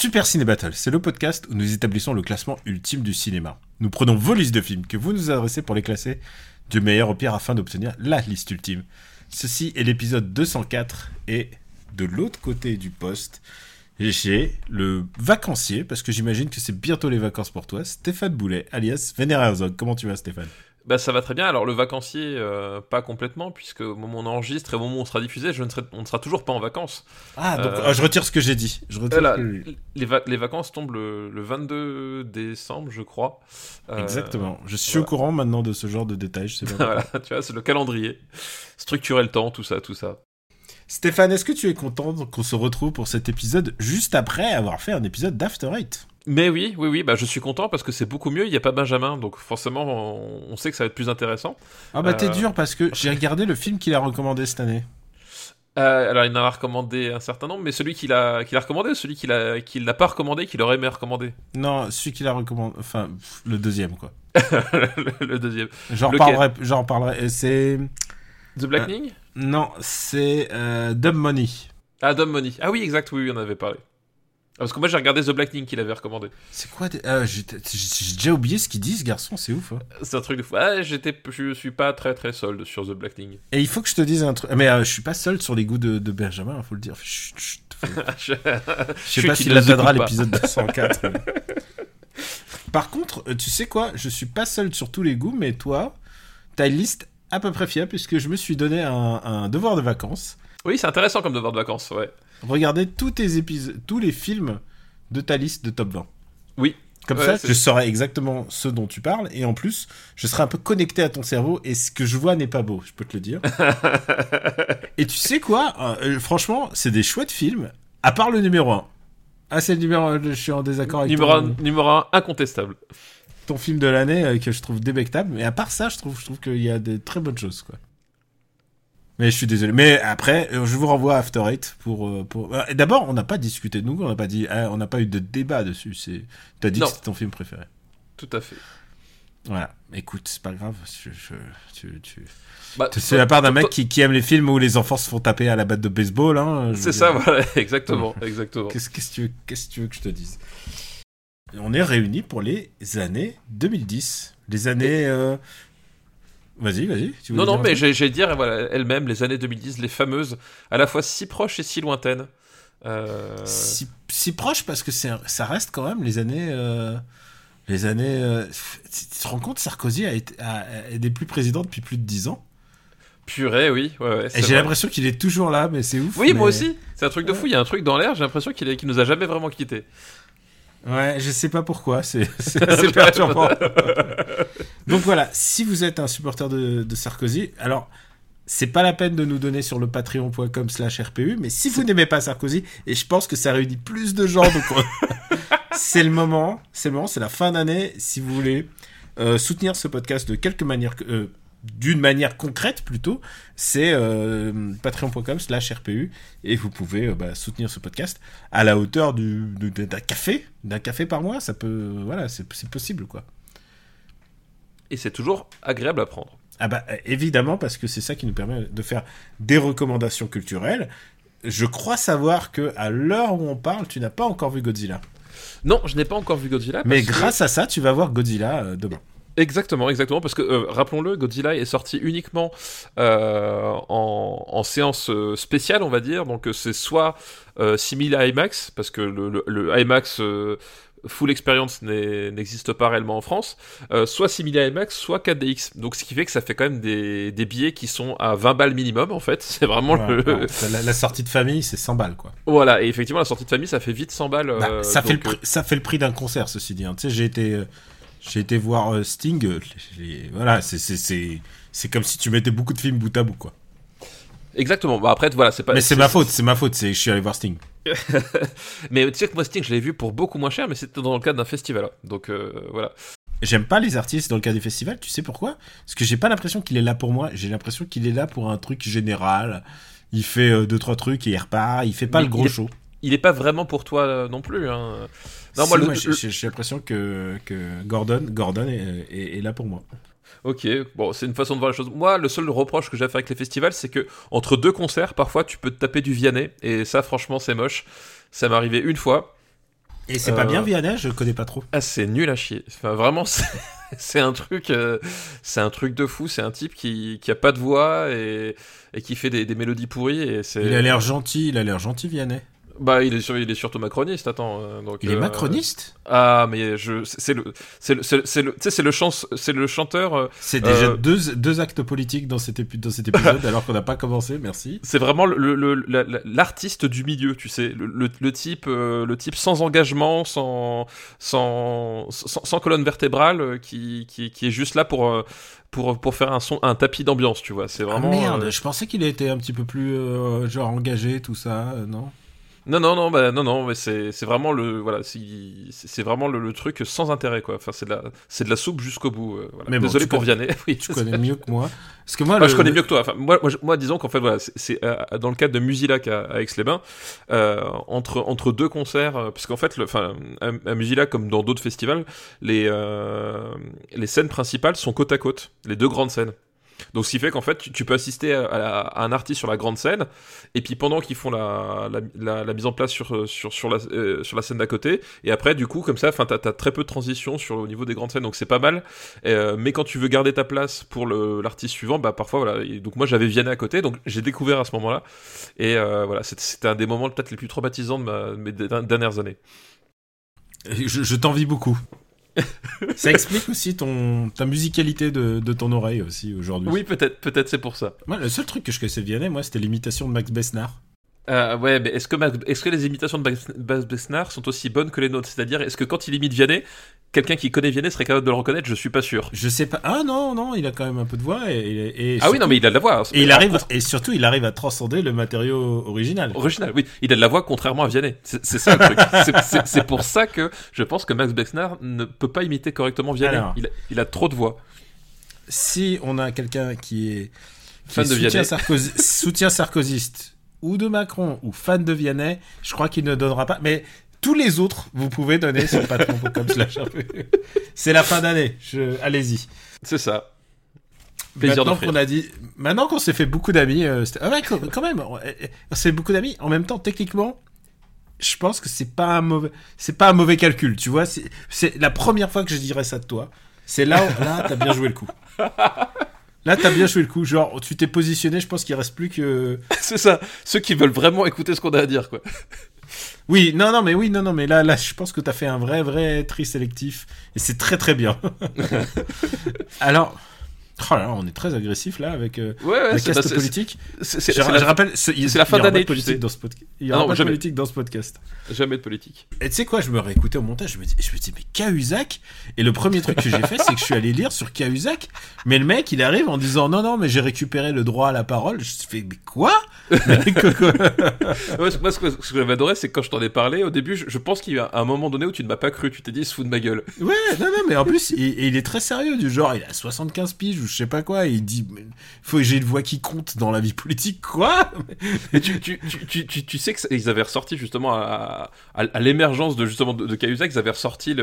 Super Ciné Battle, c'est le podcast où nous établissons le classement ultime du cinéma. Nous prenons vos listes de films que vous nous adressez pour les classer du meilleur au pire afin d'obtenir la liste ultime. Ceci est l'épisode 204 et de l'autre côté du poste, j'ai le vacancier, parce que j'imagine que c'est bientôt les vacances pour toi, Stéphane Boulet, alias Vénère Herzog. Comment tu vas Stéphane? Bah, ça va très bien. Alors le vacancier, euh, pas complètement, puisque au moment où on enregistre et au moment où on sera diffusé, je ne serai, on ne sera toujours pas en vacances. Ah, donc Euh, ah, je retire ce que j'ai dit. Je retire que les, va- les vacances tombent le, le 22 décembre, je crois. Euh, Exactement. Je suis voilà. au courant maintenant de ce genre de détails. Je sais pas voilà, tu vois, c'est le calendrier. Structurer le temps, tout ça, tout ça. Stéphane, est-ce que tu es content qu'on se retrouve pour cet épisode juste après avoir fait un épisode d'After Eight? Mais oui, oui, oui, bah, je suis content parce que c'est beaucoup mieux. Il n'y a pas Benjamin, donc forcément, on, on sait que ça va être plus intéressant. Ah bah t'es Euh. dur parce que j'ai regardé le film qu'il a recommandé cette année. Euh, alors, il en a recommandé un certain nombre, mais celui qu'il a, qu'il a recommandé ou celui qu'il a, qu'il n'a pas recommandé, qu'il aurait aimé recommander? Non, celui qu'il a recommandé, enfin le deuxième quoi. le, le deuxième. J'en j'en reparlerai. C'est The Blackening? non, c'est euh, Dumb Money. Ah, Dom Money. Ah oui, exact, oui, oui, on en avait parlé. Parce que moi, j'ai regardé The Blackening qu'il avait recommandé. C'est quoi des- ah, J'ai déjà oublié ce qu'ils disent, garçon, c'est ouf. hein. C'est un truc de fou. Ah, j'étais, je suis pas très très solde sur The Blackening. Et il faut que je te dise un truc. Mais euh, je suis pas seul sur les goûts de, de Benjamin, faut le dire. Chut, chut, faut- je Je sais pas s'il pas. l'épisode 204. mais- Par contre, euh, tu sais quoi? Je suis pas seul sur tous les goûts, mais toi, t'as une liste à peu près fiable puisque je me suis donné un, un devoir de vacances. Oui, c'est intéressant comme devoir de vacances, ouais. Regardez tous tes épisodes, tous les films de ta liste de top 20. Oui. Comme Ouais, ça, je saurai exactement ce dont tu parles et en plus, je serai un peu connecté à ton cerveau et ce que je vois n'est pas beau, je peux te le dire. et tu sais quoi Euh, euh, Franchement, c'est des chouettes films, à part le numéro 1. Ah, c'est le numéro 1, je suis en désaccord avec Numéro ton, 1, numéro un, incontestable. ton film de l'année euh, que je trouve débectable. Mais à part ça, je trouve, je trouve qu'il y a des très bonnes choses, quoi. Mais je suis désolé. Mais après, euh, je vous renvoie à After Eight pour. euh, pour... euh, D'abord, on n'a pas discuté de nous, on n'a pas dit, ah, on n'a pas eu de débat dessus. C'est, t'as dit Non. que c'était ton film préféré. Tout à fait. Voilà. Écoute, c'est pas grave. Je, je- tu, tu... Bah, C'est la part d'un mec qui, qui aime les films où les enfants se font taper à la batte de baseball. Hein, C'est ça, voilà, exactement, exactement. Qu'est-ce que tu veux, qu'est-ce que tu veux que je te dise? On est réunis pour les années 2010. Les années. euh, Vas-y, vas-y. tu Non, non, mais j'ai dire, voilà, elles-mêmes, les années 2010, les fameuses, à la fois si proches et si lointaines. Euh, Si, si proche parce que ça reste quand même les années. euh, Les années. euh, Tu te rends compte, Sarkozy a été, a- a- n'est plus président depuis plus de 10 ans. Purée, oui, ouais, ouais. Et j'ai l'impression qu'il est toujours là, mais c'est ouf. Oui, moi aussi. C'est un truc de fou. Il y a un truc dans l'air. J'ai l'impression qu'il est- qu'il nous a jamais vraiment quittés. Ouais, je sais pas pourquoi, c'est perturbant. Donc voilà, si vous êtes un supporter de, de Sarkozy, alors c'est pas la peine de nous donner sur le patreon.com slash RPU, mais si vous n'aimez pas Sarkozy, et je pense que ça réunit plus de gens, donc on- c'est le moment, c'est le moment, c'est la fin d'année, si vous voulez euh, soutenir ce podcast de quelque manière, euh, d'une manière concrète plutôt, c'est euh, patreon.com slash RPU, et vous pouvez bah, soutenir ce podcast à la hauteur du, d'un café, d'un café par mois, ça peut, voilà, c'est possible quoi. Et c'est toujours agréable à prendre. Ah bah évidemment parce que c'est ça qui nous permet de faire des recommandations culturelles. Je crois savoir que à l'heure où on parle, tu n'as pas encore vu Godzilla. Non, je n'ai pas encore vu Godzilla. Mais que- grâce à ça, tu vas voir Godzilla euh, demain. Exactement, exactement, parce que euh, rappelons-le, Godzilla est sorti uniquement euh, en, en séance spéciale, on va dire. Donc c'est soit euh, simili IMAX, parce que le, le- le IMAX full experience n'existe pas réellement en France, euh, soit simili IMAX, soit 4DX. Donc ce qui fait que ça fait quand même des, des billets qui sont à 20 balles minimum en fait. C'est vraiment Ouais, le. non, ça- la, la sortie de famille, c'est 100 balles quoi. Voilà, et effectivement la sortie de famille ça fait vite 100 balles. Bah, euh, ça, fait le donc, euh, prix, ça fait le prix d'un concert, ceci dit. hein. Tu sais, j'ai été, euh, j'ai été voir Sting. voilà, c'est, comme si tu mettais beaucoup de films bout à bout quoi. Exactement, bah après voilà, c'est pas. Mais c'est ma faute, c'est ma faute. C'est, je suis allé voir Sting. mais tu sais que moi Sting, je l'ai vu pour beaucoup moins cher, mais c'était dans le cadre d'un festival. Donc euh, voilà. J'aime pas les artistes dans le cas des festivals, tu sais pourquoi? Parce que j'ai pas l'impression qu'il est là pour moi, j'ai l'impression qu'il est là pour un truc général. Il fait euh, deux trois trucs et il repart, il fait pas Mais le gros est- show. Il est pas vraiment pour toi euh, non plus. Hein. Non, Si, moi, le- moi, le- j'ai- l'impression que, que Gordon, Gordon est, est- est là pour moi. Ok, bon, c'est une façon de voir la chose. Moi, le seul reproche que j'ai à faire avec les festivals, c'est que entre deux concerts, parfois, tu peux te taper du Vianney, et ça, franchement, c'est moche. Ça m'est arrivé une fois. Et c'est Euh, pas bien Vianney, je connais pas trop. Ah, c'est nul à chier. Enfin, vraiment, c'est un truc, euh, c'est un truc de fou. C'est un type qui, qui a pas de voix et, et qui fait des, des mélodies pourries. Et. Il a l'air gentil, il a l'air gentil Vianney. Bah, il est, sur- il est surtout macroniste. Attends. euh, donc, Il est euh, macroniste? Ah, mais je, c'est le, c'est le, c'est le, c'est le, c'est le chanteur. euh, C'est déjà Euh, deux, deux actes politiques dans cet, épi- dans cet épisode alors qu'on n'a pas commencé, merci. C'est vraiment le- le- l'artiste du milieu, tu sais, le, le- type, le type sans engagement, sans, sans, sans, sans colonne vertébrale, qui, qui, qui est juste là pour, pour, pour faire un son, un tapis d'ambiance, tu vois. C'est Ah merde, euh, je pensais qu'il était un petit peu plus euh, genre engagé, tout ça, euh, non? Non, non, non, bah, non, non, mais c'est, vraiment le, voilà, c'est, vraiment le, le truc sans intérêt, quoi. Enfin, c'est de la, c'est de la soupe jusqu'au bout. euh, voilà. Mais bon, Désolé pour Vianney. Oui, Tu connais mieux que moi. Parce que moi, le- je connais mieux que toi. Enfin, moi, moi, disons qu'en fait, voilà, c'est- euh, dans le cadre de Musilac à, à Aix-les-Bains, euh, entre entre deux concerts, euh, parce qu'en fait, le- enfin, à, à Musilac comme dans d'autres festivals, les les scènes principales sont côte à côte, les deux grandes scènes. Donc, ce qui fait qu'en fait, tu, peux assister à, un artiste sur la grande scène, et puis pendant qu'ils font la, mise en place sur, la, euh, sur la scène d'à côté, et après, du coup, comme ça, t'as, t'as très peu de transition sur au niveau des grandes scènes, donc c'est pas mal. Euh, mais quand tu veux garder ta place pour l'artiste suivant, bah parfois, voilà. Donc, moi, j'avais Vianney à côté, donc j'ai découvert à ce moment-là, et euh, voilà, c'était, un des moments peut-être les plus traumatisants de, mes de- dernières années. je, je t'envie beaucoup. Ça explique aussi ton, ta musicalité de, de ton oreille aussi aujourd'hui. Oui, peut-être, peut-être c'est pour ça. Moi, le seul truc que je connaissais de Vianney, moi, c'était l'imitation de Max Besnard. Euh, ouais, mais est-ce que, les imitations de Bas- Bas Besnard sont aussi bonnes que les nôtres? C'est-à-dire, est-ce que quand il imite Vianney, quelqu'un qui connaît Vianney serait capable de le reconnaître? Je suis pas sûr. Je sais pas. Ah non, non, il a quand même un peu de voix et, et- et Ah oui, non, mais il a de la voix. Et il arrive, et surtout, il arrive à transcender le matériau original. Original, oui. Il a de la voix contrairement à Vianney. C'est ça le truc. C'est- pour ça que je pense que Max Besnard ne peut pas imiter correctement Vianney. Alors. Il, a, il a trop de voix. Si on a quelqu'un qui est, qui Fan de soutien, sarkozy- soutien sarkozyste ou de Macron ou fan de Vianney, je crois qu'il ne donnera pas. Mais tous les autres, vous pouvez donner sur patreon.com slash. C'est la fin d'année. Je... Allez-y. C'est ça. Plaisir Maintenant qu'on a dit, maintenant qu'on s'est fait beaucoup d'amis, euh, ah ouais, quand même, on on s'est fait beaucoup d'amis. En même temps, techniquement, je pense que c'est pas un mauvais, c'est pas un mauvais calcul, tu vois. C'est, c'est la première fois que je dirais ça de toi. C'est là, où- là, t'as bien joué le coup. Là, t'as bien joué le coup. Genre, tu t'es positionné. Je pense qu'il reste plus que. C'est ça. Ceux qui veulent vraiment écouter ce qu'on a à dire, quoi. Oui, non, non, mais oui, non, non, mais là, là, je pense que t'as fait un vrai, vrai tri sélectif, et c'est très, très bien. Alors, oh là on est très agressif là avec euh, Ouais, ouais, la c'est- caste politique. c'est- Je, la- rappelle, c'est la fin d'année, pas de tu sais. politique dans ce podcast. Il y Ah aura non, pas de politique dans ce podcast. Jamais de politique. Et tu sais quoi, je me réécoutais au montage, je me dis, je me dis mais Cahuzac Et le premier truc que j'ai fait, c'est que je suis allé lire sur Cahuzac. Mais le mec, il arrive en disant non, non, mais j'ai récupéré le droit à la parole. Je fais, mais quoi? Ouais, moi, ce que, ce que j'avais adoré, c'est que quand je t'en ai parlé, au début, je, je pense qu'il y a un moment donné où tu ne m'as pas cru. Tu t'es dit, il se fout de ma gueule. Ouais, non, non, mais en plus, il, il est très sérieux, du genre, il a 75 piges je sais pas quoi, et il dit, mais faut que j'ai une voix qui compte dans la vie politique, quoi Et tu, tu, tu, tu, sais avaient ressorti justement à, l'émergence de justement de, Cahuzac, ils avaient ressorti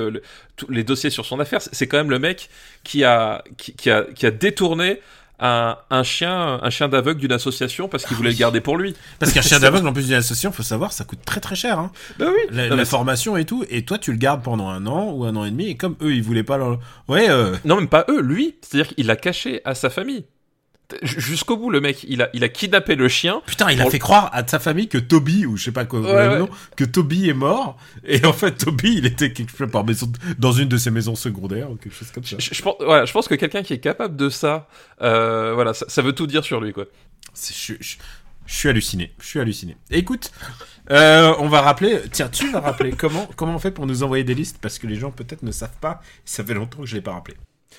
tous les dossiers sur son affaire. C'est- quand même le mec qui a, qui a détourné un, un chien, un chien d'aveugle d'une association parce qu'il voulait le garder pour lui. Parce qu'un chien d'aveugle, en plus d'une association, faut savoir, ça coûte très très cher, hein. Bah oui. La, Non, la mais formation et tout, et toi, tu le gardes pendant un an ou un an et demi, et comme eux, ils voulaient pas leur... Ouais, euh, Non, même pas eux, lui. C'est-à-dire qu'il l'a caché à sa famille. Jusqu'au bout, le mec, il a, il a kidnappé le chien. Putain, il a fait croire à sa famille que Toby, ou je sais pas quoi, Ouais, le ouais. nom, que Toby est mort. Et en fait, Toby, il était quelque chose par maison, dans une de ses maisons secondaires, ou quelque chose comme ça. Je, je pense, je pense que quelqu'un qui est capable de ça, euh, voilà, ça, ça veut tout dire sur lui, quoi. C'est- Je, je- je suis halluciné. Je suis halluciné. Écoute, euh, on va rappeler. Tiens, tu vas rappeler comment, comment on fait pour nous envoyer des listes parce que les gens peut-être ne savent pas. Ça fait longtemps que je l'ai pas rappelé.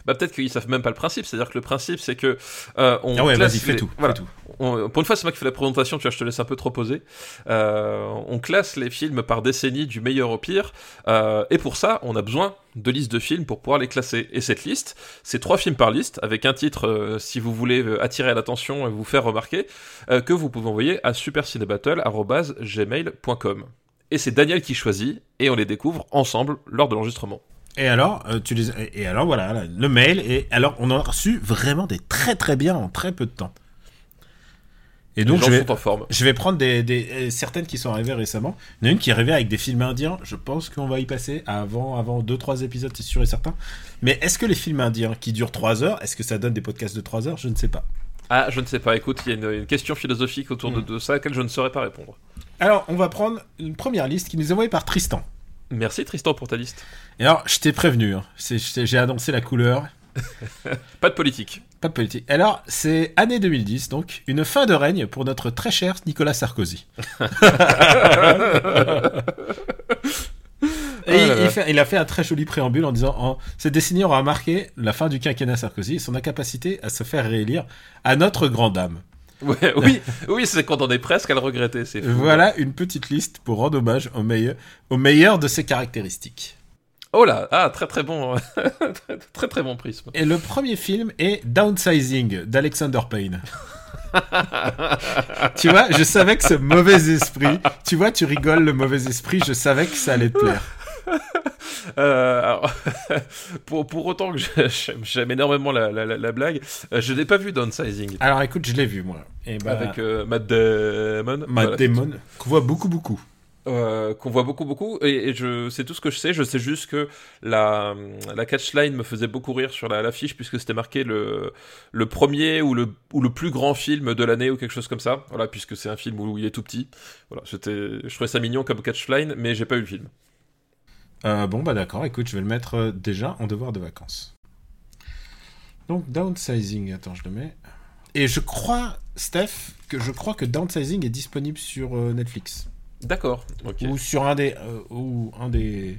Bah peut-être qu'ils savent même pas le principe, c'est-à-dire que le principe c'est que euh, on Ah ouais, classe vas-y, fais les- tout. voilà. fais tout. On- pour une fois, c'est moi qui fais la présentation, tu vois, je te laisse un peu trop poser. Euh, on classe les films par décennie du meilleur au pire, euh, et pour ça, on a besoin de listes de films pour pouvoir les classer. Et cette liste, c'est trois films par liste, avec un titre, si vous voulez attirer l'attention et vous faire remarquer, que vous pouvez envoyer à supercinébattle.gmail.com. Et c'est Daniel qui choisit, et on les découvre ensemble lors de l'enregistrement. Et alors, euh, tu les... et alors voilà, là, le mail, et alors on en a reçu vraiment des très très bien en très peu de temps. Et donc je vais, je vais prendre des, des- euh, certaines qui sont arrivées récemment. Il y en a une qui est arrivée avec des films indiens. Je pense qu'on va y passer avant, avant 2-3 épisodes, c'est sûr et certain. Mais est-ce que les films indiens qui durent 3 heures, est-ce que ça donne des podcasts de 3 heures? Je ne sais pas. Ah, je ne sais pas, écoute, il y a une, une question philosophique autour de, Hmm. de ça à laquelle je ne saurais pas répondre. Alors, on va prendre une première liste qui nous est envoyée par Tristan. Merci Tristan pour ta liste. Et alors, je t'ai prévenu, hein. J'ai annoncé la couleur. Pas de politique. Pas de politique. Alors, c'est année 2010, donc une fin de règne pour notre très cher Nicolas Sarkozy. Et Oh là il, là. il fait- il a fait un très joli préambule en disant en, Cette décennie aura marqué la fin du quinquennat Sarkozy et son incapacité à se faire réélire à notre grande dame. Ouais, oui, oui, c'est quand on est presque à le regretter, fou. Voilà une petite liste pour rendre hommage au meilleur, au meilleur de ses caractéristiques. Oh là, ah, très très bon, très, très très bon prisme. Et le premier film est Downsizing d'Alexander Payne. tu vois, je savais que ce mauvais esprit, tu vois, tu rigoles le mauvais esprit, je savais que ça allait te plaire. Euh, alors, pour, pour autant que j'aime énormément la, la, la- la blague, euh, je n'ai pas vu Downsizing. Alors écoute, je l'ai vu moi. Et bah, Avec euh, Matt Damon. Matt Voilà. Damon, qu'on voit beaucoup beaucoup. Euh, qu'on voit beaucoup beaucoup et, et je c'est tout ce que je sais je sais juste que la la catchline me faisait beaucoup rire sur la l'affiche puisque c'était marqué le le premier ou le ou le plus grand film de l'année ou quelque chose comme ça voilà puisque c'est un film où il est tout petit voilà c'était je trouvais ça mignon comme catchline mais j'ai pas eu le film Euh, bon bah d'accord, écoute, je vais le mettre euh, déjà en devoir de vacances. Donc Downsizing, attends, je le mets. Et je crois, Steph, que je crois que Downsizing est disponible sur euh, Netflix. d'accord ok ou sur un des euh, ou un des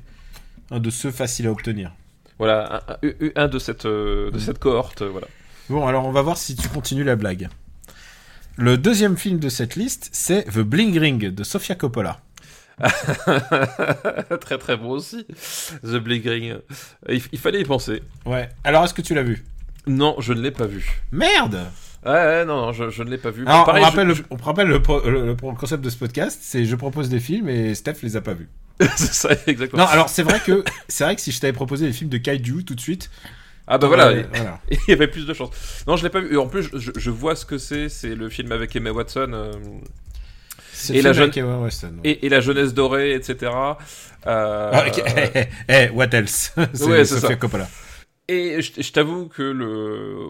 un de ceux faciles à obtenir. voilà un, un- un de cette de Mm. cette cohorte voilà Bon, alors on va voir si tu continues la blague. Le deuxième film de cette liste, c'est The Bling Ring de Sofia Coppola. très très bon aussi The Bling Ring il, il fallait y penser Ouais. Alors est-ce que tu l'as vu? Non je ne l'ai pas vu Merde. ouais, ouais non non je, je ne l'ai pas vu Alors Pareil, on je- rappelle, le, je- on rappelle le, pro- le- le concept de ce podcast, c'est je propose des films et Steph les a pas vus. c'est ça exactement Non, alors c'est vrai que c'est vrai que si je t'avais proposé des films de kaiju tout de suite, ah bah voilà euh, voilà. il y avait plus de chance. Non, je l'ai pas vu. Et en plus, je, vois ce que c'est. C'est le film avec Emma Watson euh, Et la jeune- ouais. et, et la jeunesse dorée, etc. Euh, Ah. Eh, eh, what else? C'est Ouais, Sofia. Coppola. Et je, je t'avoue que le,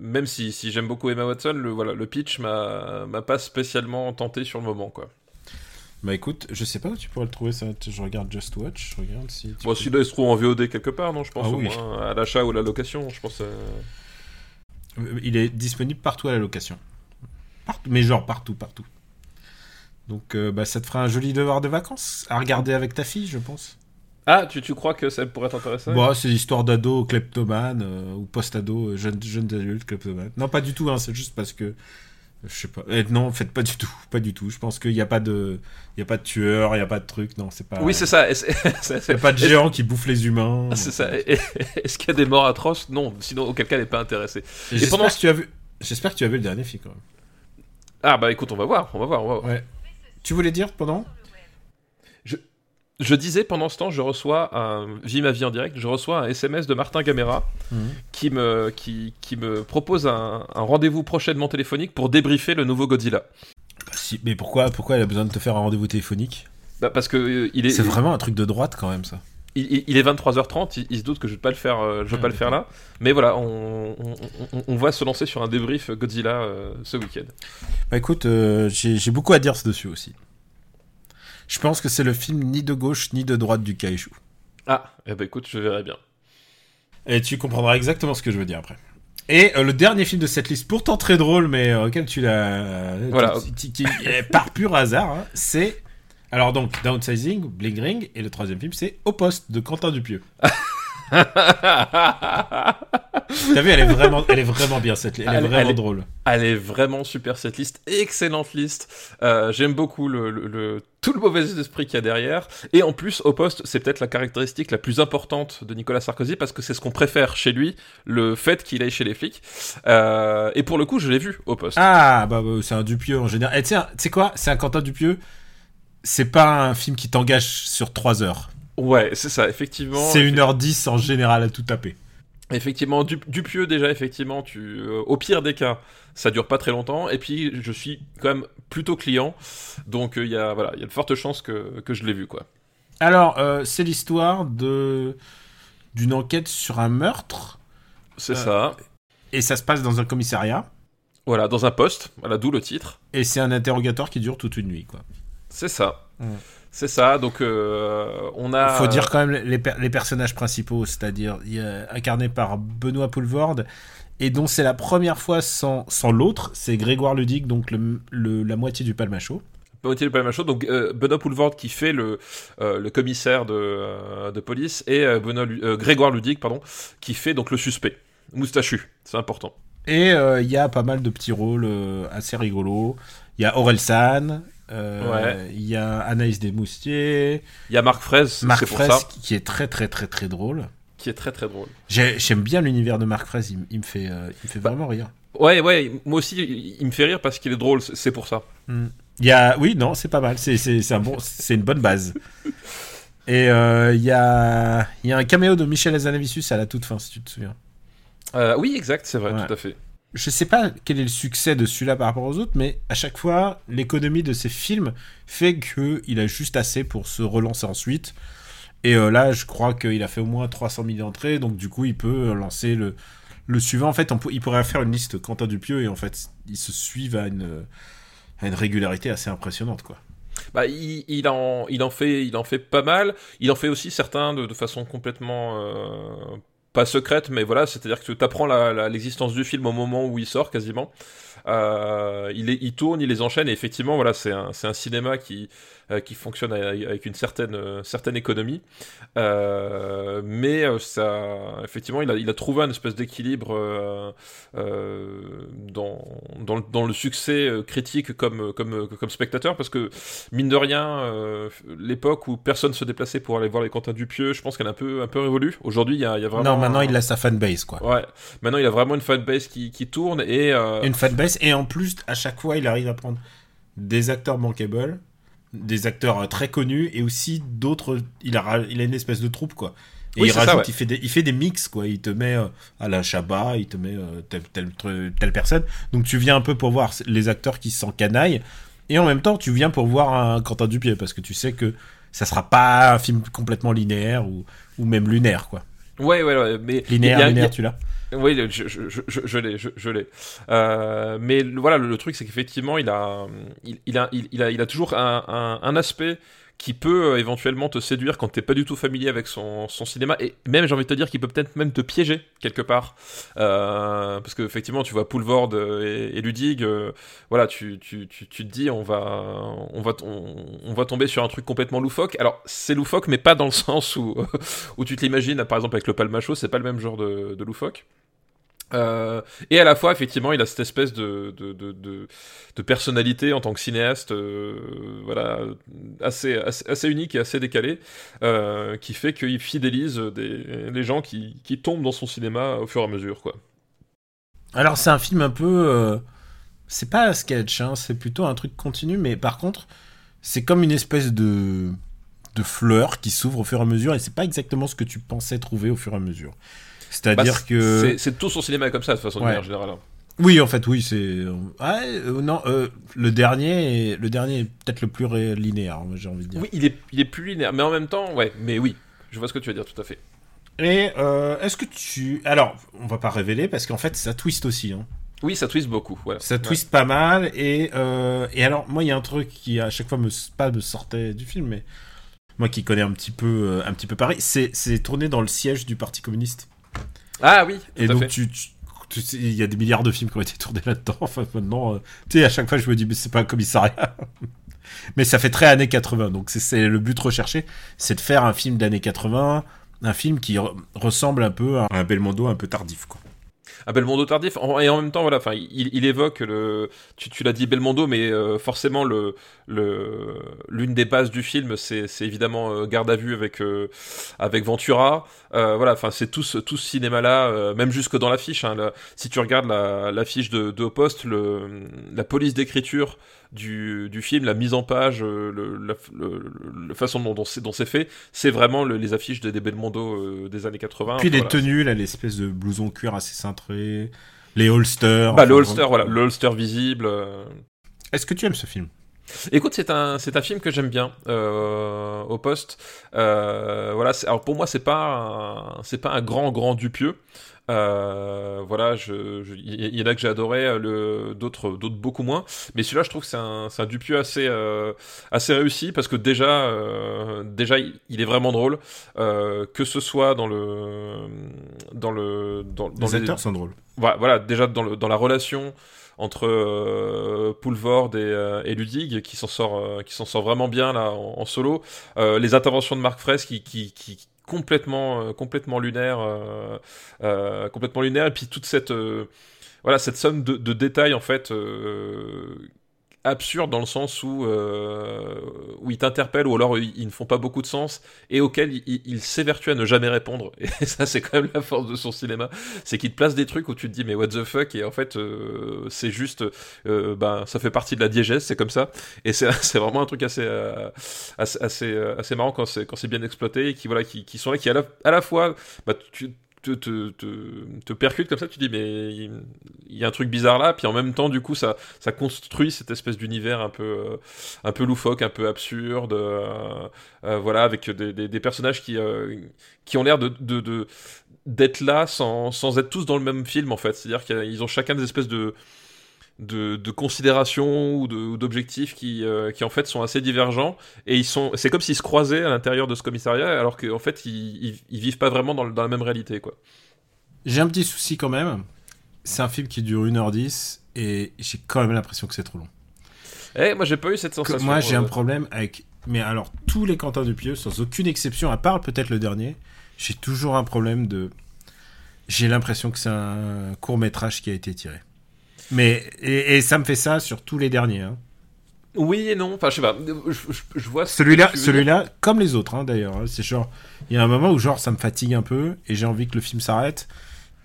même si, si j'aime beaucoup Emma Watson, le voilà, le pitch m'a m'a pas spécialement tenté sur le moment, quoi. Bah écoute, je sais pas où tu pourrais le trouver ça. Je regarde Just Watch, je regarde si. tu Bon, peux- celui-là, il se trouve en VOD quelque part, non Je pense Ah au oui. moins à l'achat ou à la location. Je pense. euh, Euh, Il est disponible partout à la location. Partout, mais genre partout, partout. Donc euh, bah, ça te fera un joli devoir de vacances à regarder avec ta fille, je pense. Ah, tu, tu crois que ça pourrait t'intéresser Bon, c'est l'histoire d'ado kleptomane euh, ou post-ado, euh, jeunes jeunes adultes kleptomane. Non, pas du tout, hein, c'est juste parce que. Je sais pas. Eh, non, en fait, pas du tout. Pas du tout. Je pense qu'il n'y a pas de. Il y a pas de tueur, il n'y a pas de truc. Non, c'est pas. Oui, c'est ça. Il n'y a pas de géant qui bouffe les humains. C'est ça. Est-ce qu'il y a des morts atroces? Non, sinon auquel cas elle n'est pas. Et Et J'espère pendant- que tu as vu. J'espère que tu as vu le dernier film quand même. Ah bah écoute, on va voir, on va voir, on va voir. Ouais. Tu voulais dire pendant? Je disais pendant ce temps, je reçois un Vis ma vie en direct, je reçois un SMS de Martin Gamera Mhm. qui me qui, qui me propose un, un rendez-vous prochainement téléphonique pour débriefer le nouveau Godzilla. Bah, si, Mais pourquoi, pourquoi elle a besoin de te faire un rendez-vous téléphonique? Bah, parce que euh, il est C'est vraiment un truc de droite quand même ça. Il, est 23h30, il, il se doute que je vais pas le faire euh, je vais Ah, pas le faire là, mais voilà, on, on, on- on va se lancer sur un débrief Godzilla euh, ce week-end. Bah écoute, euh, j'ai beaucoup à dire dessus aussi. Je pense que c'est le film ni de gauche ni de droite du kaiju. Ah, eh ben écoute, je verrai bien. Et tu comprendras exactement ce que je veux dire après. Et euh, le dernier film de cette liste, pourtant très drôle, mais euh, auquel tu l'as. Voilà. par pur hasard, hein, c'est. Alors donc, Downsizing, Bling Ring, et le troisième film, c'est Au poste de Quentin Dupieux. T'as vu, elle est vraiment, elle est vraiment bien cette, elle est Elle- vraiment elle est- drôle. Elle est vraiment super cette liste, excellente liste. Euh, J'aime beaucoup le, le- le- tout le mauvais esprit qu'il y a derrière. Et en plus, au poste, c'est peut-être la caractéristique la plus importante de Nicolas Sarkozy parce que c'est ce qu'on préfère chez lui, le fait qu'il aille chez les flics. Euh, et pour le coup, je l'ai vu au poste. Ah, bah, bah, c'est un Dupieux en général. Et tiens, tu sais quoi? C'est un Quentin Dupieux. C'est pas un film qui t'engage sur 3 heures. Ouais, c'est ça, effectivement. C'est 1h10 en général à tout taper. Effectivement, du, Dupieux déjà, effectivement, tu, euh, au pire des cas, ça dure pas très longtemps. Et puis, je suis quand même plutôt client, donc euh, il y a voilà, il y a de fortes chances que, que je l'ai vu quoi. Alors, euh, c'est l'histoire de d'une enquête sur un meurtre. C'est ça. Et ça se passe dans un commissariat. Voilà, dans un poste, voilà, d'où le titre. Et c'est un interrogatoire qui dure toute une nuit, quoi. C'est ça. Mm. C'est ça. Donc, euh, on a. Faut dire quand même les, per- les personnages principaux, c'est-à-dire il y a- incarné par Benoît Poulvorde, et dont c'est la première fois sans, sans l'autre, c'est Grégoire Ludic, donc le, le- la moitié du Palmacho. Benoît le Palmacho, donc euh, Benoît Poulvord qui fait le, euh, le commissaire de, de police et Benoît Grégoire Ludic pardon qui fait donc le suspect moustachu c'est important Et il y a pas mal de petits rôles assez rigolos. Il y a Aurel Euh, Ouais. il y a Anaïs Desmoustiers, il y a Marc Marc Fraisse ça qui- est très très très très drôle. qui est très très drôle J'ai- J'aime bien l'univers de Marc Fraisse, il, me fait, euh, il me fait Bah. vraiment rire. ouais ouais moi aussi il- il me fait rire parce qu'il est drôle c'est pour ça Il y a, oui, non, c'est pas mal. C'est, un bon, c'est une bonne base. Et euh, il y a, il y a un caméo de Michel Azanavicius à la toute fin, si tu te souviens. Euh, oui exact c'est vrai Ouais. tout à fait Je sais pas quel est le succès de celui-là par rapport aux autres, mais à chaque fois, l'économie de ces films fait que il a juste assez pour se relancer ensuite. Et euh, là, je crois qu'il a fait au moins 300 000 entrées, donc du coup, il peut lancer le, suivant. En fait, il pourrait faire une liste Quentin Dupieux, et en fait, ils se suivent à une, régularité assez impressionnante, quoi. Bah, il, en, fait, il en fait pas mal. Il en fait aussi certains de, de façon complètement euh, pas secrète, mais voilà, c'est-à-dire que tu apprends l'existence du film au moment où il sort quasiment. Euh, il, tourne, il les enchaîne, et effectivement, voilà, c'est un, cinéma qui, qui fonctionne avec une certaine, euh, certaine économie. Euh, mais euh, ça, effectivement, il a, il a trouvé un espèce d'équilibre euh, euh, dans, dans, le- dans le succès euh, critique comme, comme, comme spectateur, parce que mine de rien, euh, l'époque où personne se déplaçait pour aller voir les Quentin Dupieux, je pense qu'elle a un peu, un peu révolu. Aujourd'hui, il y a, il y a vraiment. non, maintenant, un- il a sa fanbase, quoi. Ouais, maintenant il a vraiment une fanbase qui, qui tourne et. euh, Une fanbase, et en plus, à chaque fois, il arrive à prendre des acteurs bankable, des acteurs euh, très connus, et aussi d'autres. Il a, il a une espèce de troupe, quoi. Et Oui, il ça, rajoute, ouais. il, fait des, il fait des mix, quoi. Il te met euh, à la Chabat, il te met euh, telle, telle, personne. Donc tu viens un peu pour voir les acteurs qui s'en canaillent, et en même temps, tu viens pour voir un Quentin Dupieux, parce que tu sais que ça sera pas un film complètement linéaire ou, ou même lunaire, quoi. Ouais, ouais, ouais, mais. Linéaire, a- lunaire, tu l'as Oui, je, je, je, je- l'ai, je, l'ai. Euh, mais voilà, le, le truc, c'est qu'effectivement, il a, il, il a, il, il a, il a toujours un, un, un aspect qui peut euh, éventuellement te séduire quand t'es pas du tout familier avec son, son cinéma. Et même j'ai envie de te dire qu'il peut peut-être même te piéger quelque part. Euh, parce que effectivement tu vois Poulvord euh, et, Ludig voilà tu, tu, tu, tu te dis on va on va on va tomber sur un truc complètement loufoque. Alors c'est loufoque mais pas dans le sens où où tu te l'imagines. Par exemple avec le Palmacho c'est pas le même genre de, de loufoque euh, et à la fois, effectivement, il a cette espèce de, personnalité en tant que cinéaste, euh, voilà, assez, unique et assez décalé, euh, qui fait qu'il fidélise les gens qui, qui tombent dans son cinéma au fur et à mesure, quoi. Alors c'est un film un peu, euh, c'est pas un sketch, hein, c'est plutôt un truc continu, mais par contre c'est comme une espèce de de fleur qui s'ouvre au fur et à mesure, et c'est pas exactement ce que tu pensais trouver au fur et à mesure. C'est-à-dire Bah, que c'est- tout son cinéma comme ça, de façon de Ouais. manière générale. hein. oui, en fait, oui, c'est ah, euh, non, euh, le dernier, est... le dernier est peut-être le plus ré- linéaire, j'ai envie de dire. Oui, il est, il est plus linéaire, mais en même temps, ouais, mais oui, je vois ce que tu veux dire, tout à fait. Et euh, est-ce que tu, alors, on va pas révéler parce qu'en fait ça twist aussi, hein. Oui, ça twist beaucoup, voilà. Ça Ouais. twist pas mal et euh, et alors moi il y a un truc qui à chaque fois me pas me sortait du film mais moi qui connais un petit peu un petit peu Paris c'est c'est tourné dans le siège du Parti communiste Ah oui, tout et à donc fait. tu, tu- tu sais, il y a des milliards de films qui ont été tournés là-dedans enfin maintenant euh, tu sais à chaque fois je me dis mais c'est pas un commissariat mais ça fait très années 80 donc c'est- c'est le but recherché c'est de faire un film d'années 80 un film qui re- ressemble un peu à un Belmondo un peu tardif, quoi. Un Belmondo tardif, et en même temps, voilà, enfin, il, évoque le. Tu, l'as dit Belmondo, mais euh, forcément, l'une des bases du film, c'est, évidemment euh, Garde à vue avec, euh, Ventura. Voilà, enfin, c'est tout ce, cinéma-là, même jusque dans l'affiche. Hein, si tu regardes la, l'affiche de, de la police d'écriture du, du film, la mise en page, euh, le, la, le- le- la façon dont, dont c'est, dont c'est fait, c'est vraiment le- les affiches des, des Belmondo euh, des années 80. Puis les tenues, là, l'espèce de blouson cuir assez cintré, les holsters. Bah, enfin, le holster, vraiment- voilà, le holster visible. euh. Est-ce que tu aimes ce film? Écoute, c'est un, c'est un film que j'aime bien euh, au poste. Euh, voilà, alors pour moi, c'est pas, c'est pas un grand, grand Dupieux. Euh, voilà, je, je- il y en a que j'ai adoré, euh, le, d'autres, d'autres beaucoup moins. Mais celui-là, je trouve que c'est un, c'est un Dupieux assez, euh, assez réussi parce que déjà, euh, déjà, il, est vraiment drôle. Euh, que ce soit dans le, dans le, dans, dans Les acteurs sont drôles. voilà, voilà, déjà dans, le, dans la relation entre euh, Poulvord et, euh, et Ludig qui s'en sort euh, qui s'en sort vraiment bien là en, en solo les interventions de Marc Fraisse qui, qui, qui complètement euh, complètement lunaire euh, euh, complètement lunaire. Et puis toute cette voilà cette somme de, de détails en fait euh, absurde dans le sens où euh, où ils t'interpellent ou alors ils, ne font pas beaucoup de sens et auxquels il, il, il s'évertue à ne jamais répondre. Et ça c'est quand même la force de son cinéma. C'est qu'il te place des trucs où tu te dis mais what the fuck? Et en fait euh, c'est juste euh, ben ça fait partie de la diégèse c'est comme ça. Et c'est vraiment un truc assez euh, assez assez, euh, assez marrant quand c'est quand c'est bien exploité et qui voilà qui, qui sont là qui à la, à la fois bah, tu te, te, te, te percute comme ça, tu dis mais il, y a un truc bizarre là, puis en même temps du coup ça, ça construit cette espèce d'univers un peu, euh, un peu loufoque, un peu absurde, euh, euh, voilà, avec des, des, des personnages qui, qui ont l'air de d'être là sans, sans être tous dans le même film en fait, c'est-à-dire qu'ils ont chacun des espèces de de, de considérations ou d'objectifs qui, euh, qui en fait sont assez divergents et ils sont c'est comme s'ils se croisaient à l'intérieur de ce commissariat alors qu'en fait ils, ils, ils vivent pas vraiment dans, le- dans la même réalité quoi. J'ai un petit souci quand même. C'est un film qui dure 1h10 et j'ai quand même l'impression que c'est trop long. Eh, moi j'ai pas eu cette Que- sensation. moi j'ai euh, un problème avec. Mais alors, tous les Quentin Dupieux, sans aucune exception, à part peut-être le dernier, j'ai toujours un problème de. J'ai l'impression que c'est un court métrage qui a été tiré. Mais. Et, et ça me fait ça sur tous les derniers. hein. Oui et non, enfin je sais pas, je, je- je vois. Celui-là, celui-là, comme les autres hein, d'ailleurs, hein, c'est genre, il y a un moment où genre ça me fatigue un peu et j'ai envie que le film s'arrête.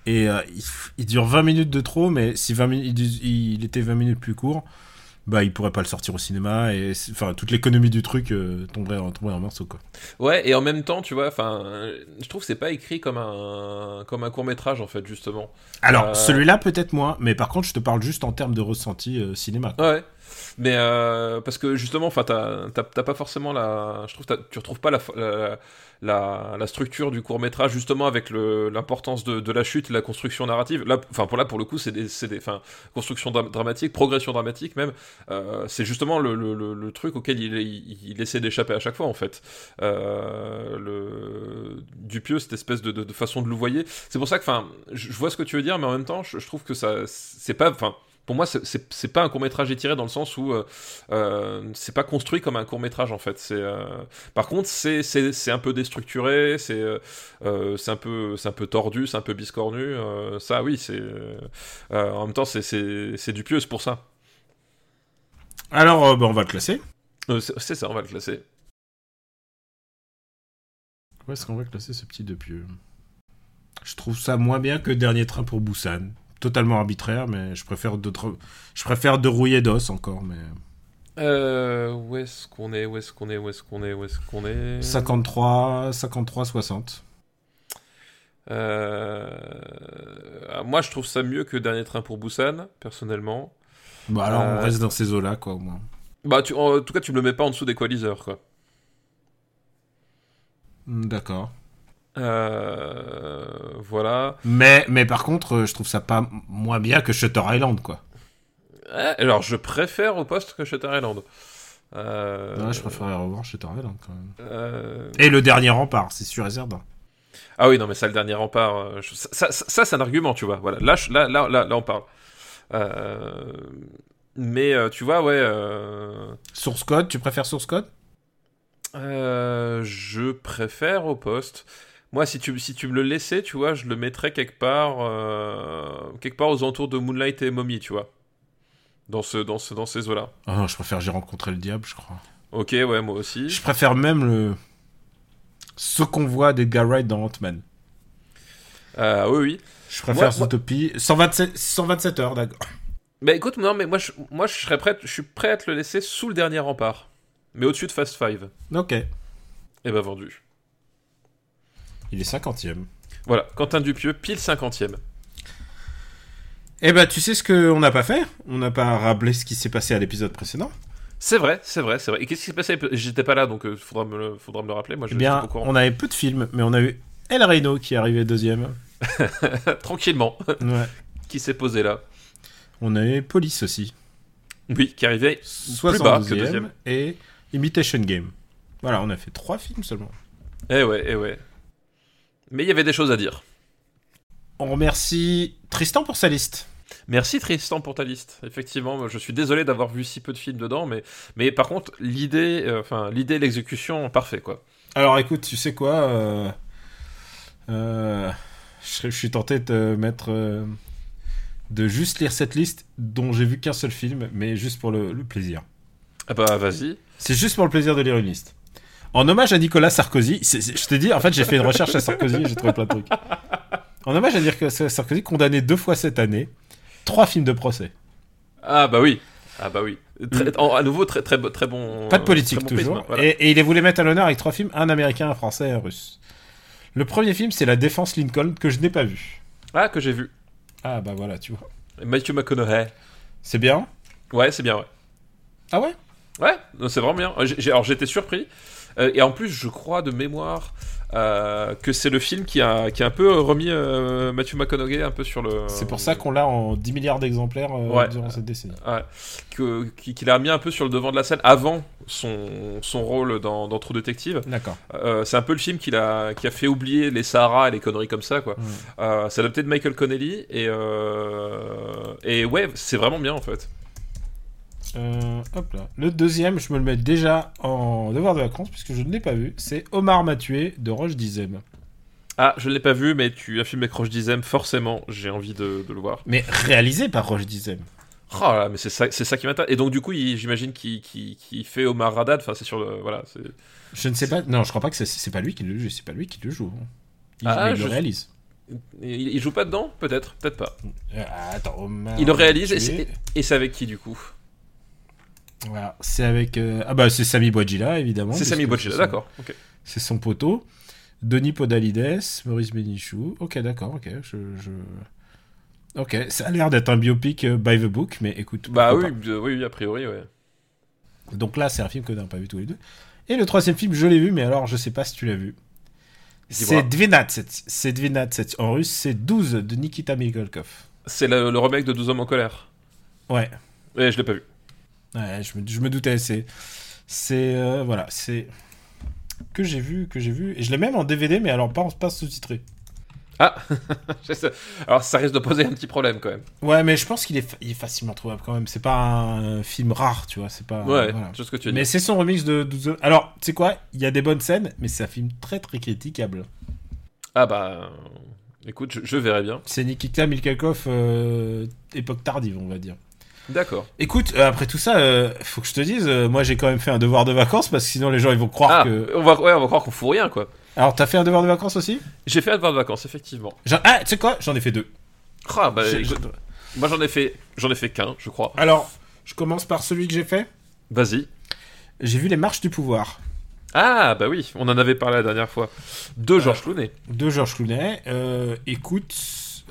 Et euh, il, il dure 20 minutes de trop, mais si 20 minutes, il, il était 20 minutes plus court, bah il pourrait pas le sortir au cinéma et enfin toute l'économie du truc euh, tomberait, en- tomberait en morceaux quoi. Ouais, et en même temps, tu vois, enfin, je trouve que c'est pas écrit comme un comme un court métrage en fait justement. Alors Euh, celui-là peut-être moins, mais par contre je te parle juste en termes de ressenti euh, cinéma. quoi. Ouais. Mais parce que justement, enfin, t'as pas forcément la, je trouve, tu retrouves pas la, la, la, structure du court métrage justement avec l'importance de, la chute, la construction narrative. Là, enfin, pour là, pour le coup, c'est des, des, enfin, construction dra- dramatique, progression dramatique même. Euh, c'est justement le, truc auquel il, il, essaie d'échapper à chaque fois en fait. Euh, le Dupieux, cette espèce de, façon de louvoyer. C'est pour ça que, enfin, je, je vois ce que tu veux dire, mais en même temps, je, je trouve que ça, c'est pas, enfin pour moi, c'est- pas un court métrage étiré dans le sens où euh, euh, c'est pas construit comme un court métrage en fait. C'est euh, par contre c'est un peu déstructuré, c'est euh, c'est un peu c'est un peu tordu, c'est un peu biscornu. ça oui, c'est en même temps c'est du pieux c'est pour ça. Alors bah, on va le classer. C'est ça, on va le classer. Où est-ce qu'on va classer ce petit Dupieux Je trouve ça moins bien que Dernier Train pour Busan. Totalement arbitraire, mais je préfère d'autres. Je préfère De Rouillé d'os encore, mais. Euh, où est-ce qu'on est Où est-ce qu'on est Où est-ce qu'on est Où est-ce qu'on est? 53, 53, 60. Euh, Moi, je trouve ça mieux que Dernier Train pour Busan, personnellement. Bah alors Euh, on reste dans ces eaux-là, quoi, au moins. Bah, tu... en tout cas, tu me le mets pas en dessous d'Equalizer, quoi. Hmm, D'accord. Euh, voilà. Mais, mais par contre, euh, je trouve ça pas moins bien que Shutter Island, quoi. Eh, alors, je préfère au poste que Shutter Island. Euh, je préférerais revoir Shutter Island, quand même. euh, Et le dernier rempart, c'est sûr et certain. Ah oui, non, mais ça, le dernier rempart, je- ça, ça, ça, c'est un argument, tu vois. Voilà, là, je- là, là, là, là, on parle. Mais tu vois, ouais. Source Code, tu préfères Source Code? je préfère au poste. Moi, si tu, si tu me le laissais, tu vois, je le mettrais quelque part, euh, quelque part aux alentours de Moonlight et Mommy, tu vois. Dans, ce, dans, ce, dans ces eaux-là. Oh non, je préfère J'ai rencontré le diable, je crois. Ok, ouais, moi aussi. Je préfère même le. Ce qu'on voit d'Edgar Wright dans Ant-Man. Euh, oui, oui. Je préfère moi- Zootopie. 127, 127 heures, d'accord. Mais écoute, non, mais moi, je, moi, je serais prêt, je suis prêt à te le laisser sous le dernier rempart. Mais au-dessus de Fast Five. Ok. Et bah, vendu. Il est 50ème. Voilà, Quentin Dupieux, pile 50ème. Eh ben, tu sais ce qu'on n'a pas fait? On n'a pas rappelé ce qui s'est passé à l'épisode précédent. C'est vrai, c'est vrai, c'est vrai. Et qu'est-ce qui s'est passé? J'étais pas là, donc il faudra, me le, faudra me le rappeler. Moi, je Eh bien, suis au courant. on avait peu de films, mais on a eu El Reno qui est arrivé deuxième. Tranquillement, Ouais. qui s'est posé là. On a eu Police aussi. Oui, qui arrivait plus bas que 72e. deuxième. Et Imitation Game. Voilà, on a fait trois films seulement. Eh ouais, eh ouais. Mais il y avait des choses à dire. On remercie Tristan pour sa liste. Merci Tristan pour ta liste. Effectivement, je suis désolé d'avoir vu si peu de films dedans, mais, mais par contre, l'idée, euh, enfin, l'idée l'exécution, parfait quoi. Alors écoute, tu sais quoi euh, euh, je, suis tenté de te mettre. de juste lire cette liste dont j'ai vu qu'un seul film, mais juste pour le, le plaisir. Ah bah vas-y. C'est juste pour le plaisir de lire une liste. En hommage à Nicolas Sarkozy, je te dis, en fait, j'ai fait une recherche à Sarkozy et j'ai trouvé plein de trucs. En hommage à Nicolas Sarkozy, condamné deux fois cette année, trois films de procès. Ah bah oui. Ah bah oui. Très- en- à nouveau, très, très, très bon. Mm. Pas de politique bon toujours. prisme, voilà. et, et il les voulait mettre à l'honneur avec trois films, un américain, un français et un russe. Le premier film, c'est La Défense Lincoln, que je n'ai pas vu. Ah, que j'ai vu. Ah bah voilà, tu vois. Matthew McConaughey. C'est bien? Ouais, c'est bien, ouais. Ah ouais? Ouais, c'est vraiment bien. Alors j'étais surpris. Euh, et en plus, je crois de mémoire euh, que c'est le film qui a, qui a un peu remis euh, Matthew McConaughey un peu sur le. C'est pour ça qu'on l'a en 10 milliards d'exemplaires Ouais. durant cette décennie. Ouais, qu'il a mis un peu sur le devant de la scène avant son, son rôle dans, dans True Detective. D'accord. C'est un peu le film qui a, qui a fait oublier les Sahara et les conneries comme ça, quoi. Euh, c'est adapté de Michael Connelly et, et ouais, c'est vraiment bien en fait. Euh, hop là. Le deuxième, je me le mets déjà en devoir de vacances puisque je ne l'ai pas vu. C'est Omar m'a tué de Roche Dizem. Ah, je ne l'ai pas vu, mais tu as filmé Croche Dizem, forcément, j'ai envie de, de le voir. Mais réalisé par Roche Dizem. Oh là, mais c'est ça, c'est ça qui m'intéresse. Et donc, du coup, j'imagine qu'il fait Omar Radad. Enfin, c'est sur le. Voilà. Je ne sais pas. Non, je crois pas que c'est- pas lui qui le joue. C'est pas lui qui le joue. Il, Ah, mais il je- le réalise. Il, il joue pas dedans? Peut-être, peut-être pas. Euh, attends, Omar. Il le réalise et c'est avec qui du coup? Voilà, c'est avec. euh, Ah bah c'est Sami Bouadjila évidemment. C'est Sami son- d'accord. C'est son poteau. Denis Podalides, Maurice Bénichou. Ok, d'accord, ok. Je, je- Ok, ça a l'air d'être un biopic euh, by the book, mais écoute. Bah oui, euh, oui, oui, a priori, ouais. Donc là, c'est un film que n'a pas vu tous les deux. Et le troisième film, je l'ai vu, mais alors je sais pas si tu l'as vu. C'est Dvinat, c'est Dvinat, en russe, c'est 12 de Nikita Mikhalkov. C'est le, le remake de 12 hommes en colère. Ouais, Ouais, je l'ai pas vu. Ouais je, me, je me doutais, c'est. C'est. euh, voilà, c'est. Que j'ai vu, que j'ai vu. Et je l'ai même en DVD, mais alors pas, pas sous-titré. Ah. Alors, ça risque de poser un petit problème quand même. Ouais, mais je pense qu'il est, fa- est facilement trouvable quand même. C'est pas un film rare, tu vois. C'est pas. Ouais, voilà. ce que tu veux Mais c'est son remix de 12 Alors, tu sais quoi Il y a des bonnes scènes, mais c'est un film très très critiquable. Ah bah. euh, Écoute, je, je verrai bien. C'est Nikita Mikhalkov, euh, époque tardive, on va dire. D'accord. Écoute, euh, après tout ça, euh, faut que je te dise, euh, moi j'ai quand même fait un devoir de vacances parce que sinon les gens ils vont croire Ah, que. on va, ouais, on va croire qu'on fout rien quoi. Alors, t'as fait un devoir de vacances aussi? J'ai fait un devoir de vacances, effectivement. Ah, tu sais quoi? J'en ai fait deux. Ah bah, J'ai- je- moi j'en ai fait, j'en ai fait qu'un, je crois. Alors, je commence par celui que j'ai fait. Vas-y. J'ai vu Les Marches du Pouvoir Ah bah oui, on en avait parlé la dernière fois. De Georges Clooney. de Georges Clooney. Écoute,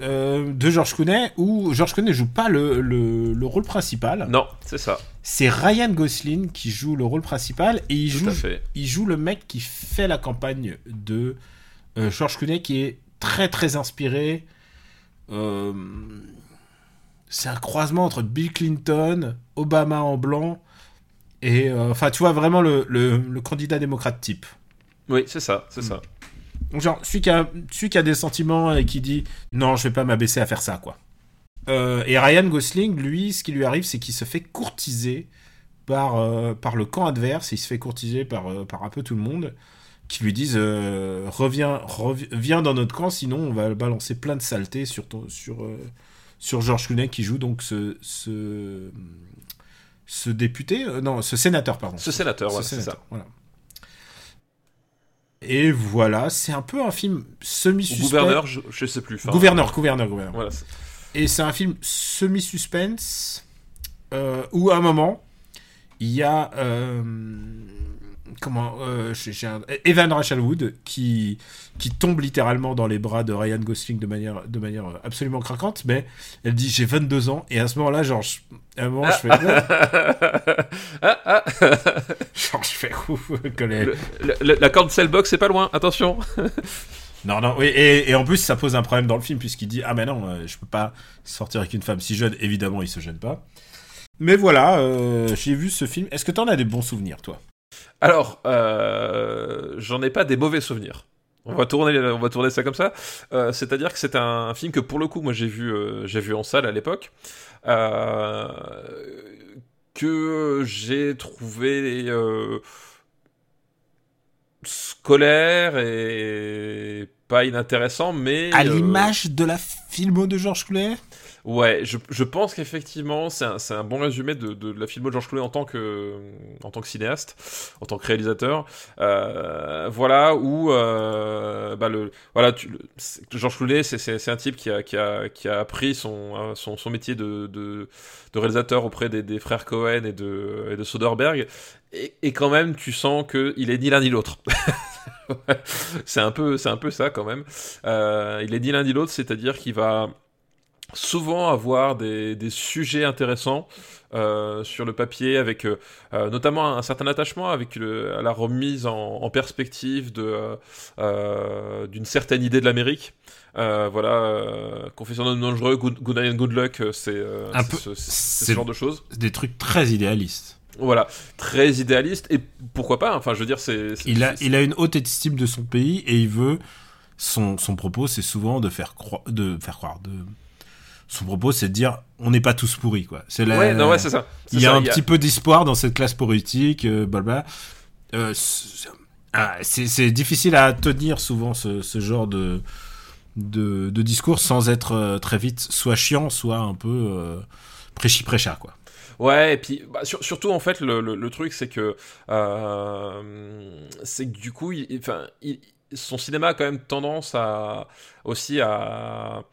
euh, de Georges Clooney où Georges Clooney joue pas le, le, le rôle principal. Non, c'est ça. C'est Ryan Gosling qui joue le rôle principal et il Tout joue, fait. il joue le mec qui fait la campagne de euh, Georges Clooney qui est très très inspiré. Euh, c'est un croisement entre Bill Clinton, Obama en blanc et euh, enfin tu vois vraiment le, le, le candidat démocrate type. Oui, c'est ça, c'est ça. Genre, celui qui, a, celui qui a des sentiments et qui dit non, je vais pas m'abaisser à faire ça, quoi. Euh, et Ryan Gosling, lui, ce qui lui arrive, c'est qu'il se fait courtiser par, euh, par le camp adverse, il se fait courtiser par, euh, par un peu tout le monde. qui lui disent reviens, revi- viens dans notre camp, sinon on va balancer plein de saletés sur, ton, sur, sur George Clooney qui joue donc ce, ce, ce député, non, ce sénateur, pardon. Ce sénateur, Ce voilà, c'est sénateur, ça. voilà. Et voilà, c'est un peu un film Ou semi-suspect. gouverneur, je, je sais plus. Enfin, Gouverneur, gouverneur, gouverneur. Voilà, Et c'est un film semi-suspense euh, où à un moment il y a euh, comment euh, un- Evan Rachel Wood qui qui tombe littéralement dans les bras de Ryan Gosling de manière de manière absolument craquante, mais elle dit j'ai 22 ans et à ce moment-là genre je, à un moment je fais Ah, ah, genre je fais ouf les- le- le- la cancel box, c'est pas loin, attention. Non, non, oui, et, et en plus, ça pose un problème dans le film, puisqu'il dit Ah, mais non, euh, je peux pas sortir avec une femme si jeune. Évidemment, il se gêne pas. Mais voilà, euh, j'ai vu ce film. Est-ce que t'en as des bons souvenirs, toi? Alors, euh, j'en ai pas des mauvais souvenirs. On va tourner, on va tourner ça comme ça. Euh, C'est-à-dire que c'est un, film que pour le coup, moi j'ai vu, euh, j'ai vu en salle à l'époque, euh, que j'ai trouvé scolaire et pas inintéressant, mais À l'image de la filmo de Georges Clooney? Ouais, je, je pense qu'effectivement, c'est un, un bon résumé de, de la filmo de Georges Clooney en tant que, en tant que cinéaste, en tant que réalisateur. Euh, voilà, où, euh, bah le, voilà, tu, le- Georges Clooney, c'est, un type qui a, qui a, qui a appris son, euh, son, son métier de, de, de réalisateur auprès des, des frères Cohen et de, et de Soderbergh. Et, et quand même, tu sens qu'il est ni l'un ni l'autre. C'est un peu, un peu ça quand même. Euh, il est ni l'un ni l'autre, c'est-à-dire qu'il va souvent avoir des, des sujets intéressants euh, sur le papier, avec euh, euh, notamment un, certain attachement avec le- à la remise en, en perspective de, euh, d'une certaine idée de l'Amérique. Voilà, Confession d'un dangereux, Good, Good Night and Good Luck, c'est, Un c'est peu- ce, ce genre de choses. Des trucs très idéalistes. Voilà, très idéaliste, et pourquoi pas, enfin je veux dire, c'est... Il a, il a une haute estime de son pays et il veut. Son, son propos, c'est souvent de faire, croire, de faire croire. De... Son propos, c'est de dire on n'est pas tous pourris, quoi. C'est la- Ouais, ouais, c'est ça. Il y a ça, un petit peu d'espoir dans cette classe politique, euh. Euh, c'est ah, c'est- difficile à tenir souvent ce, ce genre de, de, de discours sans être euh, très vite soit chiant, soit un peu euh, prêchi-prêcha, quoi. Ouais, et puis bah, sur- surtout en fait le, le- le truc c'est que euh, c'est que du coup, il, enfin, il- son cinéma a quand même tendance à aussi à,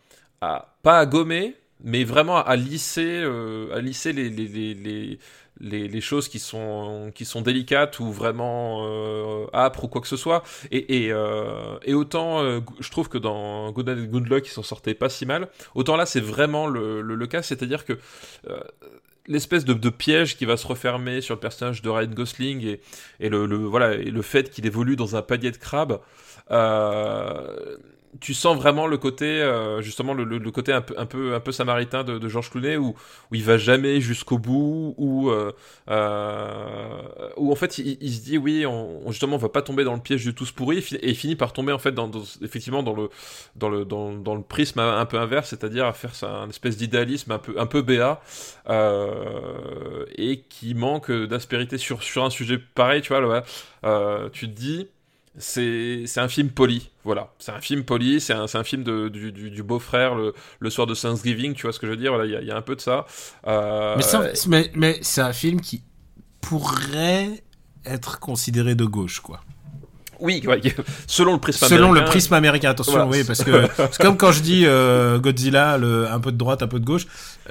à pas à gommer, mais vraiment à lisser, euh, à lisser les, les, les, les, les- choses qui sont qui sont délicates ou vraiment euh, âpres ou quoi que ce soit. Et, et, euh, et autant euh, je trouve que dans Good Night Good Luck ils s'en sortaient pas si mal, autant là c'est vraiment le, le, cas, c'est-à-dire que euh, l'espèce de, de piège qui va se refermer sur le personnage de Ryan Gosling et, et le, le- voilà et le fait qu'il évolue dans un panier de crabes euh, tu sens vraiment le côté euh, justement le, le- le côté un peu un peu un peu samaritain de, de George Clooney où où il va jamais jusqu'au bout où euh, euh, où en fait il, il se dit oui on, justement on va pas tomber dans le piège du tous pourri. Et il finit par tomber en fait dans, dans- effectivement dans le dans le dans, dans le prisme un, peu inverse c'est-à-dire à faire un espèce d'idéalisme un peu un peu béat euh, et qui manque d'aspérité sur, sur un sujet pareil, tu vois, là, euh, tu te dis, c'est un film poli, voilà, c'est un film poli, c'est un, un film de, du, du, du beau-frère le, le soir de Thanksgiving, tu vois ce que je veux dire, voilà, il y a- il y, a un peu de ça. Euh, Mais, ça- mais, mais c'est un film qui pourrait être considéré de gauche, quoi. oui, ouais, selon le prisme Selon le américain, prisme américain, attention, Voilà. oui, parce que c'est comme quand je dis euh, Godzilla, le, un peu de droite, un peu de gauche,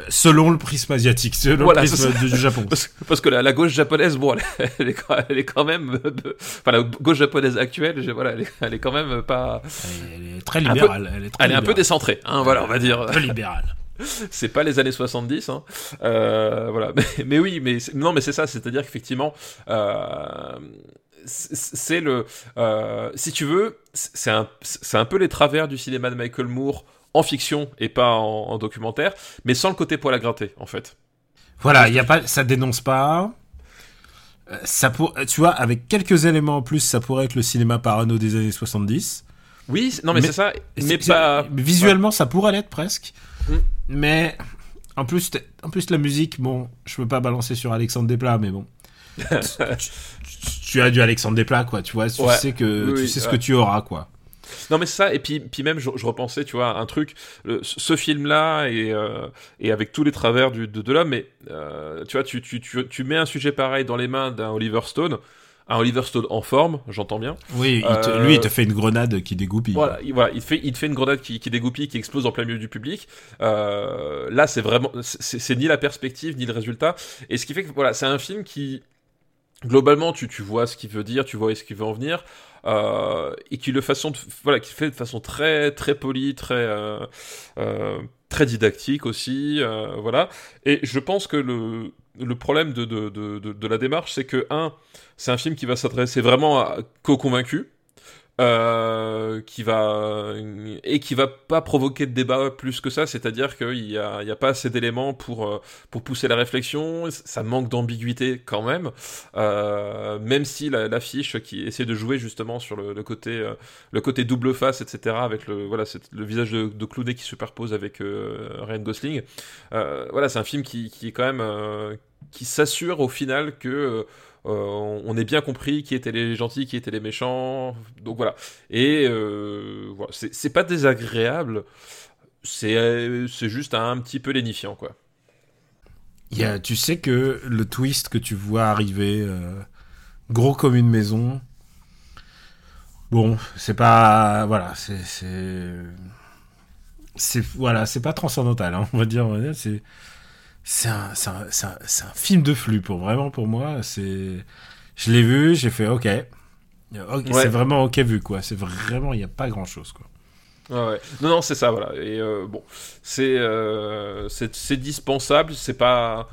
selon le prisme asiatique, selon Voilà, le c'est prisme du Japon. Parce, parce que la, la gauche japonaise, bon, elle, elle est, quand- elle est quand même. euh, Enfin, la gauche japonaise actuelle, je- voilà, elle est, elle est quand même pas. Elle est, très libérale. Elle est, très Elle est un peu décentrée, hein, voilà, on va dire. Un peu libérale. c'est pas les années 70 hein. Euh, voilà mais, mais oui mais c'est- non mais c'est ça c'est-à-dire qu'effectivement euh, c'est c'est le euh, si tu veux c'est un c'est un peu les travers du cinéma de Michael Moore en fiction et pas en, en documentaire mais sans le côté poil à gratter en fait Voilà, il y a pas, ça dénonce pas. Euh, Ça pour, tu vois, avec quelques éléments en plus, ça pourrait être le cinéma parano des années 70. oui non mais, Mais- c'est ça mais pas Visuellement, ça pourrait l'être presque. Mm. Mais en plus, en plus la musique, bon, je peux pas balancer sur Alexandre Desplat, mais bon. tu, tu- tu as du Alexandre Desplat, quoi. Tu vois, tu Ouais. sais que Oui, tu sais ce que tu auras, quoi. Non mais c'est ça et puis puis même je, je repensais tu vois un truc le- ce film là et euh, et avec tous les travers du, de, de l'homme mais euh, tu vois tu, tu, tu, tu mets un sujet pareil dans les mains d'un Oliver Stone un Oliver Stone en forme j'entends bien. Oui, il te- Euh, lui, il te fait une grenade qui dégoupille. voilà il, voilà il te fait il te fait une grenade qui, qui dégoupille qui explose en plein milieu du public. Euh, là c'est vraiment c'est c'est ni la perspective ni le résultat. Et ce qui fait que voilà c'est un film qui globalement tu, tu vois ce qu'il veut dire tu vois ce qu'il veut en venir euh, et qui le façon de, voilà qui fait de façon très très polie très euh, euh, très didactique aussi voilà. Et je pense que le le problème de, de, de, de, de la démarche c'est que un c'est un film qui va s'adresser vraiment à- qu'aux convaincus euh, qui va et qui va pas provoquer de débat plus que ça, c'est-à-dire qu'il y a, il y a pas assez d'éléments pour euh, pour pousser la réflexion, ça manque d'ambiguïté quand même, euh, même si la- l'affiche qui essaie de jouer justement sur le, côté euh, le côté double face, etc. avec le voilà le visage de, de Clooney qui superpose avec euh, Ryan Gosling, voilà c'est un film qui, qui est quand même qui s'assure au final que on ait bien compris qui étaient les gentils, qui étaient les méchants. Donc voilà. Et euh, voilà, c'est pas désagréable. C'est euh, c'est juste un petit peu lénifiant, quoi. Il tu sais que le twist que tu vois arriver, euh, gros comme une maison. Bon, c'est pas, voilà, c'est, c'est, voilà, c'est pas transcendantal, hein, on va dire, c'est, c'est un, un, un, un film de flux pour vraiment pour moi. C'est, je l'ai vu, j'ai fait ok, Ouais. c'est vraiment ok vu quoi. C'est vraiment, il n'y a pas grand chose quoi. Ouais. Non, non, c'est ça, voilà. Et euh, bon, c'est euh, c'est dispensable. C'est pas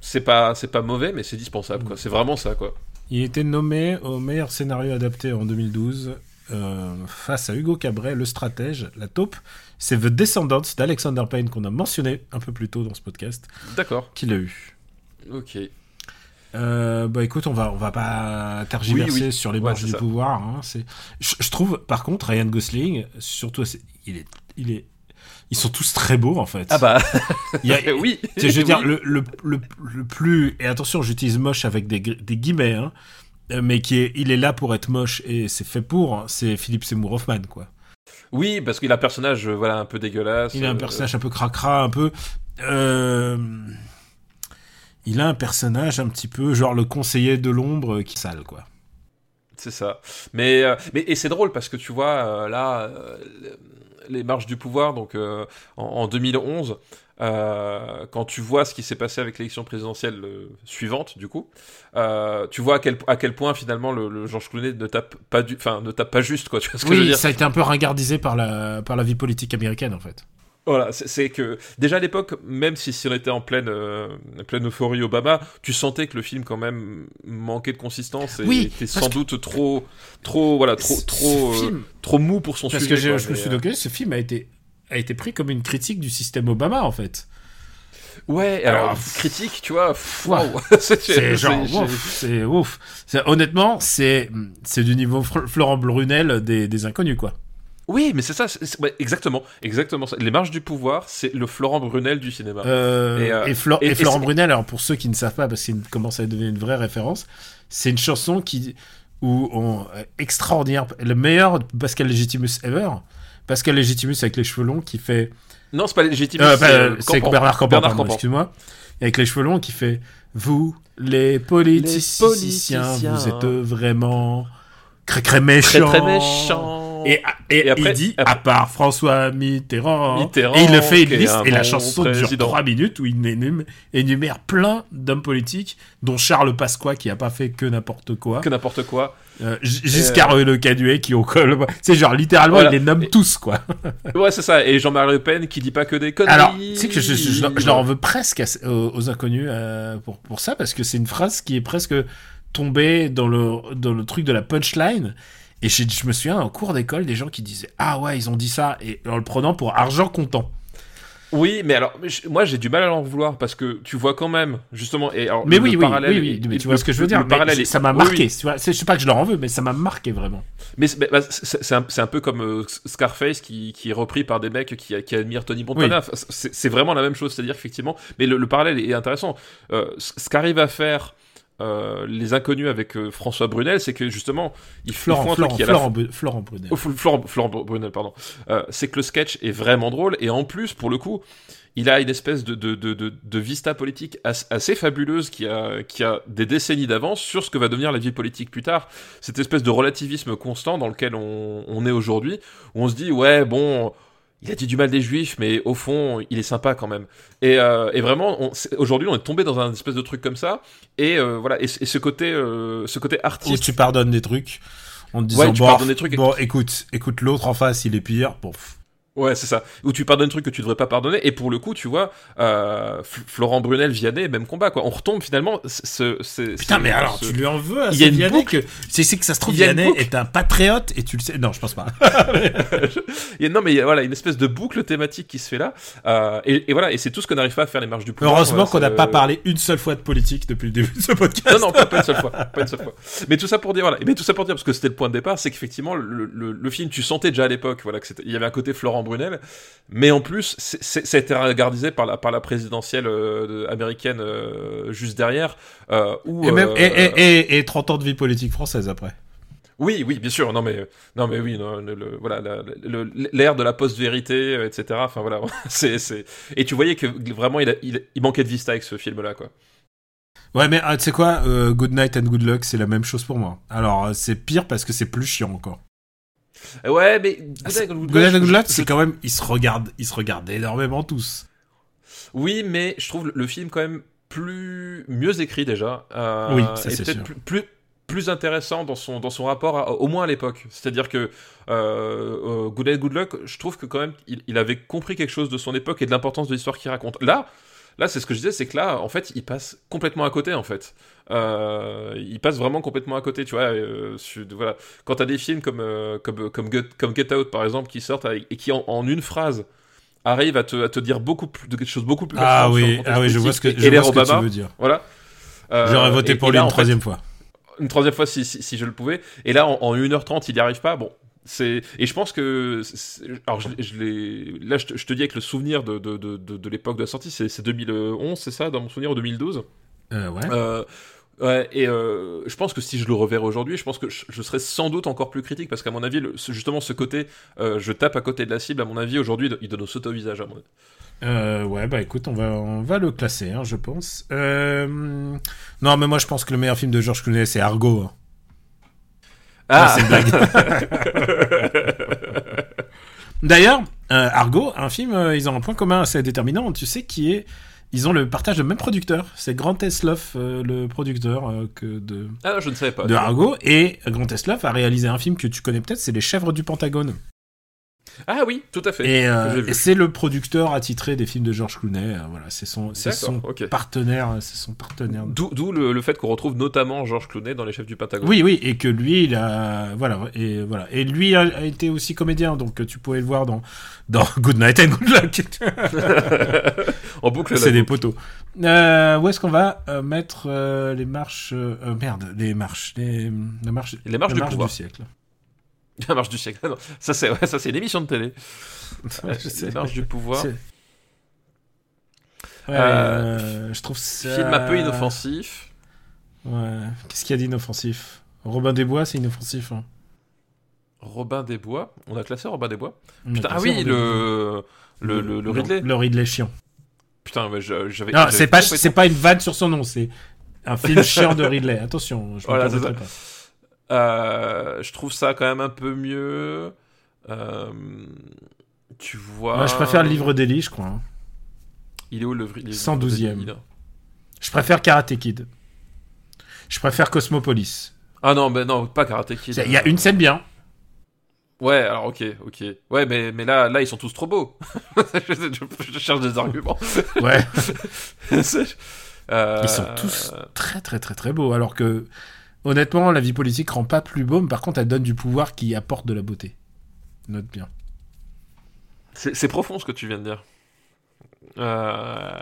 c'est pas c'est pas mauvais, mais c'est dispensable, quoi. C'est vraiment ça, quoi. Il était nommé au meilleur scénario adapté en 2012 euh, face à Hugo Cabret, le stratège, la taupe. C'est The Descendants d'Alexander Payne qu'on a mentionné un peu plus tôt dans ce podcast, D'accord. qu'il a eu. Ok. Euh, bah écoute, on va on va pas tergiverser Oui, oui. sur les Ouais, marges du ça. pouvoir. hein, c'est, je, je trouve par contre Ryan Gosling, surtout, c'est- il est il est ils sont tous très beaux en fait. Ah bah Il y a- oui. Je veux dire, le, le, le, le plus. Et attention, j'utilise moche avec des, des guillemets, hein, mais qui est, il est là pour être moche et c'est fait pour. hein, c'est Philippe Seymour Hoffman, quoi. Oui, parce qu'il a un personnage, euh, voilà, un peu dégueulasse. Il a un euh, personnage un peu cracra, un peu. euh, il a un personnage un petit peu genre le conseiller de l'ombre qui sale, quoi. C'est ça. Mais, euh, mais et c'est drôle parce que tu vois, euh, là, euh, les marches du pouvoir, donc euh, en, en 2011, euh, quand tu vois ce qui s'est passé avec l'élection présidentielle euh, suivante, du coup, euh, tu vois à quel, à quel point finalement le, le Georges Clooney ne tape pas du, enfin ne tape pas juste quoi. Tu vois ce que je veux Oui, dire ça a été un peu ringardisé par la, par la vie politique américaine, en fait. Voilà, c'est- que déjà à l'époque, même si, si on était en pleine, euh, pleine euphorie Obama, tu sentais que le film quand même manquait de consistance et Oui, était parce sans doute trop, trop, voilà, trop, trop, euh, film- trop mou pour son Parce sujet. que je, quoi, je me suis euh, dit, ce film a été, a été pris comme une critique du système Obama, en fait. Ouais, alors, Alors, critique, tu vois, c'est genre, c'est- ouf, Honnêtement, c'est du niveau Florent Brunel des, des inconnus, quoi. Oui, mais c'est ça, ouais, exactement, exactement ça. Les marches du pouvoir, c'est le Florent Brunel du cinéma. Euh, Et, et, euh, Flo- et- Florent Brunel, alors pour ceux qui ne savent pas, parce qu'il commence à devenir une vraie référence, c'est une chanson qui où on euh, extraordinaire, le meilleur Pascal Legitimus ever. Pascal Legitimus avec les cheveux longs qui fait Non, c'est pas légitime. Euh, euh, c'est Campan. Bernard Campan, Bernard pardon, Campan. excuse-moi. Avec les cheveux longs qui fait Vous, les politiciens, politiciens. vous êtes vraiment très très méchants. Très très méchant. Et, et, Et après- il dit, après- à part François Mitterrand, Mitterrand, et il le fait une liste, un et la chanson dure président. 3 minutes où il énumère, énumère plein d'hommes politiques, dont Charles Pasqua qui a pas fait que n'importe quoi, que n'importe quoi. euh, Giscard Le Canuet qui au col, c'est genre littéralement Voilà. il les nomme Et- tous quoi. Ouais, c'est ça. Et Jean-Marie Le Pen qui dit pas que des conneries. Alors, tu sais que je, je- je leur- je leur en veux presque à- aux, aux inconnus euh, pour, pour ça, parce que c'est une phrase qui est presque tombée dans le, dans le truc de la punchline. Et je, je me souviens en cours d'école des gens qui disaient Ah ouais, ils ont dit ça, et en le prenant pour argent comptant. Oui, mais alors, moi j'ai du mal à l'en vouloir parce que tu vois quand même, justement. Et alors, Mais le- oui, le oui, parallèle oui, oui, mais tu le- vois ce que je veux dire. Parallèle est- ça m'a oui, marqué, oui. Je sais pas que je leur en veux, mais ça m'a marqué vraiment. Mais c'est- bah, un, peu comme euh, Scarface qui, qui est repris par des mecs qui, qui admirent Tony Montana. C'est vraiment la même chose, c'est-à-dire effectivement. Mais le, le parallèle est intéressant. Euh, ce qu'arrive à faire euh, les inconnus avec euh, François Brunel, c'est que justement, il Florent, un truc Florent, qui à la Florent, Florent Brunel. Oh, Fl- Florent, Florent Brunel, pardon. Euh, c'est que le sketch est vraiment drôle et en plus, pour le coup, il a une espèce de, de, de, de, de vista politique as- assez fabuleuse qui a, qui a des décennies d'avance sur ce que va devenir la vie politique plus tard. Cette espèce de relativisme constant dans lequel on, on est aujourd'hui, où on se dit, ouais, bon, il a dit du mal des juifs, mais au fond, il est sympa quand même. Et, euh, et vraiment, aujourd'hui, on est tombé dans un espèce de truc comme ça. Et euh, voilà, et, et ce côté, euh, ce côté Où artiste. tu pardonnes des trucs en te disant Ouais, tu bon, pardonnes des trucs bon écoute, écoute l'autre en face, il est pire. Bon, pff. Ouais, c'est ça. Où tu pardonnes un truc que tu devrais pas pardonner. Et pour le coup, tu vois, euh, Florent Brunel, Vianney, même combat, quoi. On retombe finalement. Ce, ce- Putain, mais alors, ce- tu lui en veux à Il y a une Vianney boucle. que c'est que ça se trouve Vianney est un patriote et tu le sais. Non, je pense pas. Il y a- non, mais il y a, voilà, une espèce de boucle thématique qui se fait là. Euh, et, et voilà, et c'est tout ce qu'on n'arrive pas à faire les marches du pouvoir. Heureusement Voilà, qu'on n'a pas parlé une seule fois de politique depuis le début de ce podcast. Non, non, pas, pas une seule fois. Pas une seule fois. Mais tout ça pour dire, voilà. Mais tout ça pour dire, parce que c'était le point de départ, c'est qu'effectivement, le, le, le film, tu sentais déjà à l'époque, voilà, que c'était- il y avait un côté Florent Brunel. Mais en plus, ça a été regardisé par la, par la présidentielle euh, américaine euh, juste derrière. Euh, où, Et, même, et, et, et, et 30 ans de vie politique française après. Oui, oui, bien sûr. Non, mais non, mais oui, non, le, le- voilà, l'ère de la post-vérité, etc. Enfin voilà, c'est. Et tu voyais que vraiment, il, a- il, il manquait de vista avec ce film-là, quoi. Ouais, mais ah, tu sais quoi euh, Good Night and Good Luck, c'est la même chose pour moi. Alors, c'est pire parce que c'est plus chiant encore. Ouais, mais Ah, Good Luck, c'est quand même. Ils se regardent, ils se regardent énormément tous. Oui, mais je trouve le- film quand même plus mieux écrit déjà. euh, Oui, ça, c'est peut-être sûr. plus, plus plus intéressant dans son dans son rapport à- au moins à l'époque. C'est-à-dire que euh, euh, Good Night Good Luck, je trouve que quand même il, il avait compris quelque chose de son époque et de l'importance de l'histoire qu'il raconte. Là, là, c'est ce que je disais, c'est que là, en fait, il passe complètement à côté, en fait. Euh, il passe vraiment complètement à côté, tu vois. euh, sur- voilà. Quand t'as des films comme euh, comme comme Get, comme Get Out par exemple qui sortent avec- et qui en, en une phrase arrivent à te, à te dire beaucoup plus de quelque chose beaucoup plus Ah oui, ah oui, je vois ce que, je vois tu veux dire. Voilà. Euh, J'aurais voté et- pour et lui là, une fait, troisième fois. une troisième fois si, si, si je le pouvais. Et là, en, en 1h30, il n'y arrive pas. Bon, et je pense que alors je, je là je te, je te dis avec le souvenir de, de, de, de, l'époque de la sortie, c'est c'est 2011, c'est ça, dans mon souvenir, ou 2012. Euh, ouais. Euh, ouais, et euh, je pense que si je le reverrais aujourd'hui, je pense que je, je serais sans doute encore plus critique parce qu'à mon avis, le- justement, ce côté, euh, je tape à côté de la cible, à mon avis, aujourd'hui, il donne au sauto-visage à mon avis. Euh, ouais, bah écoute, on va, on va le classer, hein, je pense. Non, mais moi je pense que le meilleur film de George Clooney, c'est Argo. hein. Ah, blague. D'ailleurs, Argo, un film, ils ont un point commun assez déterminant, tu sais, qui est. Ils ont le partage de même producteur. C'est Grant Esloff, euh, le producteur euh, que de, Ah, je ne savais pas. de Argo. Et Grant Esloff a réalisé un film que tu connais peut-être, c'est Les Chèvres du Pentagone. Ah oui, tout à fait. Et, euh, et c'est le producteur attitré des films de George Clooney. euh, voilà, c'est son, c'est son partenaire, c'est son partenaire. D'où d'où le, le fait qu'on retrouve notamment Georges Clooney dans Les Chefs du Pentagone. Oui, oui, et que lui, il a, voilà, et voilà, et lui a, a été aussi comédien, donc euh, tu pouvais le voir dans dans Good Night and Good Luck. en boucle. C'est des poteaux. Euh, où est-ce qu'on va euh, mettre euh, les marches euh, euh, Merde, les marches, les, la marche, Les marches du siècle. La marche du siècle. Ah non, ça c'est ouais, ça c'est une émission de télé. Ouais, je sais. Les marches du pouvoir. Ouais, Euh, euh, je trouve ça... Film un peu inoffensif. Ouais. Qu'est-ce qu'il y a d'inoffensif? Robin des Bois, c'est inoffensif. Hein. Robin des Bois. On a classé Robin des Bois. Putain, ah oui, le, le, le, le Ridley. Le Ridley chiant. Putain, mais j'avais. Non, c'est pas, pas une vanne sur son nom, c'est un film chiant de Ridley. Attention, je Voilà, pas. Euh, je trouve ça quand même un peu mieux. Euh, tu vois. Moi, je préfère le livre d'Eli, je crois. hein. Il est où le livre 112e. Il est- Je préfère Karate Kid. Je préfère Cosmopolis. Ah non, mais non, pas Karate Kid. Il y a une scène bien. Ouais, alors ok, ok. Ouais, mais, mais là, là, ils sont tous trop beaux. je, je- je cherche des arguments. Ouais. Euh, Ils sont tous très très très très beaux. Alors que, honnêtement, la vie politique rend pas plus beau, mais par contre, elle donne du pouvoir qui apporte de la beauté. Note bien. C'est profond ce que tu viens de dire. Euh...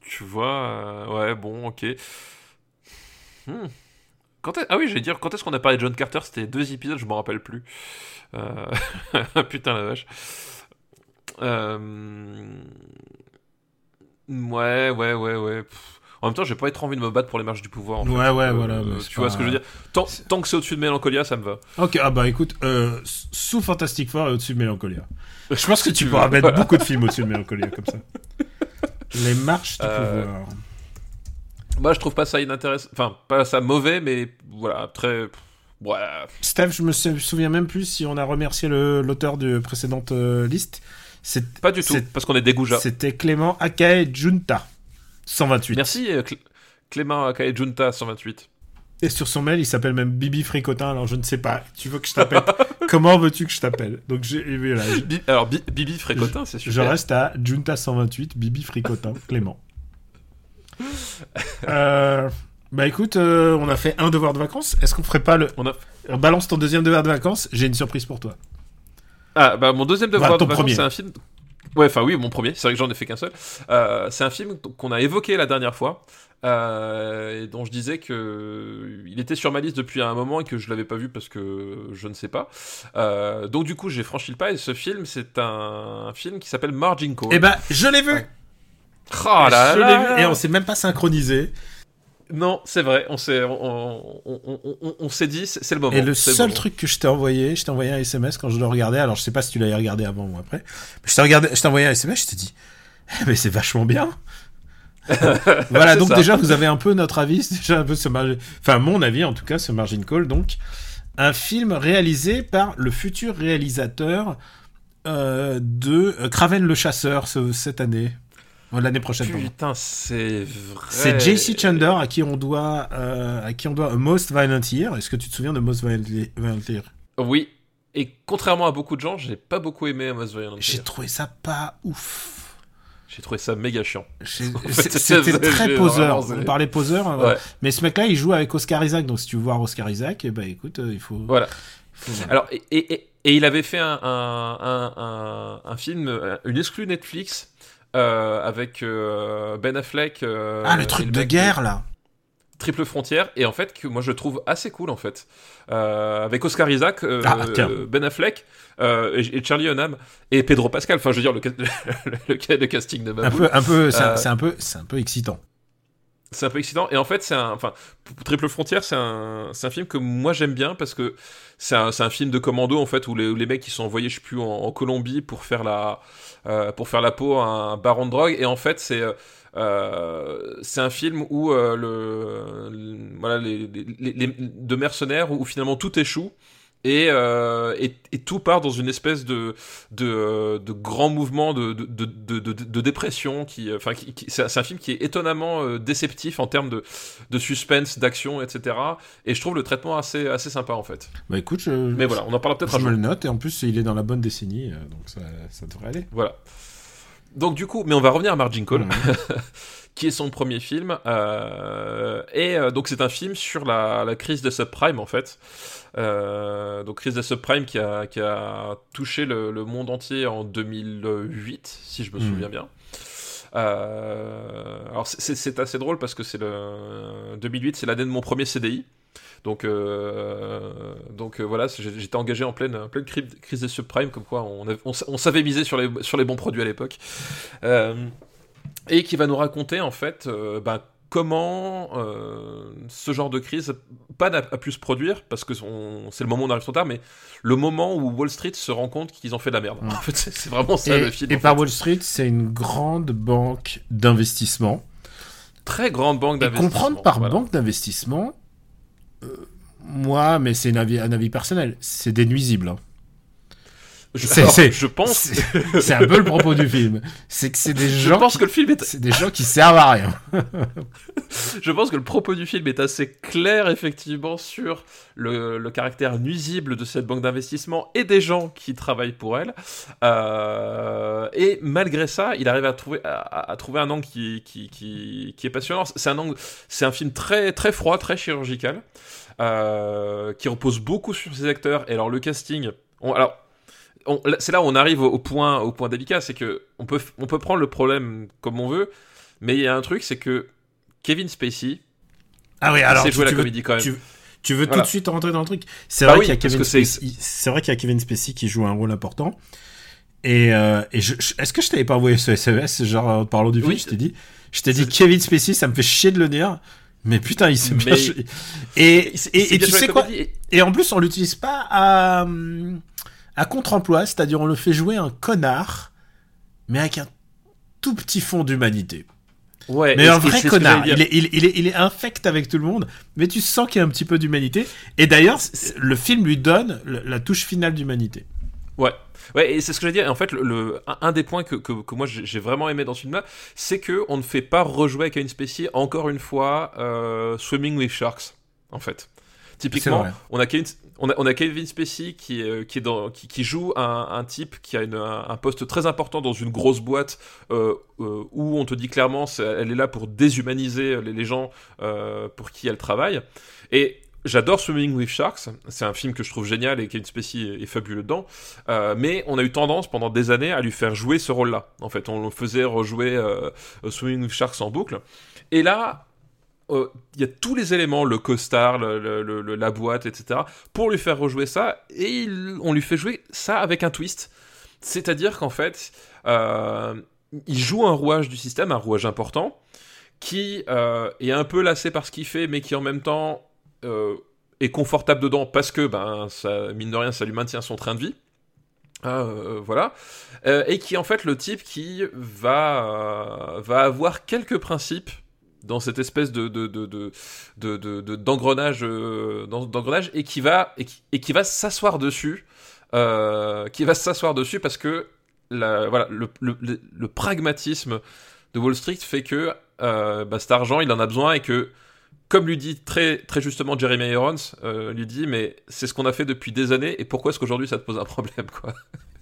Tu vois, euh, ouais, bon, ok. Hmm. Ah oui, j'allais dire, quand est-ce qu'on a parlé de John Carter? C'était deux épisodes, je m'en rappelle plus. Euh, Putain la vache. Euh, Ouais, ouais, ouais, ouais. Pff. En même temps, j'ai pas trop envie de me battre pour les marches du pouvoir. en fait. Ouais, ouais, Euh, voilà, tu vois pas- ce que je veux dire? Tant, tant que c'est au-dessus de Mélancolia, ça me va. Ok, ah bah écoute, euh, sous Fantastic Four et au-dessus de Mélancolia. Je pense que tu pourras mettre voilà. beaucoup de films au-dessus de Mélancolia comme ça. Les marches du Euh, pouvoir. Moi, je trouve pas ça inintéressant. Enfin, pas ça mauvais, mais voilà, très. Voilà. Steph, je me sou- souviens même plus si on a remercié l'auteur de précédente liste. C'est- Pas du tout, parce qu'on est dégoujat. C'était Clément Akae Junta. 128. Merci, euh, Cl- Clément Akae Junta 128. Et sur son mail, il s'appelle même Bibi Fricotin, alors je ne sais pas. Tu veux que je t'appelle? Comment veux-tu que je t'appelle? Donc j'ai- voilà, je, Alors, Bi- Bibi Frécotin, c'est je super. reste à Junta 128, Bibi Fricotin, Clément. Euh, bah écoute, euh, on a fait un devoir de vacances. Est-ce qu'on ferait pas le... On a... Balance ton deuxième devoir de vacances, j'ai une surprise pour toi. Ah, bah, mon deuxième devoir Bah, de vacances, premier. c'est un film. Ouais, enfin, oui, mon premier. C'est vrai que j'en ai fait qu'un seul. Euh, c'est un film qu'on a évoqué la dernière fois. euh, et dont je disais que il était sur ma liste depuis un moment et que je l'avais pas vu parce que je ne sais pas. Euh, donc du coup j'ai franchi le pas et ce film c'est un, film qui s'appelle Margin Call. Eh ben, je l'ai vu Ouais. Oh là Je là vu, Et on s'est même pas synchronisé. Non, c'est vrai, on s'est on, on- on- on- on s'est dit c'est le moment. Et le seul truc que je t'ai envoyé, je t'ai envoyé un SMS quand je le regardais. Alors je sais pas si tu l'avais regardé avant ou après. Mais je t'ai regardé, je t'ai envoyé un SMS, je t'ai dit, eh, mais c'est vachement bien. voilà, donc ça. déjà vous avez un peu notre avis, déjà un peu ce margin, enfin mon avis en tout cas, ce Margin Call. Donc un film réalisé par le futur réalisateur euh, de euh, Craven le chasseur ce- cette année, Euh, l'année prochaine. Putain, c'est vrai. C'est JC Chandler à qui on doit, euh, à qui on doit A Most Violent Year. Est-ce que tu te souviens de Most Violent Year? Oui. Et contrairement à beaucoup de gens, j'ai pas beaucoup aimé Amos Violent J'ai Year. trouvé ça pas ouf. J'ai trouvé ça méga chiant. J'ai- C'était très j'ai poseur. On parlait poseur. hein, Ouais. Mais ce mec-là, il joue avec Oscar Isaac. Donc si tu veux voir Oscar Isaac, eh ben écoute, euh, il faut. Voilà. faut. Alors, et, et, et- et il avait fait un, un, un, film, euh, une exclue Netflix, avec euh, Ben Affleck. euh, ah, le truc de guerre là. Triple Frontière, et en fait, que moi je trouve assez cool en fait. Euh, avec Oscar Isaac, euh, Ah, tiens. Ben Affleck, euh, et, et Charlie Hunnam, et Pedro Pascal. Enfin, je veux dire, le, ca- le, casting de Un peu, un peu, c'est un- Euh, c'est un peu, c'est un peu excitant. C'est un peu excitant. Et en fait, c'est un. Enfin, Triple Frontière, c'est un, un film que moi j'aime bien parce que c'est un, un film de commando en fait où les, les mecs qui sont envoyés, je sais en, Colombie pour faire la, euh, pour faire la peau à un baron de drogue. Et en fait, c'est. euh, c'est un film où euh, le, voilà les, les- les- de mercenaires où finalement tout échoue et, euh, et, et tout part dans une espèce de de, euh, de grand mouvement de, de, de, dépression qui euh, enfin qui, qui- c'est un- film qui est étonnamment déceptif en termes de, de suspense d'action etc et je trouve le traitement assez assez sympa en fait. Bah écoute, je, mais voilà on en parlera peut-être je un me jour. le note et en plus il est dans la bonne décennie, donc ça, ça devrait aller. voilà. Donc du coup mais on va revenir à Margin Call. qui est son premier film. euh, et euh, donc c'est un film sur la, la crise des subprimes en fait. Euh, donc crise des subprimes qui a, qui a touché le, le monde entier en 2008, si je me Mhm. souviens bien. Alors c'est- assez drôle parce que c'est le 2008, c'est l'année de mon premier CDI. Donc, euh, donc euh, voilà, j'étais engagé en pleine, en pleine cri- crise des subprimes, comme quoi on, avait- on, sa- on savait miser sur les, sur les bons produits à l'époque. Euh, et qui va nous raconter en fait euh, ben, comment euh, ce genre de crise pas a pu se produire parce que c'est le moment où on arrive trop tard mais le moment où Wall Street se rend compte qu'ils ont fait de la merde en fait c'est vraiment ça Et, le film et par fait. Wall Street, c'est une grande banque d'investissement. très grande banque d'investissement comprendre par voilà. banque d'investissement, euh, moi, mais c'est un avis, un avis personnel, c'est des nuisibles. hein. Je, alors, je pense C'est un peu le propos du film. C'est que c'est des je gens, pense qui, que le film est c'est des gens qui servent à rien. je pense que le propos du film est assez clair effectivement sur le, le caractère nuisible de cette banque d'investissement et des gens qui travaillent pour elle. Euh, et malgré ça, il arrive à trouver, à, à trouver un angle qui, qui, qui, qui est passionnant. C'est un angle, c'est un film très très froid, très chirurgical, euh, qui repose beaucoup sur ses acteurs. Et alors le casting, on- alors c'est là où on arrive au, au point, au point délicat, c'est que on peut, on peut prendre le problème comme on veut, mais il y a un truc, c'est que Kevin Spacey, Ah oui, alors tu, la tu veux, comédie quand même. tu, tu veux Voilà. tout de suite rentrer dans le truc. C'est Bah vrai oui, qu'il y a Kevin Spacey. C'est vrai qu'il y a Kevin Spacey qui joue un rôle important. Et, euh, et est-ce que je t'avais pas envoyé ce SMS, genre en parlant du film, Oui. je t'ai dit, je t'ai dit Kevin Spacey, ça me fait chier de le dire, mais putain, il s'est bien Mais- joué. Et, et, bien tu sais quoi Et en plus, on l'utilise pas à, hum, à contre-emploi, c'est-à-dire on le fait jouer un connard, mais avec un tout petit fond d'humanité. Ouais, Mais un vrai connard. Il est, il, il est, il est infect avec tout le monde, mais tu sens qu'il y a un petit peu d'humanité. Et d'ailleurs, le film lui donne la touche finale d'humanité. Ouais. Ouais, et c'est ce que j'allais dire. En fait, le, le- un- des points que, que, que moi j'ai vraiment aimé dans ce film-là, c'est que on ne fait pas rejouer avec une spécie encore une fois euh, Swimming with Sharks. En fait, typiquement, on a Kevin, on a, Kevin Spacey qui, est, euh, est joue un, type qui a un, poste très important dans une grosse boîte euh, euh, où on te dit clairement c'est- elle est là pour déshumaniser les, gens pour qui elle travaille. Et j'adore Swimming with Sharks, c'est un film que je trouve génial et Kevin Spacey est, est fabuleux dedans. Mais on a eu tendance pendant des années à lui faire jouer ce rôle-là. En fait, on le faisait rejouer Swimming with Sharks en boucle. Et là, euh, il y a tous les éléments, le costard, le- la boîte, etc., pour lui faire rejouer ça, et on lui fait jouer ça avec un twist. C'est-à-dire qu'en fait, euh, il joue un rouage du système, un rouage important, qui euh, est un peu lassé par ce qu'il fait, mais qui en même temps est confortable dedans parce que, ben, ça, mine de rien, ça lui maintient son train de vie. Voilà. Et qui est en fait le type qui va, va avoir quelques principes dans cette espèce de de- de- de- de- d'engrenage euh, d'en- d'engrenage et qui va et qui, et qui va s'asseoir dessus euh, qui va s'asseoir dessus parce que la, voilà le, le- le- pragmatisme de Wall Street fait que euh, bah, cet argent il en a besoin et que comme lui dit très, très justement Jeremy Irons, lui dit mais c'est ce qu'on a fait depuis des années et pourquoi est-ce qu'aujourd'hui ça te pose un problème quoi?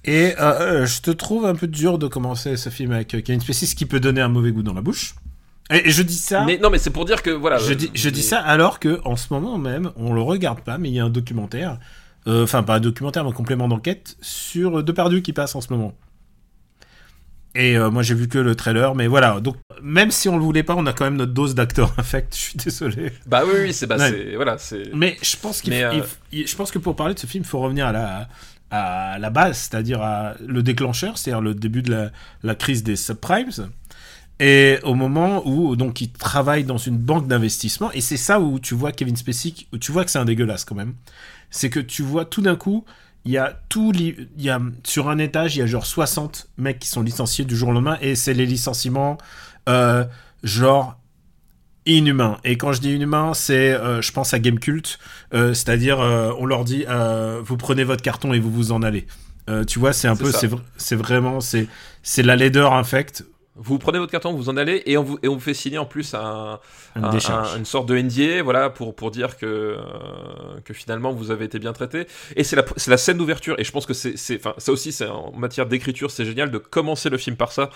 Et je te trouve un peu dur de commencer ce film avec Kevin Spacey, ce qui peut donner un mauvais goût dans la bouche. Et, je dis ça. Mais non mais c'est pour dire que voilà. Je dis, je dis ça alors que en ce moment même, on le regarde pas, mais il y a un documentaire, euh, enfin pas un documentaire, mais un complément d'enquête sur euh, Depardieu qui passe en ce moment. Et euh, moi j'ai vu que le trailer, mais voilà. Donc même si on le voulait pas, on a quand même notre dose d'acteur infect. Je suis désolé. Bah oui oui c'est bah Ouais. voilà c'est. Mais je pense qu'il, euh, je pense que pour parler de ce film, il faut revenir à la à la base, c'est-à-dire à le déclencheur, c'est-à-dire le début de la, la crise des subprimes. Et au moment où donc il travaille dans une banque d'investissement, et c'est ça où tu vois Kevin Spacey, où tu vois que c'est un dégueulasse quand même. C'est que tu vois tout d'un coup, il y a tout, il y a sur un étage, il y a genre 60 mecs qui sont licenciés du jour au lendemain, et c'est les licenciements euh, genre inhumains. Et quand je dis inhumain, c'est, euh, je pense à Game Cult, euh, c'est-à-dire euh, on leur dit, vous prenez votre carton et vous vous en allez. Tu vois, c'est un peu, c'est vr- c'est vraiment, c'est c'est la laideur infect. Vous prenez votre carton, vous en allez, et on vous, et on vous fait signer en plus un, Une un- un- une sorte de NDA, voilà, pour, pour dire que, euh, que finalement vous avez été bien traité. Et c'est la, c'est la scène d'ouverture, et je pense que c'est, c'est- enfin, ça aussi, c'est en matière d'écriture, c'est génial de commencer le film par ça,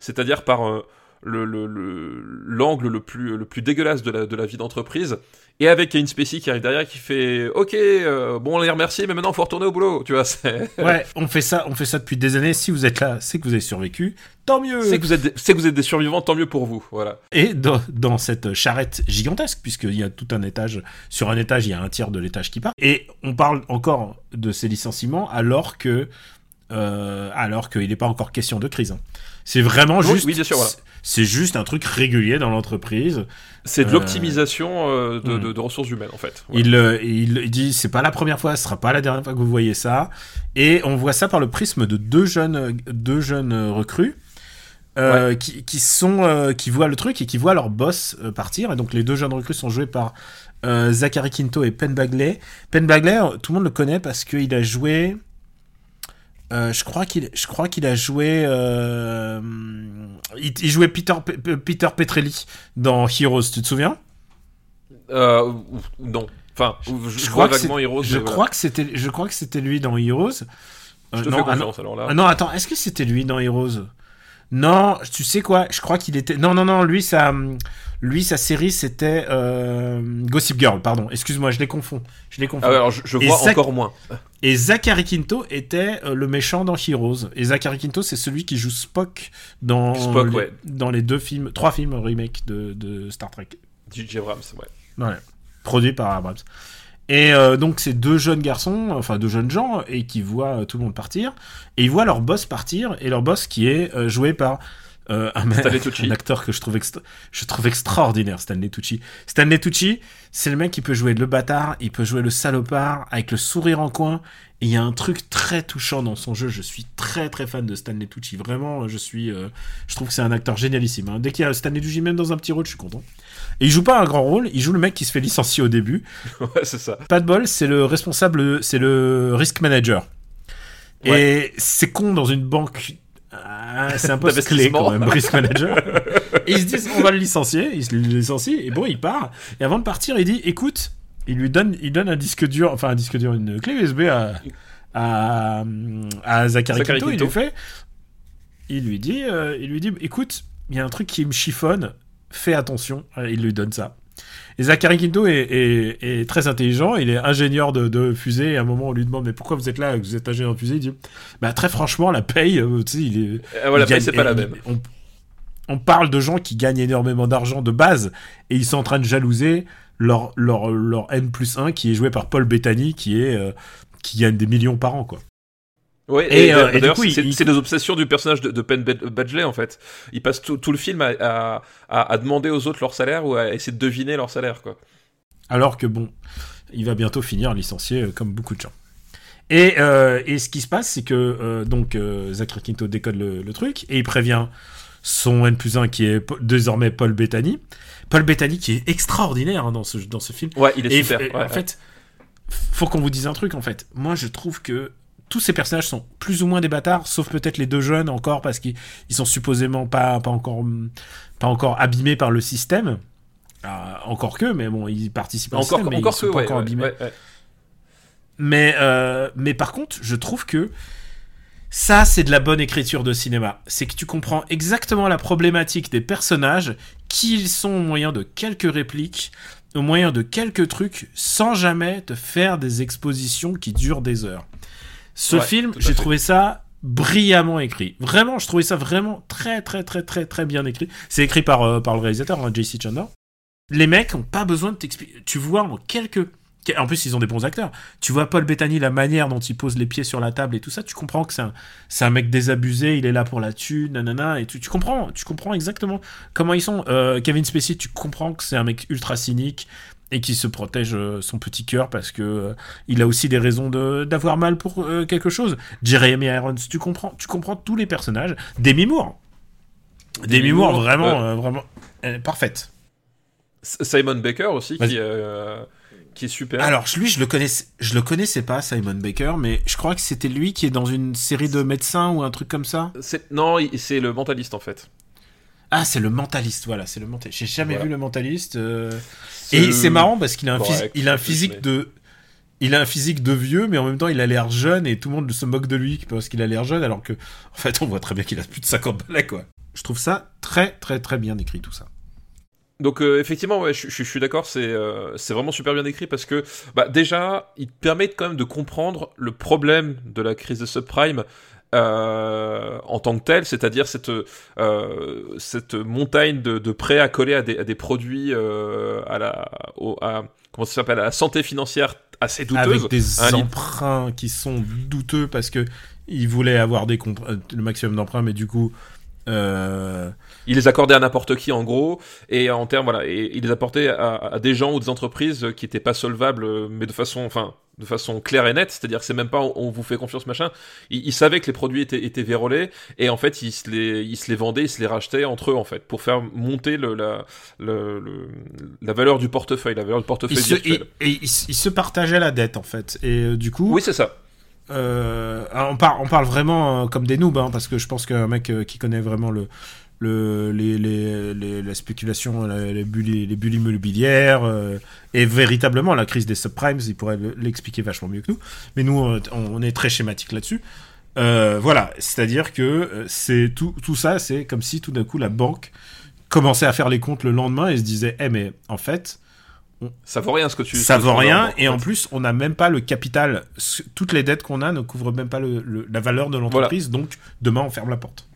c'est-à-dire par euh, le, le, le- l'angle le plus, le plus dégueulasse de la, de la vie d'entreprise, et avec Kevin Spacey qui arrive derrière qui fait Ok, euh, bon, on les remercie, mais maintenant faut retourner au boulot, tu vois, c'est. Ouais, on fait ça, on fait ça depuis des années. Si vous êtes là, c'est que vous avez survécu. Tant mieux. C'est que, vous êtes des, c'est que vous êtes des survivants, tant mieux pour vous, voilà. Et dans, dans cette charrette gigantesque, puisqu'il y a tout un étage, sur un étage, il y a un tiers de l'étage qui part. Et on parle encore de ces licenciements alors que, euh, alors qu'il n'est pas encore question de crise. hein. C'est vraiment Oui, juste, oui, bien sûr, voilà. C'est juste un truc régulier dans l'entreprise. C'est de Euh, l'optimisation euh, de, hmm. de- de ressources humaines, en fait. Il, euh, il, dit c'est pas la première fois, ce sera pas la dernière fois que vous voyez ça. Et on voit ça par le prisme de deux jeunes, deux jeunes recrues. euh, qui, qui sont qui voient le truc et qui voient leur boss partir et donc les deux jeunes recrues sont joués par Zachary Quinto et Penn Bagley Penn Bagley tout le monde le connaît parce qu'il a joué euh, je crois qu'il je crois qu'il a joué euh, il, il jouait Peter Pe- Peter Petrelli dans Heroes tu te souviens? Euh, non. Enfin, je, je crois vaguement Heroes. Je crois voilà. que c'était, je crois que c'était lui dans Heroes. Euh, Je te non, fais ah non, alors là. ah non, attends, est-ce que c'était lui dans Heroes? Non, tu sais quoi? Je crois qu'il était. Non, non, non, lui, sa, lui, sa série, c'était euh, Gossip Girl. Pardon. Excuse-moi, je les confonds. Je les confonds. Ah ouais, alors je, vois Zach- encore moins. Et Zachary Quinto était euh, le méchant dans Heroes. Et Zachary Quinto, c'est celui qui joue Spock dans Spock, les, ouais. dans les deux films, trois films remake de, de Star Trek. DJ Abrams, ouais. Ouais. Produit par Abrams. Et euh, donc c'est deux jeunes garçons, enfin deux jeunes gens, et qui voient tout le monde partir, et ils voient leur boss partir, et leur boss qui est euh, joué par euh, un, un acteur que je trouve, je trouve extraordinaire, Stanley Tucci. Stanley Tucci, c'est le mec qui peut jouer le bâtard, il peut jouer le salopard, avec le sourire en coin, et il y a un truc très touchant dans son jeu. Je suis très très fan de Stanley Tucci. Vraiment, je suis, euh, je trouve que c'est un acteur génialissime. hein. Dès qu'il y a Stanley Tucci, même dans un petit rôle, je suis content. Et il joue pas un grand rôle, il joue le mec qui se fait licencier au début. ouais, c'est ça. Pas de bol, c'est le responsable, c'est le risk manager. Et c'est con dans une banque. Ah, c'est un poste clé quand même, risk manager. et ils se disent, on va le licencier, ils se le licencient, et bon, il part. Et avant de partir, il dit, écoute, il lui donne, il donne un disque dur, enfin un disque dur, une clé USB à, à, à Zachary, Zachary Quinto, il Quinto. lui fait, il lui dit, euh, il lui dit, écoute, il y a un truc qui me chiffonne, fais attention. Il lui donne ça. Et Zachary Quinto est, est- est très intelligent, il est ingénieur de, de fusée, et à un moment on lui demande mais pourquoi vous êtes là, vous êtes ingénieur de fusée, il dit bah très franchement la paye, euh, tu sais, il est... Euh, voilà, il gagne- c'est pas la et- même. On, on parle de gens qui gagnent énormément d'argent de base, et ils sont en train de jalouser leur, leur, leur N plus 1 qui est joué par Paul Bettany, qui est... euh, qui gagne des millions par an, quoi. Ouais, Et, et, euh, et d'ailleurs, c'est il- des obsessions du personnage de, de Penn Bad- Badgley en fait. Il passe tout, tout le film à, à, à- à demander aux autres leur salaire ou à essayer de deviner leur salaire quoi. Alors que bon, il va bientôt finir licencié euh, comme beaucoup de gens. Et, euh, et ce qui se passe, c'est que euh, donc Zachary Quinto décode le, le truc et il prévient son N plus 1 qui est désormais Paul Bettany. Paul Bettany qui est extraordinaire hein, dans, ce, dans ce film. Ouais, il est Et super. f- ouais, en fait, faut qu'on vous dise un truc en fait. Moi, je trouve que tous ces personnages sont plus ou moins des bâtards, sauf peut-être les deux jeunes encore parce qu'ils ils sont supposément pas pas encore pas encore abîmés par le système. Ah, encore que, mais bon, ils participent encore, système, mais encore ils sont que, pas ouais, encore ouais, abîmés. ouais. Mais, euh, mais par contre, je trouve que ça, c'est de la bonne écriture de cinéma. C'est que tu comprends exactement la problématique des personnages, qui ils sont au moyen de quelques répliques, au moyen de quelques trucs, sans jamais te faire des expositions qui durent des heures. Ce Ouais, film, j'ai trouvé ça brillamment écrit. Vraiment, je trouvais ça vraiment très, très, très, très, très bien écrit. C'est écrit par, euh, par le réalisateur, hein, JC Chandler. Les mecs ont pas besoin de t'expliquer. Tu vois en quelques. En plus, ils ont des bons acteurs. Tu vois Paul Bettany, la manière dont il pose les pieds sur la table et tout ça, tu comprends que c'est un, un mec désabusé, il est là pour la thune, nanana, et tu, tu comprends, tu comprends exactement comment ils sont. Euh, Kevin Spacey, tu comprends que c'est un mec ultra cynique et qui se protège euh, son petit cœur parce que euh, il a aussi des raisons de d'avoir mal pour euh, quelque chose. Jeremy Irons, tu comprends, tu comprends tous les personnages. Demi Moore, Demi Demi Moore, Moore, vraiment, euh, vraiment parfaite. Simon Baker aussi qui, euh, qui est super. Alors lui, je le connaissais, je le connaissais pas, Simon Baker, mais je crois que c'était lui qui est dans une série de médecins ou un truc comme ça. C'est- non, c'est le mentaliste en fait. Ah, c'est le mentaliste, voilà, c'est le mentaliste. J'ai jamais Voilà. vu le mentaliste. euh, Et c'est marrant parce qu'il a un correct, physique, il a un physique mais- de, il a un physique de vieux, mais en même temps il a l'air jeune et tout le monde se moque de lui parce qu'il a l'air jeune, alors que en fait on voit très bien qu'il a plus de 50 balais quoi. Je trouve ça très très très bien écrit tout ça. Donc euh, effectivement, ouais, je, je- je suis d'accord, c'est euh, c'est vraiment super bien écrit parce que bah, déjà, il te permet quand même de comprendre le problème de la crise des subprimes euh, en tant que tel, c'est-à-dire cette euh, cette montagne de, de prêts à coller à des, à des produits euh, à la au- à, comment ça s'appelle à la santé financière assez douteuse. Avec des emprunts qui sont douteux parce que ils voulaient avoir des euh, le maximum d'emprunts, mais du coup. Euh, Il les accordait à n'importe qui en gros, et en termes voilà, et il les apportait à, à des gens ou des entreprises qui étaient pas solvables, mais de façon, enfin, de façon claire et nette. C'est-à-dire, que c'est même pas on, on vous fait confiance machin. Il, il savait que les produits étaient, étaient vérolés, et en fait, il se les, il se les vendait, il se les rachetait entre eux en fait, pour faire monter le, la, le, le- la valeur du portefeuille, la valeur du ils, portefeuille se, et- et ils se- ils se partageaient la dette en fait. Et euh, du coup, Oui, c'est ça. Euh, on, parle, vraiment euh, comme des noobs, hein, parce que je pense qu'un mec euh, qui connaît vraiment le, le, les, les, la spéculation, la- les bulles, les bulles immobilières, et véritablement la crise des subprimes, il pourrait le- l'expliquer vachement mieux que nous. Mais nous, on, est très schématique là-dessus. Voilà, c'est-à-dire que c'est tout, tout ça, c'est comme si tout d'un coup la banque commençait à faire les comptes le lendemain et se disait, eh mais en fait, Ça vaut rien ce que tu. ça vaut rien et en plus on n'a même pas le capital. Toutes les dettes qu'on a ne couvrent même pas le- le- la valeur de l'entreprise, donc demain on ferme la porte.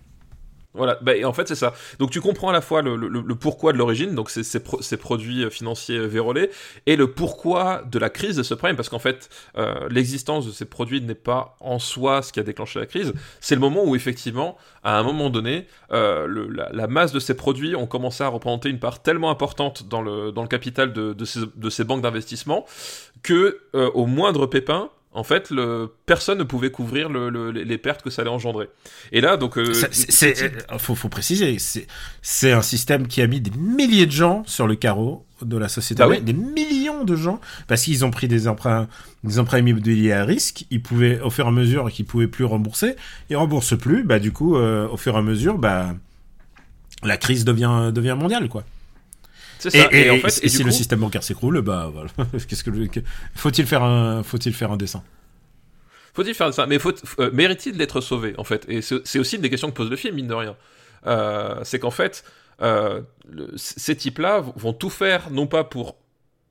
Voilà, bah, et en fait c'est ça. Donc tu comprends à la fois le, le, le pourquoi de l'origine, donc ces, pro- produits financiers vérolés, et le pourquoi de la crise de ce problème, parce qu'en fait euh, l'existence de ces produits n'est pas en soi ce qui a déclenché la crise, c'est le moment où effectivement, à un moment donné, euh, le, la, la masse de ces produits ont commencé à représenter une part tellement importante dans le, dans capital de, de, ces, de ces banques d'investissement que euh, au moindre pépin, en fait, le, personne ne pouvait couvrir le, le, les pertes que ça allait engendrer. Et là, donc, euh, c'est- euh, faut, faut préciser, c'est c'est un système qui a mis des milliers de gens sur le carreau de la société, Bah oui. des millions de gens, parce qu'ils ont pris des emprunts, des emprunts immobiliers à risque. Ils pouvaient, au fur et à mesure qu'ils pouvaient plus rembourser, ils remboursent plus. Bah du coup, euh, au fur et à mesure, bah la crise devient devient mondiale, quoi. C'est Et, ça. et- en et fait, si le système bancaire s'écroule, bah voilà. Qu'est-ce que le- faut-il faire un faut-il faire un dessin? Faut-il faire ça Mais faut, euh, mérite-t-il d'être sauvé, en fait? Et c'est aussi une des questions que pose le film, mine de rien. Euh, c'est qu'en fait, euh, le- ces types-là vont tout faire, non pas pour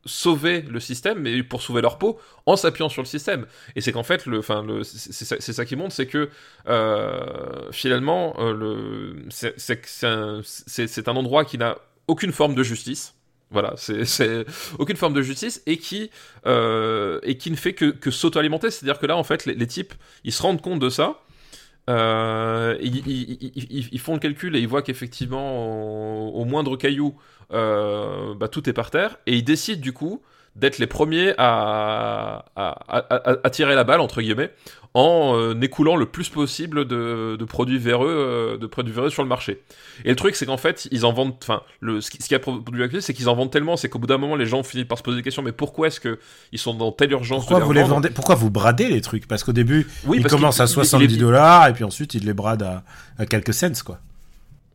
sauver le système, mais pour sauver leur peau en s'appuyant sur le système. Et c'est qu'en fait, le, c'est ça, qui montre, c'est que euh, finalement, euh, un, c'est un endroit qui n'a aucune forme de justice. Voilà, c'est aucune forme de justice et qui euh, et qui ne fait que, que s'auto-alimenter. C'est-à-dire que là, en fait, les, types, ils se rendent compte de ça. Euh, ils, font le calcul et ils voient qu'effectivement, au, au moindre caillou, euh, bah, tout est par terre. Et ils décident du coup d'être les premiers à, à, à- à- à tirer la balle, entre guillemets, en euh, écoulant le plus possible de, de produits véreux, euh, de produits véreux sur le marché. Et le truc, c'est qu'en fait, ils en vendent. Enfin, le, ce qui, ce qui a produit la crise, c'est qu'ils en vendent tellement, c'est qu'au bout d'un moment, les gens finissent par se poser des questions. Mais pourquoi est-ce que ils sont dans telle urgence Pourquoi de vous les vendez? Pourquoi vous bradez les trucs? Parce qu'au début, Oui, ils commencent à il- il- 70 il- dollars et puis ensuite ils les bradent à, à quelques cents, quoi.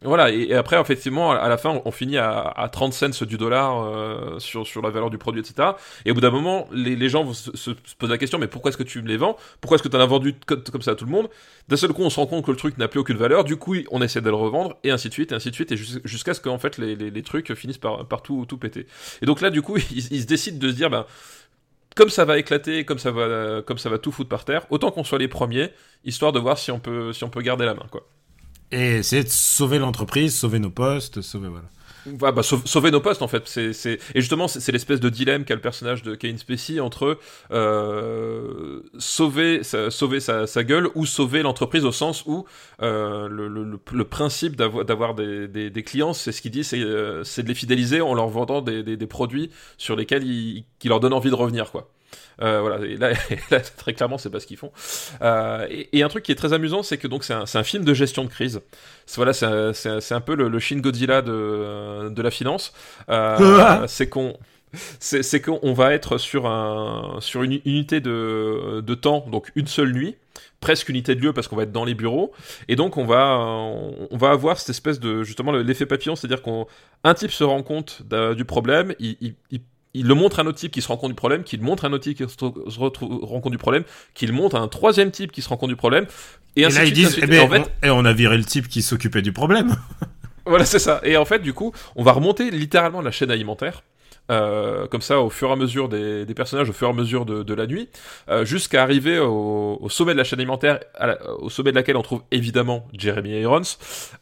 Voilà, et, après, effectivement, à la fin, on, finit à, à 30 cents du dollar euh, sur, sur la valeur du produit, etc. Et au bout d'un moment, les, les gens se, se- se poser la question, mais pourquoi est-ce que tu me les vends? Pourquoi est-ce que tu en as vendu co- comme ça à tout le monde? D'un seul coup, on se rend compte que le truc n'a plus aucune valeur, du coup, on essaie de le revendre, et ainsi de suite, et ainsi de suite, et jus- jusqu'à ce qu'en fait, les, les, les trucs finissent par, par tout, tout péter. Et donc là, du coup, ils, ils se décident de se dire, ben, comme ça va éclater, comme ça va, comme ça va tout foutre par terre, autant qu'on soit les premiers, histoire de voir si on peut, si on peut garder la main, quoi. Et essayer de sauver l'entreprise, sauver nos postes, sauver voilà. Bah, bah, sauve- sauver nos postes en fait. C'est, c'est... Et justement, c'est, l'espèce de dilemme qu'a le personnage de Kevin Spacey entre euh, sauver, sa, sauver sa, sa gueule ou sauver l'entreprise au sens où euh, le, le, le- principe d'avoir, d'avoir des, des, des clients, c'est ce qu'il dit, c'est, euh, c'est de les fidéliser en leur vendant des, des, produits sur lesquels ils, qui leur donnent envie de revenir quoi. Euh, voilà, et là, et là, très clairement, c'est pas ce qu'ils font. Euh, et, et un truc qui est très amusant, c'est que donc c'est un, c'est un film de gestion de crise. C'est, voilà, c'est un, c'est un- c'est un peu le, le Shin Godzilla de, de la finance. Euh, c'est qu'on c'est, c'est qu'on va être sur, un, sur une unité de, de temps, donc une seule nuit, presque unité de lieu parce qu'on va être dans les bureaux, et donc on va, on va avoir cette espèce de, justement, le- l'effet papillon, c'est-à-dire qu'un type se rend compte du problème, il, il, il il le montre à un autre type qui se rend compte du problème, qui le montre à un autre type qui se, rend compte du problème, qui le montre à un troisième type qui se rend compte du problème, et Et ainsi là de ils suite, disent, ainsi de eh suite. Et ben, en fait, on, et on a viré le type qui s'occupait du problème. voilà, c'est ça. Et en fait, du coup, on va remonter littéralement la chaîne alimentaire. euh, comme ça, au fur et à mesure des, des personnages, au fur et à mesure de, de la nuit, euh, jusqu'à arriver au, au sommet de la chaîne alimentaire, la- au sommet de laquelle on trouve évidemment Jeremy Irons.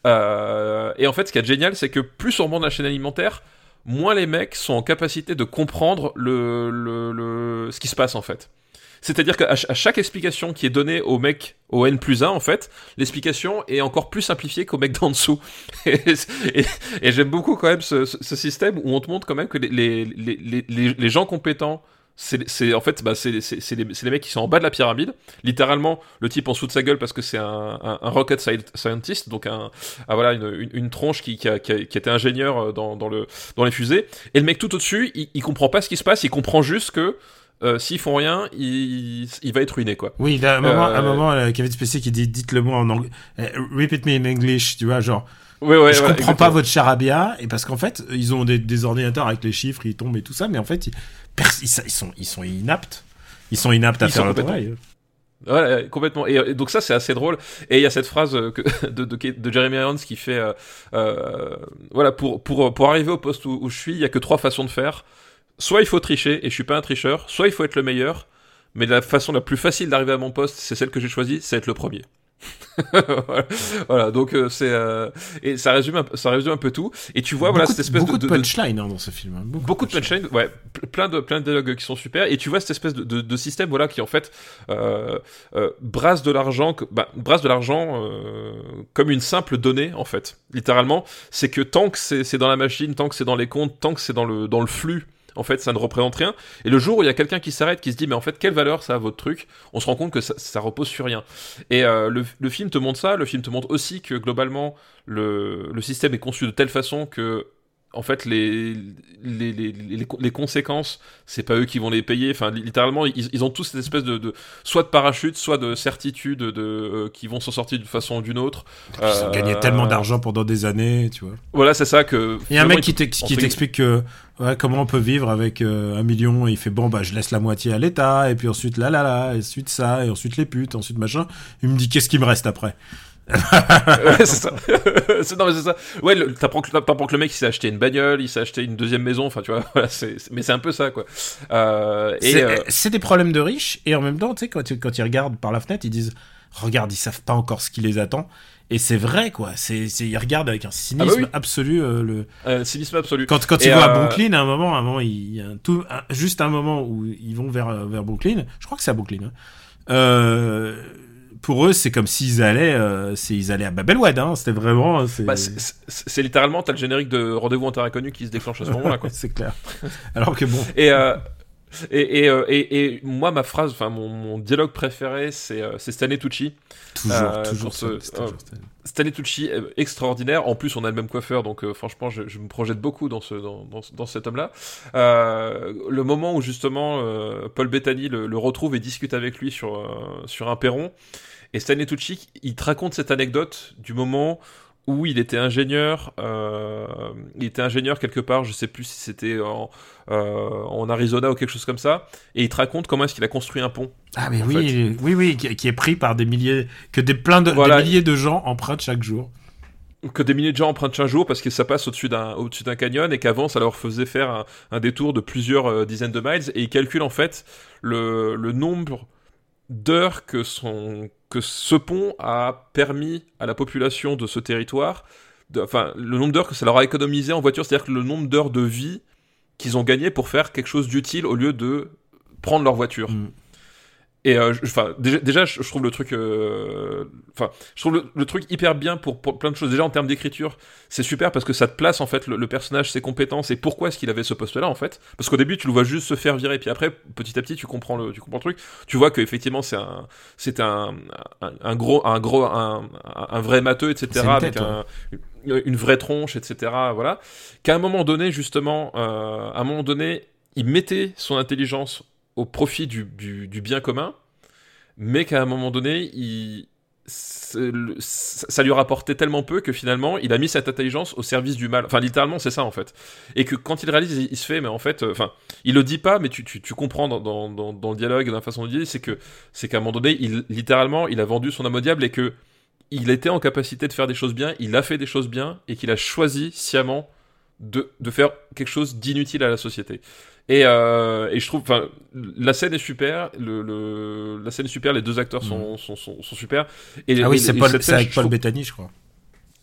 Euh, et en fait, ce qui est génial, c'est que plus on remonte la chaîne alimentaire, moins les mecs sont en capacité de comprendre le, le, le- ce qui se passe en fait. C'est-à-dire qu'à chaque explication qui est donnée au mec, au N plus 1, en fait, l'explication est encore plus simplifiée qu'au mec d'en dessous. et et- j'aime beaucoup quand même ce, système où on te montre quand même que les, les- les- les gens compétents, c'est en fait bah, c'est c'est- c'est les, les mecs qui sont en bas de la pyramide. Littéralement, le type en dessous de sa gueule parce que c'est un, un, un rocket sci- scientist, donc un, ah, voilà, une, une, une tronche qui, qui, a, qui, a- qui était ingénieur euh, dans, dans, le, dans les fusées. Et le mec tout au-dessus, il, il comprend pas ce qui se passe, il comprend juste que euh, s'ils font rien, il, il va être ruiné quoi. Oui, il y a un moment, Euh, un moment euh, Kevin Spacey qui dit dites-le moi en anglais, euh, repeat me in English, tu vois, genre. Ouais, ouais, je voilà, comprends pas votre charabia et parce qu'en fait ils ont des, des ordinateurs avec les chiffres, ils tombent et tout ça, mais en fait ils, pers- ils, ils sont ils sont inaptes, ils sont inaptes à Ils faire le travail. Ouais, complètement. Et, et donc ça, c'est assez drôle. Et il y a cette phrase euh, que, de, de, de Jeremy Irons qui fait, euh, euh, voilà, pour, pour, pour arriver au poste où, où je suis, il y a que trois façons de faire. Soit il faut tricher, et je suis pas un tricheur, soit il faut être le meilleur, mais la façon la plus facile d'arriver à mon poste, c'est celle que j'ai choisie, c'est être le premier. voilà, donc euh, c'est euh, et ça résume un, ça résume un peu tout. Et tu vois, beaucoup voilà de, cette espèce beaucoup de, de, punchline hein, dans ce film. hein, Beaucoup, beaucoup de punchline, ouais, plein de plein de dialogues qui sont super. Et tu vois cette espèce de, de, de système, voilà, qui en fait euh, euh, brasse de l'argent, bah, brasse de l'argent comme une simple donnée, en fait. Littéralement, c'est que tant que c'est c'est dans la machine, tant que c'est dans les comptes, tant que c'est dans le dans le flux. En fait, ça ne représente rien. Et le jour où il y a quelqu'un qui s'arrête, qui se dit, mais en fait, quelle valeur ça a votre truc On se rend compte que ça, repose sur rien. Et euh, le, film te montre ça. Le film te montre aussi que globalement, le, le système est conçu de telle façon que en fait, les, les, les, les, conséquences, c'est pas eux qui vont les payer. Enfin, li- littéralement, ils, ils ont tous cette espèce de, de soit de parachute, soit de certitude de, euh, qui vont s'en sortir d'une façon ou d'une autre. Ils ont gagné Euh, tellement d'argent pendant des années, tu vois. Voilà, c'est ça que. Il y a un mec qui t'explique que ouais, comment on peut vivre avec euh, un million et il fait bon bah je laisse la moitié à l'État et puis ensuite là là là et ensuite ça et ensuite les putes ensuite machin. Il me dit qu'est-ce qui me reste après? Ouais, c'est ça. non, mais c'est ça. Ouais, t'apprends que, que le mec, il s'est acheté une bagnole, il s'est acheté une deuxième maison, enfin, tu vois, voilà, mais c'est un peu ça, quoi. Euh, C'est euh, c'est des problèmes de riches et en même temps tu sais quand, ils regardent par la fenêtre ils disent regarde ils savent pas encore ce qui les attend et c'est vrai quoi. C'est ils regardent avec un cynisme Ah bah oui. absolu euh, le euh, cynisme absolu. Quand, ils vont à Brooklyn, à un moment, à un moment, il y a un tout, un- juste un moment où ils vont vers, vers Brooklyn. Je crois que c'est à Brooklyn. hein. Pour eux, c'est comme s'ils allaient, euh, ils allaient à Babelwed. Hein. C'était vraiment. C'est, Bah, littéralement, t'as le générique de Rendez-vous en terre inconnue qui se déclenche à ce moment-là, c'est clair. Alors que bon. Et, euh, et, et, euh, et, et moi, ma phrase, enfin, mon, mon dialogue préféré, c'est, euh, c'est Stanley Tucci. Toujours, toujours, ce- toujours- Stanley Tucci, extraordinaire. En plus, on a le même coiffeur, donc euh, franchement, je, je me projette beaucoup dans, ce, dans, dans, dans cet homme-là. Euh, le moment où justement euh, Paul Bettany le, le retrouve et discute avec lui sur, sur un perron, et Stanley Tucci, il te raconte cette anecdote du moment où il était ingénieur, euh, il était ingénieur quelque part, je sais plus si c'était en, euh, en Arizona ou quelque chose comme ça, et il te raconte comment est-ce qu'il a construit un pont. Ah mais oui, oui, oui, qui, est pris par des milliers, que des plein de, Voilà. des milliers de gens empruntent chaque jour. que des milliers de gens empruntent chaque jour parce que ça passe au-dessus d'un au-dessus d'un canyon et qu'avant ça leur faisait faire un, un détour de plusieurs euh, dizaines de miles et ils calculent en fait le, le nombre d'heures que ce pont a permis à la population de ce territoire de- enfin le nombre d'heures que ça leur a économisé en voiture c'est-à-dire le nombre d'heures de vie qu'ils ont gagné pour faire quelque chose d'utile au lieu de prendre leur voiture Mm. Et euh, enfin déjà, déjà je, trouve le truc euh, enfin je trouve le, le truc hyper bien pour, pour plein de choses. Déjà en termes d'écriture c'est super parce que ça te place en fait le, le personnage ses compétences et pourquoi est-ce qu'il avait ce poste là en fait. Parce qu'au début tu le vois juste se faire virer. Puis après petit à petit tu comprends le tu comprends le truc. Tu vois que effectivement c'est un c'est un, un, un gros un gros un, vrai matheux etc avec tête, un, une, une vraie tronche etc voilà. Qu'à un moment donné justement euh, à un moment donné il mettait son intelligence au profit du, bien commun, mais qu'à un moment donné, il, ça lui rapportait tellement peu que finalement, il a mis cette intelligence au service du mal. Enfin, littéralement, c'est ça en fait. Et que quand il réalise, il, se fait, mais en fait, euh, enfin, il le dit pas, mais tu, tu, comprends dans, dans le dialogue, dans la façon de dire, c'est que c'est qu'à un moment donné, il littéralement, il a vendu son âme au diable et que il était en capacité de faire des choses bien, il a fait des choses bien et qu'il a choisi sciemment de, de faire quelque chose d'inutile à la société. Et, euh, et je trouve, enfin, la scène est super, le, le- la scène est super, les deux acteurs sont, sont, sont, sont super. Et, Ah oui, c'est avec je Paul trouve- Bettany, je crois.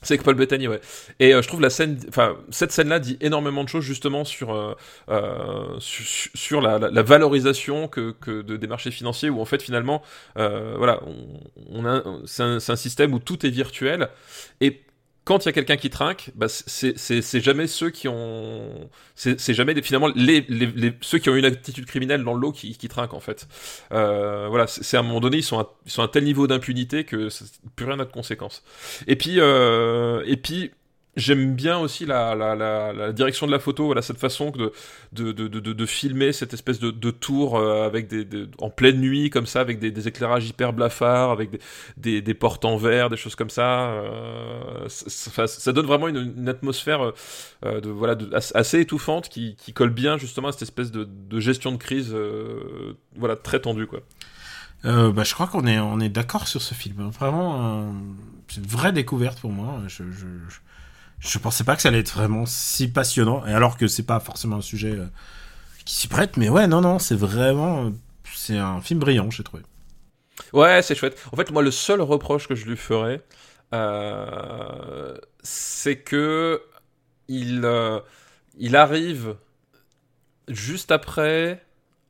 c'est avec Paul Bettany, ouais. Et euh, je trouve la scène, enfin, cette scène-là dit énormément de choses justement sur euh, euh, sur, sur la, la- la valorisation que, que de, des marchés financiers où en fait finalement, euh, voilà, on, on a, c'est un, c'est un système où tout est virtuel et quand il y a quelqu'un qui trinque, bah, c'est jamais ceux qui ont, c'est jamais finalement les, les, les- ceux qui ont une attitude criminelle dans le lot qui, qui trinquent en fait. Euh, voilà, c'est à un moment donné ils sont à, ils sont un tel niveau d'impunité que plus rien n'a de conséquences. Et puis, euh, et puis, j'aime bien aussi la, la, la, la direction de la photo, voilà, cette façon de, de, de, de, de filmer cette espèce de, tour euh, avec des, des- en pleine nuit, comme ça, avec des, éclairages hyper blafards, avec des, des, portes en verre, des choses comme ça. Euh, ça, ça- donne vraiment une, une atmosphère euh, voilà, de, as- assez étouffante qui, qui colle bien justement à cette espèce de, gestion de crise euh, voilà, très tendue. Quoi. Euh, bah, je crois qu'on est, on est d'accord sur ce film. Vraiment, euh, c'est une vraie découverte pour moi. Je, je, je pensais pas que ça allait être vraiment si passionnant. Et alors que c'est pas forcément un sujet euh, qui s'y prête. Mais ouais, non, non, c'est vraiment. C'est un film brillant, j'ai trouvé. Ouais, c'est chouette. En fait, moi, le seul reproche que je lui ferais, euh, c'est que il, euh, il arrive juste après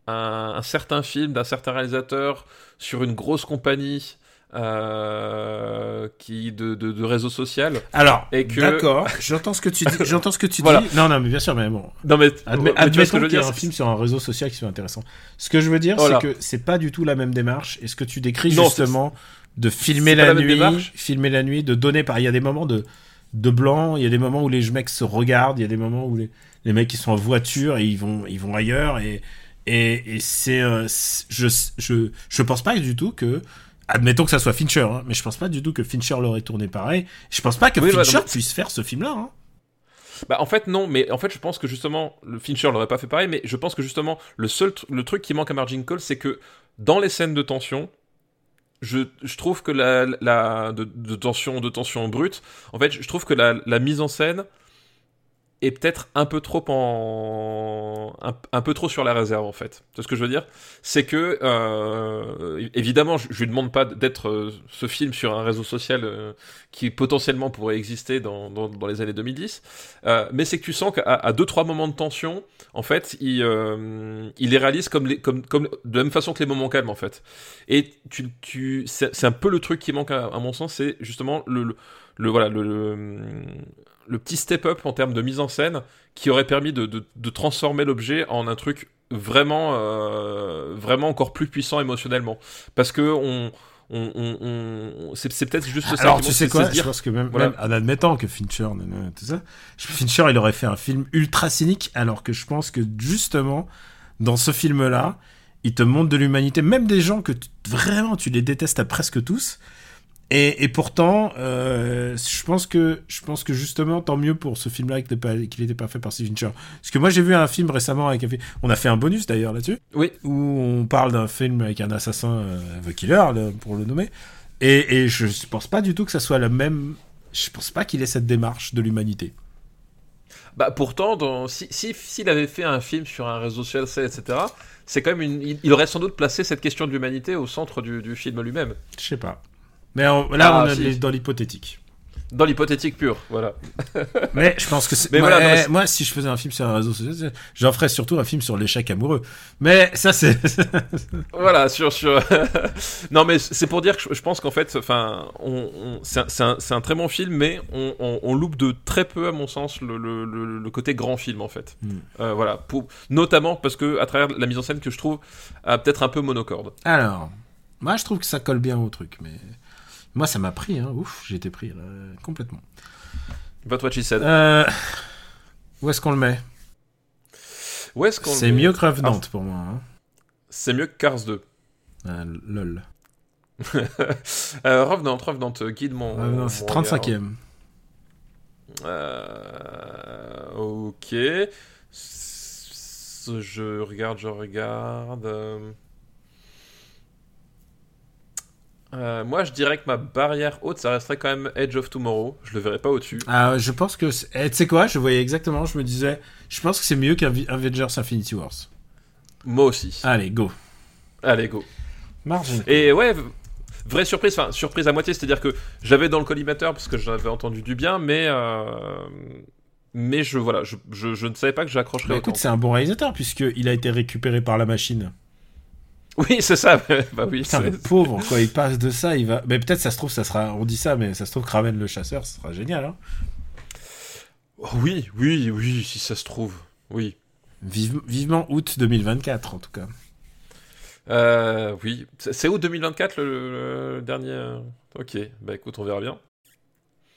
un certain film d'un certain réalisateur sur une grosse compagnie euh, qui de, de, de réseau social. Alors, Et que- d'accord, j'entends ce que tu dis. J'entends ce que tu Voilà. dis. Non, non, mais bien sûr, mais bon. Non mais, Admet- mais tu vois ce que admettons je veux qu'il y a dire un film sur un réseau social qui soit intéressant. Ce que je veux dire, Voilà. c'est que c'est pas du tout la même démarche. Et ce que tu décris Non, justement, de filmer la, nuit, démarche. filmer la nuit, de donner par. Il y a des moments de de blanc, il y a des moments où les mecs se regardent, il y a des moments où les, les mecs ils sont en voiture et ils vont ils vont ailleurs et et, et c'est euh, c'est- je je je pense pas du tout que admettons que ça soit Fincher, hein, mais je pense pas du tout que Fincher l'aurait tourné pareil. Je pense pas que Oui, ouais, Fincher puisse faire ce film-là. Hein. Bah en fait non, mais en fait je pense que justement le Fincher l'aurait pas fait pareil, mais je pense que justement le seul le truc qui manque à Margin Call, c'est que dans les scènes de tension, je, je trouve que la, la de, de tension de tension brute, en fait je trouve que la, la mise en scène est peut-être un peu trop en un, peu trop sur la réserve en fait. C'est ce que je veux dire, c'est que euh, évidemment je, je lui demande pas d'être euh, ce film sur un réseau social euh, qui potentiellement pourrait exister dans, dans, les années 2010. Euh, mais c'est que tu sens qu'à deux trois moments de tension, en fait, il, les réalise comme comme, comme de la même façon que les moments calmes, en fait. Et tu, tu, c'est un peu le truc qui manque à, mon sens, c'est justement le, le- voilà le, le, le petit step up en termes de mise en scène qui aurait permis de, de, de transformer l'objet en un truc vraiment euh, vraiment encore plus puissant émotionnellement. Parce que on on, on, on- c'est peut-être juste ça. Alors tu sais quoi Je pense que même, Voilà. même en admettant que Fincher, tout ça, Fincher il aurait fait un film ultra cynique, alors que je pense que justement dans ce film-là, il te montre de l'humanité, même des gens que tu- vraiment tu les détestes à presque tous. Et, et pourtant, euh, je pense que je pense que justement, tant mieux pour ce film-là qu'il n'était pas, fait par Steve Fincher. Parce que moi, j'ai vu un film récemment avec un fi- on a fait un bonus d'ailleurs là-dessus Oui. où on parle d'un film avec un assassin, euh, The Killer, le- pour le nommer. Et, et je pense pas du tout que ça soit la même. Je pense pas qu'il ait cette démarche de l'humanité. Bah pourtant, dans, si si- s'il avait fait un film sur un réseau social, etc., c'est quand même une, il, il aurait sans doute placé cette question de l'humanité au centre du, du film lui-même, Je sais pas. Mais on- là, Ah, on est si. dans l'hypothétique. dans l'hypothétique pure, voilà. Mais je pense que c'est. Mais moi, voilà, eh, moi, si je faisais un film sur un réseau social, j'en ferais surtout un film sur l'échec amoureux. Mais ça, c'est. Voilà, sur sur. non, mais c'est pour dire que je, pense qu'en fait, enfin, on, on- c'est un, très bon film, mais on, on- on loupe de très peu, à mon sens, le, le- le- le côté grand film, en fait. Mm. Euh, voilà, pour, notamment parce que à travers la mise en scène que je trouve peut-être un peu monocorde. Alors, moi, je trouve que ça colle bien au truc. Mais moi, ça m'a pris. Hein. Ouf, j'ai été pris là, complètement. But what she said. Euh, Où est-ce qu'on le met? Où est-ce qu'on C'est mieux que Revenant pour moi. Hein. C'est mieux que Cars 2. Ah, lol. Euh, Revenant, Revenant, euh, guide mon. Ah, c'est regard. 35ème. Euh, ok. Je regarde, je regarde. Euh. Euh, moi, je dirais que ma barrière haute, ça resterait quand même Edge of Tomorrow. Je le verrais pas au-dessus. Ah, je pense que. c'est- eh, tu sais quoi? Je voyais exactement. Je me disais. Je pense que c'est mieux qu'Avengers Infinity Wars. Moi aussi. Allez, go. Allez, go. Margin. Et ouais, vraie surprise, enfin, surprise à moitié, c'est-à-dire que j'avais dans le collimateur parce que j'avais entendu du bien, mais. euh, Mais je, voilà, je, je, je ne savais pas que j'accrocherais Bah, écoute, c'est un bon réalisateur puisqu'il a été récupéré par la machine. Oui, c'est ça, bah oui. Putain, c'est- le pauvre, quand il passe de ça, il va. Mais peut-être ça se trouve, ça sera. On dit ça, mais ça se trouve, Kraven le chasseur, ce sera génial. Hein Oh, Oui, oui, oui, si ça se trouve. Oui. Vive- Vivement août 2024, en tout cas. Euh, oui. C'est où 2024 le, le- le dernier euh, Ok, bah écoute, on verra bien.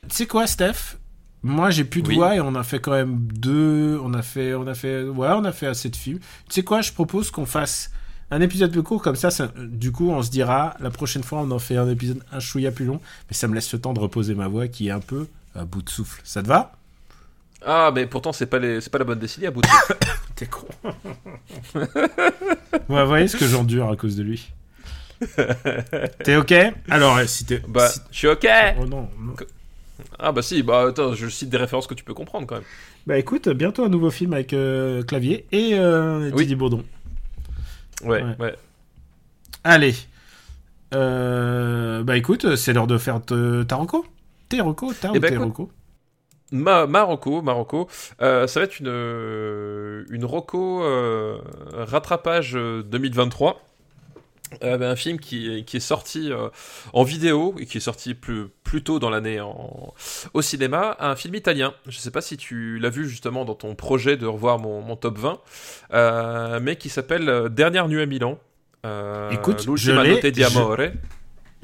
Tu sais quoi, Steph? Moi, j'ai plus de Oui. voix et on a fait quand même deux. On a fait, on a fait, ouais, on a fait assez de films. Tu sais quoi Je propose qu'on fasse un épisode plus court comme ça, ça- Du coup, on se dira la prochaine fois, on en fait un épisode un chouïa plus long, mais ça me laisse le temps de reposer ma voix qui est un peu à bout de souffle. Ça te va? Ah, mais pourtant, c'est pas, les... c'est pas la bonne décennie à bout de souffle. T'es con. ouais, vous voyez ce que j'endure à cause de lui. T'es ok? Alors, si t'es. Bah, si- je suis ok Oh non, non. Ah bah si, bah attends, je cite des références que tu peux comprendre quand même. Bah écoute, bientôt un nouveau film avec euh, Clavier et euh, Oui. Didier Bourdon. Ouais, Ouais. ouais. Allez. Euh, bah écoute, c'est l'heure de faire te- ta reco. Tes reco, ta Eh ou ben, tes reco Ma Marocco, Marocco, euh, ça va être une, euh, une Rocco euh, rattrapage euh, 2023. Euh, ben, un film qui, est- qui est sorti euh, en vidéo et qui est sorti plus, plus tôt dans l'année en- au cinéma, un film italien. Je sais pas si tu l'as vu justement dans ton projet de revoir mon, mon top 20, euh, mais qui s'appelle euh, Dernière nuit à Milan. Écoute, je l'ai- di je- amore.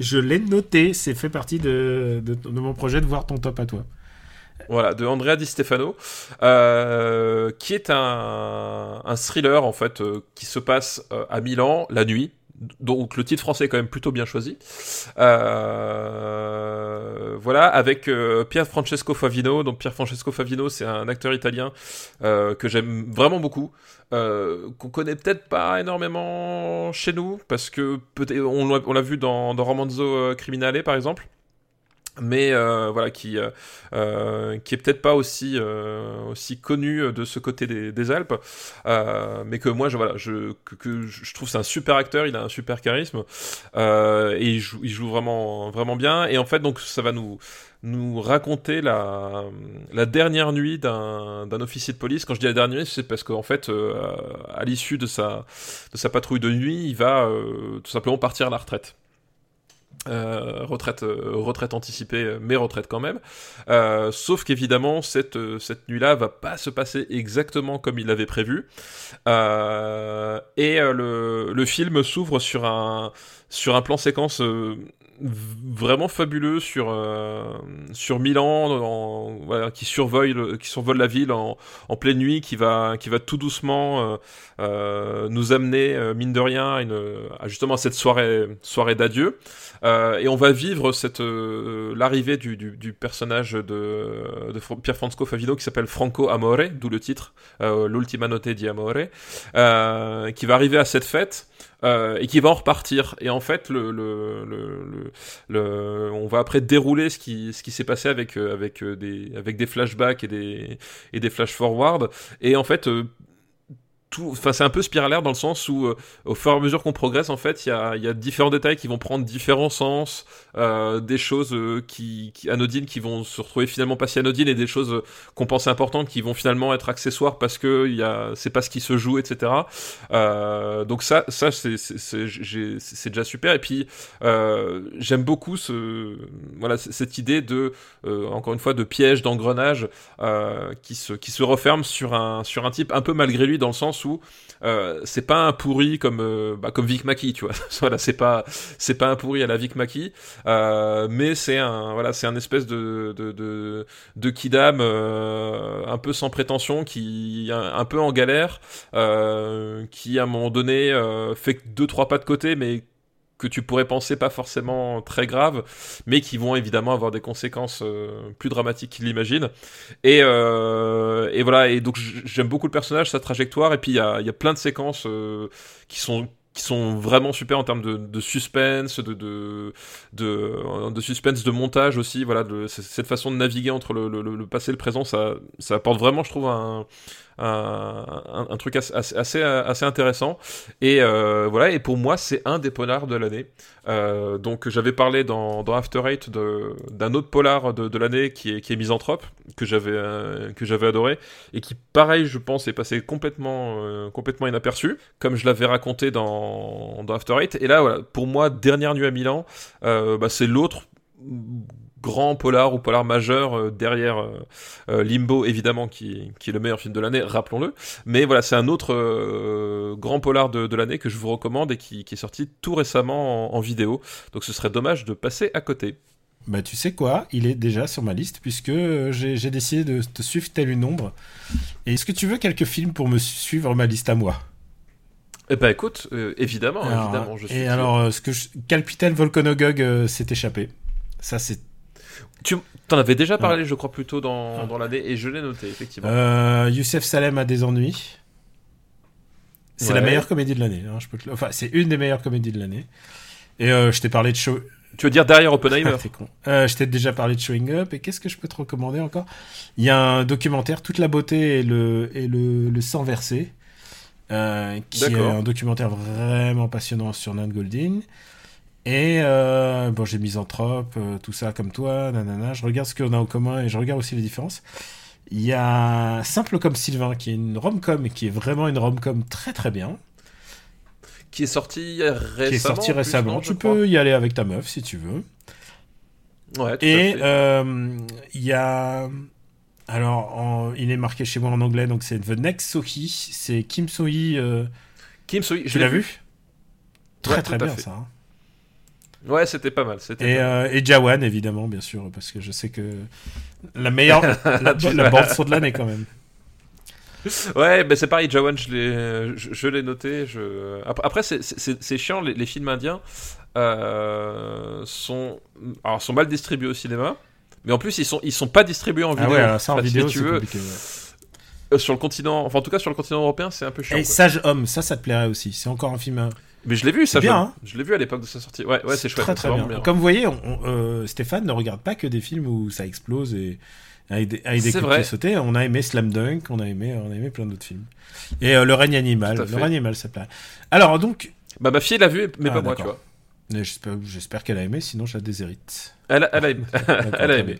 Je l'ai noté, c'est fait partie de, de, de mon projet de voir ton top à toi. Voilà, de Andrea Di Stefano, euh, qui est un, un thriller en fait euh, qui se passe euh, à Milan la nuit. Donc le titre français est quand même plutôt bien choisi. Euh, voilà, avec euh, Pier Francesco Favino. Donc Pier Francesco Favino, c'est un acteur italien euh, que j'aime vraiment beaucoup, euh, qu'on connaît peut-être pas énormément chez nous parce que peut-être on l'a vu dans, dans Romanzo Criminale par exemple mais euh, voilà qui euh, euh, qui est peut-être pas aussi euh, aussi connu de ce côté des, des Alpes euh, mais que moi je voilà je que, que je trouve c'est un super acteur il a un super charisme euh, et il joue, il joue vraiment vraiment bien et en fait donc ça va nous nous raconter la, la dernière nuit d'un officier de police. Quand je dis la dernière nuit, c'est parce qu'en fait, euh, à l'issue de sa, de sa patrouille de nuit, il va euh, tout simplement partir à la retraite. Euh, retraite, euh, retraite anticipée, euh, mais retraite quand même. Sauf qu'évidemment, cette, cette nuit-là va pas se passer exactement comme il l'avait prévu. Et le, film s'ouvre sur un, plan séquence vraiment fabuleux sur, euh, sur Milan, en- voilà, qui, survole, le- qui survole la ville en, en pleine nuit, qui va, qui va tout doucement euh, euh, nous amener, euh, mine de rien, à, une, à justement à cette soirée, soirée d'adieu. Euh, et on va vivre cette l'arrivée du, du, du personnage de, de Fr- Pierfrancesco Favino qui s'appelle Franco Amore, d'où le titre, l'Ultima Notte di Amore, qui va arriver à cette fête. Euh, et qui va en repartir. Et en fait, le, le, le, le, on va après dérouler ce qui, ce qui s'est passé avec, euh, avec, euh, des, avec des flashbacks et des, et des flash forward. Et en fait, euh, c'est un peu spiralaire dans le sens où, euh, au fur et à mesure qu'on progresse, en fait, il y a, différents détails qui vont prendre différents sens, euh, des choses euh, qui, anodines qui vont se retrouver finalement pas si anodines et des choses qu'on pensait importantes qui vont finalement être accessoires parce que y a, c'est pas ce qui se joue, etc. Donc ça, c'est, déjà super. Et puis j'aime beaucoup cette idée de, encore une fois, de piège, d'engrenage qui se, qui referme sur un, sur un type un peu malgré lui dans le sens euh, c'est pas un pourri comme, euh, bah, comme Vic Mackey, tu vois. voilà, c'est pas, c'est pas un pourri à la Vic Mackey, euh, mais c'est un, voilà, c'est un espèce de, de, de, kidam un peu sans prétention qui, un, peu en galère, qui à un moment donné fait deux trois pas de côté, mais que tu pourrais penser pas forcément très graves, mais qui vont évidemment avoir des conséquences euh, plus dramatiques qu'il l'imagine. Et, euh, voilà, et donc j'aime beaucoup le personnage, sa trajectoire, et puis il y a, plein de séquences euh, qui sont vraiment super en termes de, suspense, de, suspense, de montage aussi. Voilà, cette façon de naviguer entre le passé et le présent, ça, ça apporte vraiment, je trouve, un, un, truc assez, assez, intéressant. Et euh, voilà, et pour moi, c'est un des polars de l'année. Euh, donc j'avais parlé dans, dans After Eight d'un autre polar de, l'année qui est, qui est Misanthrope, que j'avais euh, que j'avais adoré, et qui, pareil, je pense, est passé complètement, complètement inaperçu, comme je l'avais raconté dans, dans After Eight. Et là, voilà, pour moi, Dernière nuit à Milan, bah, c'est l'autre grand polar ou polar majeur euh, derrière euh, euh, Limbo évidemment qui, qui est le meilleur film de l'année rappelons-le. Mais voilà c'est un autre grand polar de, de l'année que je vous recommande et qui, qui est sorti tout récemment en, en vidéo. Donc ce serait dommage de passer à côté. Bah tu sais quoi, il est déjà sur ma liste puisque j'ai décidé de te suivre tel une ombre. Et est-ce que tu veux quelques films pour me suivre ma liste à moi? Eh ben écoute euh, évidemment Alors, évidemment je suis Et alors, ce que je... Volcanogog euh, s'est échappé. Ça c'est... tu t'en avais déjà parlé je crois plus tôt dans, dans l'année et je l'ai noté effectivement Euh, Youssef Salem a des ennuis. C'est la meilleure comédie de l'année. hein, je peux te le- Enfin, c'est une des meilleures comédies de l'année. Et euh, je t'ai parlé de show... tu veux dire derrière Oppenheimer Ah, con. Euh, je t'ai déjà parlé de Showing Up. Et qu'est-ce que je peux te recommander encore? Il y a un documentaire, Toute la beauté et le, et le, le sang versé. euh, qui est un documentaire vraiment passionnant sur Nan Goldin. Et euh, bon, j'ai Misanthrope, euh, tout ça comme toi, nanana. Je regarde ce qu'on a en commun et je regarde aussi les différences. Il y a Simple comme Sylvain, qui est une rom-com et qui est vraiment une rom-com très très bien. Qui est sorti récemment. qui est sorti en plus, récemment. non, tu crois. peux y aller avec ta meuf si tu veux. Ouais, tout à Et fait. euh, il y a. Alors, en- il est marqué chez moi en anglais, donc c'est The Next Soki. C'est Kim So-hee. euh, Kim Soo-hee, je l'ai l'as vu Très Ouais, très bien fait. ça. hein. Ouais, c'était pas mal. Et, euh, et Jawan, évidemment, bien sûr, parce que je sais que la meilleure. la, la bande son de l'année quand même. Ouais, bah c'est pareil, Jawan, je l'ai, je, je l'ai noté. Je... Après, c'est- chiant, les, les films indiens euh, sont, alors, sont mal distribués au cinéma, mais en plus, ils sont, ils sont pas distribués en Ah vidéo. ouais, alors ça en Enfin, si vidéo, tu veux, compliqué. ouais. euh, sur le continent, enfin en tout cas sur le continent européen, c'est un peu chiant. Et quoi. Sage Homme, ça, ça te plairait aussi. C'est encore un film. Mais je l'ai vu, ça. bien, je- hein. Je l'ai vu à l'époque de sa sortie. Ouais, ouais, c'est chouette. Très très bien. Comme vous voyez, on- on- euh, Stéphane ne regarde pas que des films où ça explose et avec des, avec des sautés. On a aimé Slam Dunk, on a aimé, on a aimé plein d'autres films. Et euh, Le règne animal, Le règne animal, ça plaît. Alors donc, Bah ma fille l'a vu, mais Ah, pas moi, tu vois. j'espère, qu'elle a aimé, sinon je la déshérite. Elle, a- elle a aimé. Elle a aimé.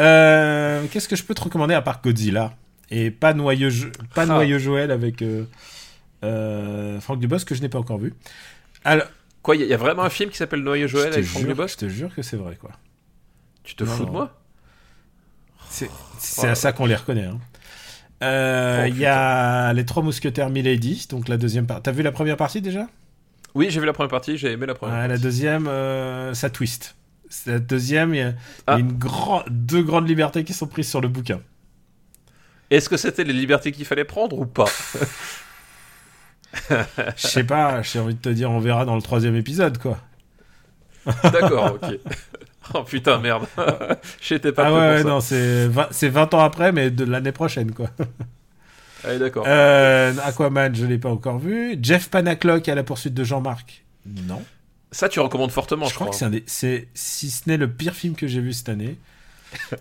Euh, Qu'est-ce que je peux te recommander à part Godzilla et pas noyeux, pas Ah. noyeux Joël avec euh, Franck Dubosc que je n'ai pas encore vu. Alors, Quoi, il y, a- il y a vraiment un film qui s'appelle je Joël avec Franck jure, Dubosc je te jure que c'est vrai quoi. Tu te Non, fous de moi C'est Oh. à ça qu'on les reconnaît. hein. Euh, Il y a les trois mousquetaires Milady, donc la deuxième partie. T'as vu la première partie déjà? Oui, j'ai vu la première partie, j'ai aimé la première. Ouais, La partie. deuxième, euh, ça twist. La deuxième, il y a, il y a Ah. une grand, deux grandes libertés qui sont prises sur le bouquin. Est-ce que c'était les libertés qu'il fallait prendre ou pas? Je sais pas, j'ai envie de te dire, on verra dans le troisième épisode, quoi. D'accord, ok. Oh putain, merde. J'étais pas ah ouais, pour ouais, ça. non, c'est 20, c'est 20 ans après, mais de l'année prochaine, quoi. Allez, d'accord. Euh, Aquaman, je l'ai pas encore vu. Jeff Panaclock à la poursuite de Jean-Marc. Non. Ça, tu recommandes fortement, je je, crois que c'est crois. un des, c'est si ce n'est le pire film que j'ai vu cette année.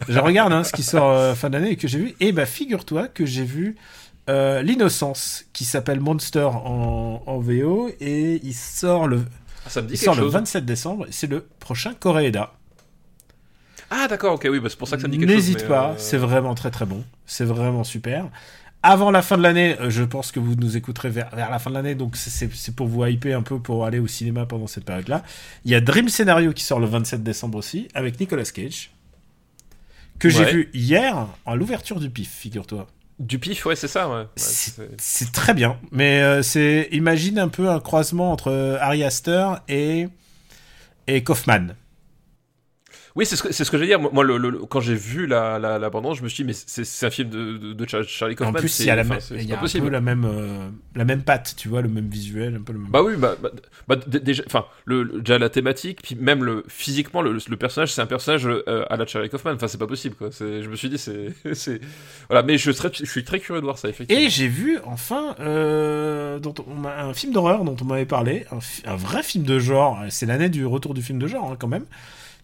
je regarde hein, ce qui sort euh, fin d'année et que j'ai vu. Et bah figure-toi que j'ai vu euh, l'innocence qui s'appelle Monster en, en VO et il sort le, Ah, ça me dit il sort le chose. 27 décembre. C'est le prochain Coréeda. Ah, d'accord, ok, oui, bah, c'est pour ça que ça me dit quelque chose. N'hésite pas, euh, c'est vraiment très très bon. C'est vraiment super. Avant la fin de l'année, euh, je pense que vous nous écouterez vers, vers la fin de l'année, donc c'est- pour vous hyper un peu pour aller au cinéma pendant cette période-là. Il y a Dream Scenario qui sort le 27 décembre aussi, avec Nicolas Cage, que j'ai vu hier à l'ouverture du PIF, figure-toi. Du pif, ouais, c'est ça, ouais. Ouais, C'est c'est- c'est très bien, mais euh, c'est imagine un peu un croisement entre euh, Ari Aster et et Kaufman. Oui, c'est ce que, c'est ce que j'ai dire. Moi, moi, le, le- quand j'ai vu la, la, je me suis dit, mais c'est un film de, de, de Char- Charlie Kaufman. en plus, c'est- il y a, la, y a un peu la même euh, la même patte, tu vois, le même visuel, un peu le même. Bah oui, bah, bah, bah, déjà, enfin, le, le- déjà la thématique, puis même le physiquement, le, le personnage, c'est un personnage euh, à la Charlie Kaufman. Enfin, c'est pas possible, quoi. Je me suis dit, c'est, c'est, voilà. Mais je serais, je suis très curieux de voir ça, effectivement. Et j'ai vu enfin euh, dont on un film d'horreur dont on m'avait parlé, un vrai film de genre, c'est l'année du retour du film de genre hein, quand même,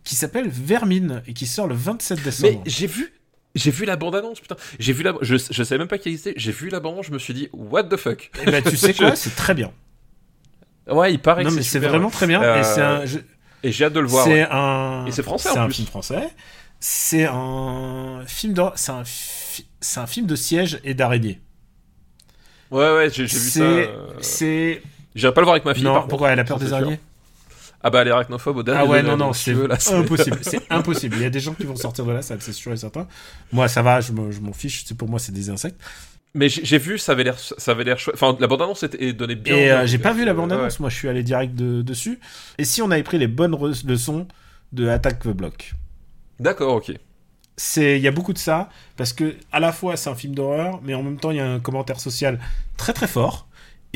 qui s'appelle Vermine et qui sort le 27 Mais décembre. j'ai vu, j'ai vu la bande-annonce, putain. J'ai vu la, je, je savais même pas qu'il existait. J'ai vu la bande-annonce, je me suis dit, what the fuck? Et ben tu sais quoi, c'est très bien. Ouais, il paraît non que mais c'est vraiment ouais. très bien. Euh, et c'est un, je- Et j'ai hâte de le voir. c'est ouais. un, Et c'est français, c'est en un plus. film français. C'est un film d'horreur, c'est un, fi- c'est un film de siège et d'araignée. Ouais, ouais, j'ai vu ça. C'est, euh, c'est, J'irai pas le voir avec ma fille. non, par pourquoi? Elle a peur des c'est araignées? Ah bah elle est arachnophobe au dernier Ah ouais, non, non, c'est impossible. C'est impossible. Il y a des gens qui vont sortir de la salle, c'est sûr et certain. Moi, ça va, je me- je m'en fiche. C'est pour moi, c'est des insectes. Mais j'ai vu, ça avait l'air, ça avait l'air chouette. Enfin, la bande-annonce était- et donnait bien. Et euh, j'ai pas vu la Euh, bande-annonce. Moi, je suis allé direct de- dessus. Et si on avait pris les bonnes leçons de Attack the Block? D'accord, ok. c'est il y a beaucoup de ça parce que à la fois c'est un film d'horreur mais en même temps il y a un commentaire social très très fort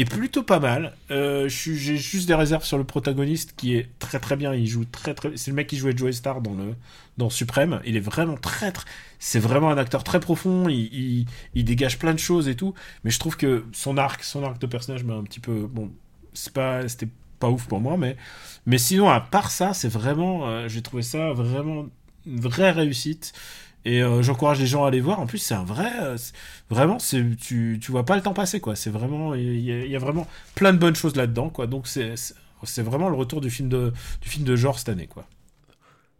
plutôt pas mal. Euh, j'ai juste des réserves sur le protagoniste qui est très très bien. Il joue très très c'est le mec qui jouait Joey Star dans le dans Suprême. Il est vraiment très très c'est vraiment un acteur très profond. Il, il, il dégage plein de choses et tout. Mais je trouve que son arc son arc de personnage m'a un petit peu bon c'est pas c'était pas ouf pour moi mais mais sinon à part ça c'est vraiment euh, j'ai trouvé ça vraiment une vraie réussite et euh, j'encourage les gens à aller voir. En plus, c'est un vrai. euh, vraiment, tu, tu vois pas le temps passer, quoi. C'est vraiment. Il y, a- il y a vraiment plein de bonnes choses là-dedans, quoi. Donc, c'est. vraiment le retour du film de, du film de genre cette année, quoi.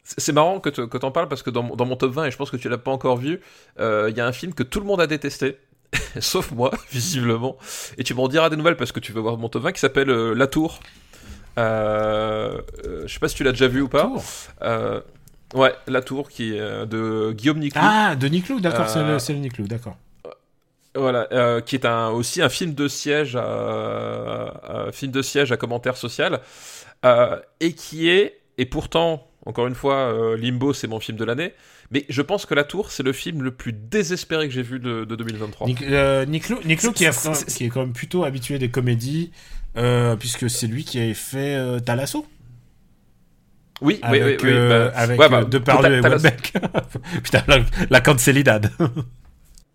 C'est marrant que tu en parles parce que dans, dans, mon top 20, et je pense que tu l'as pas encore vu, euh, il y a un film que tout le monde a détesté, sauf moi, visiblement. Et tu m'en diras des nouvelles parce que tu veux voir mon top 20 qui s'appelle euh, La Tour. Euh, euh, je sais pas si tu l'as déjà vu ou pas. Euh, ouais, La Tour qui est de Guillaume Niclou. Ah, de Niclou, d'accord, c'est le, le Niclou, d'accord. Voilà, qui est un, aussi un film de siège, à, film de siège à commentaire social, et qui est, et pourtant, encore une fois, Limbo, c'est mon film de l'année. Mais je pense que La Tour, c'est le film le plus désespéré que j'ai vu de, de 2023. Nic, euh, Niclot, Niclot qui, est, qui, est, quand même plutôt habitué des comédies, euh, puisque c'est lui qui avait fait euh, Talasso. Oui, avec, oui, oui, oui bah, avec ouais, bah, Depardieu et Welbeck. Putain, la, la cancelidad.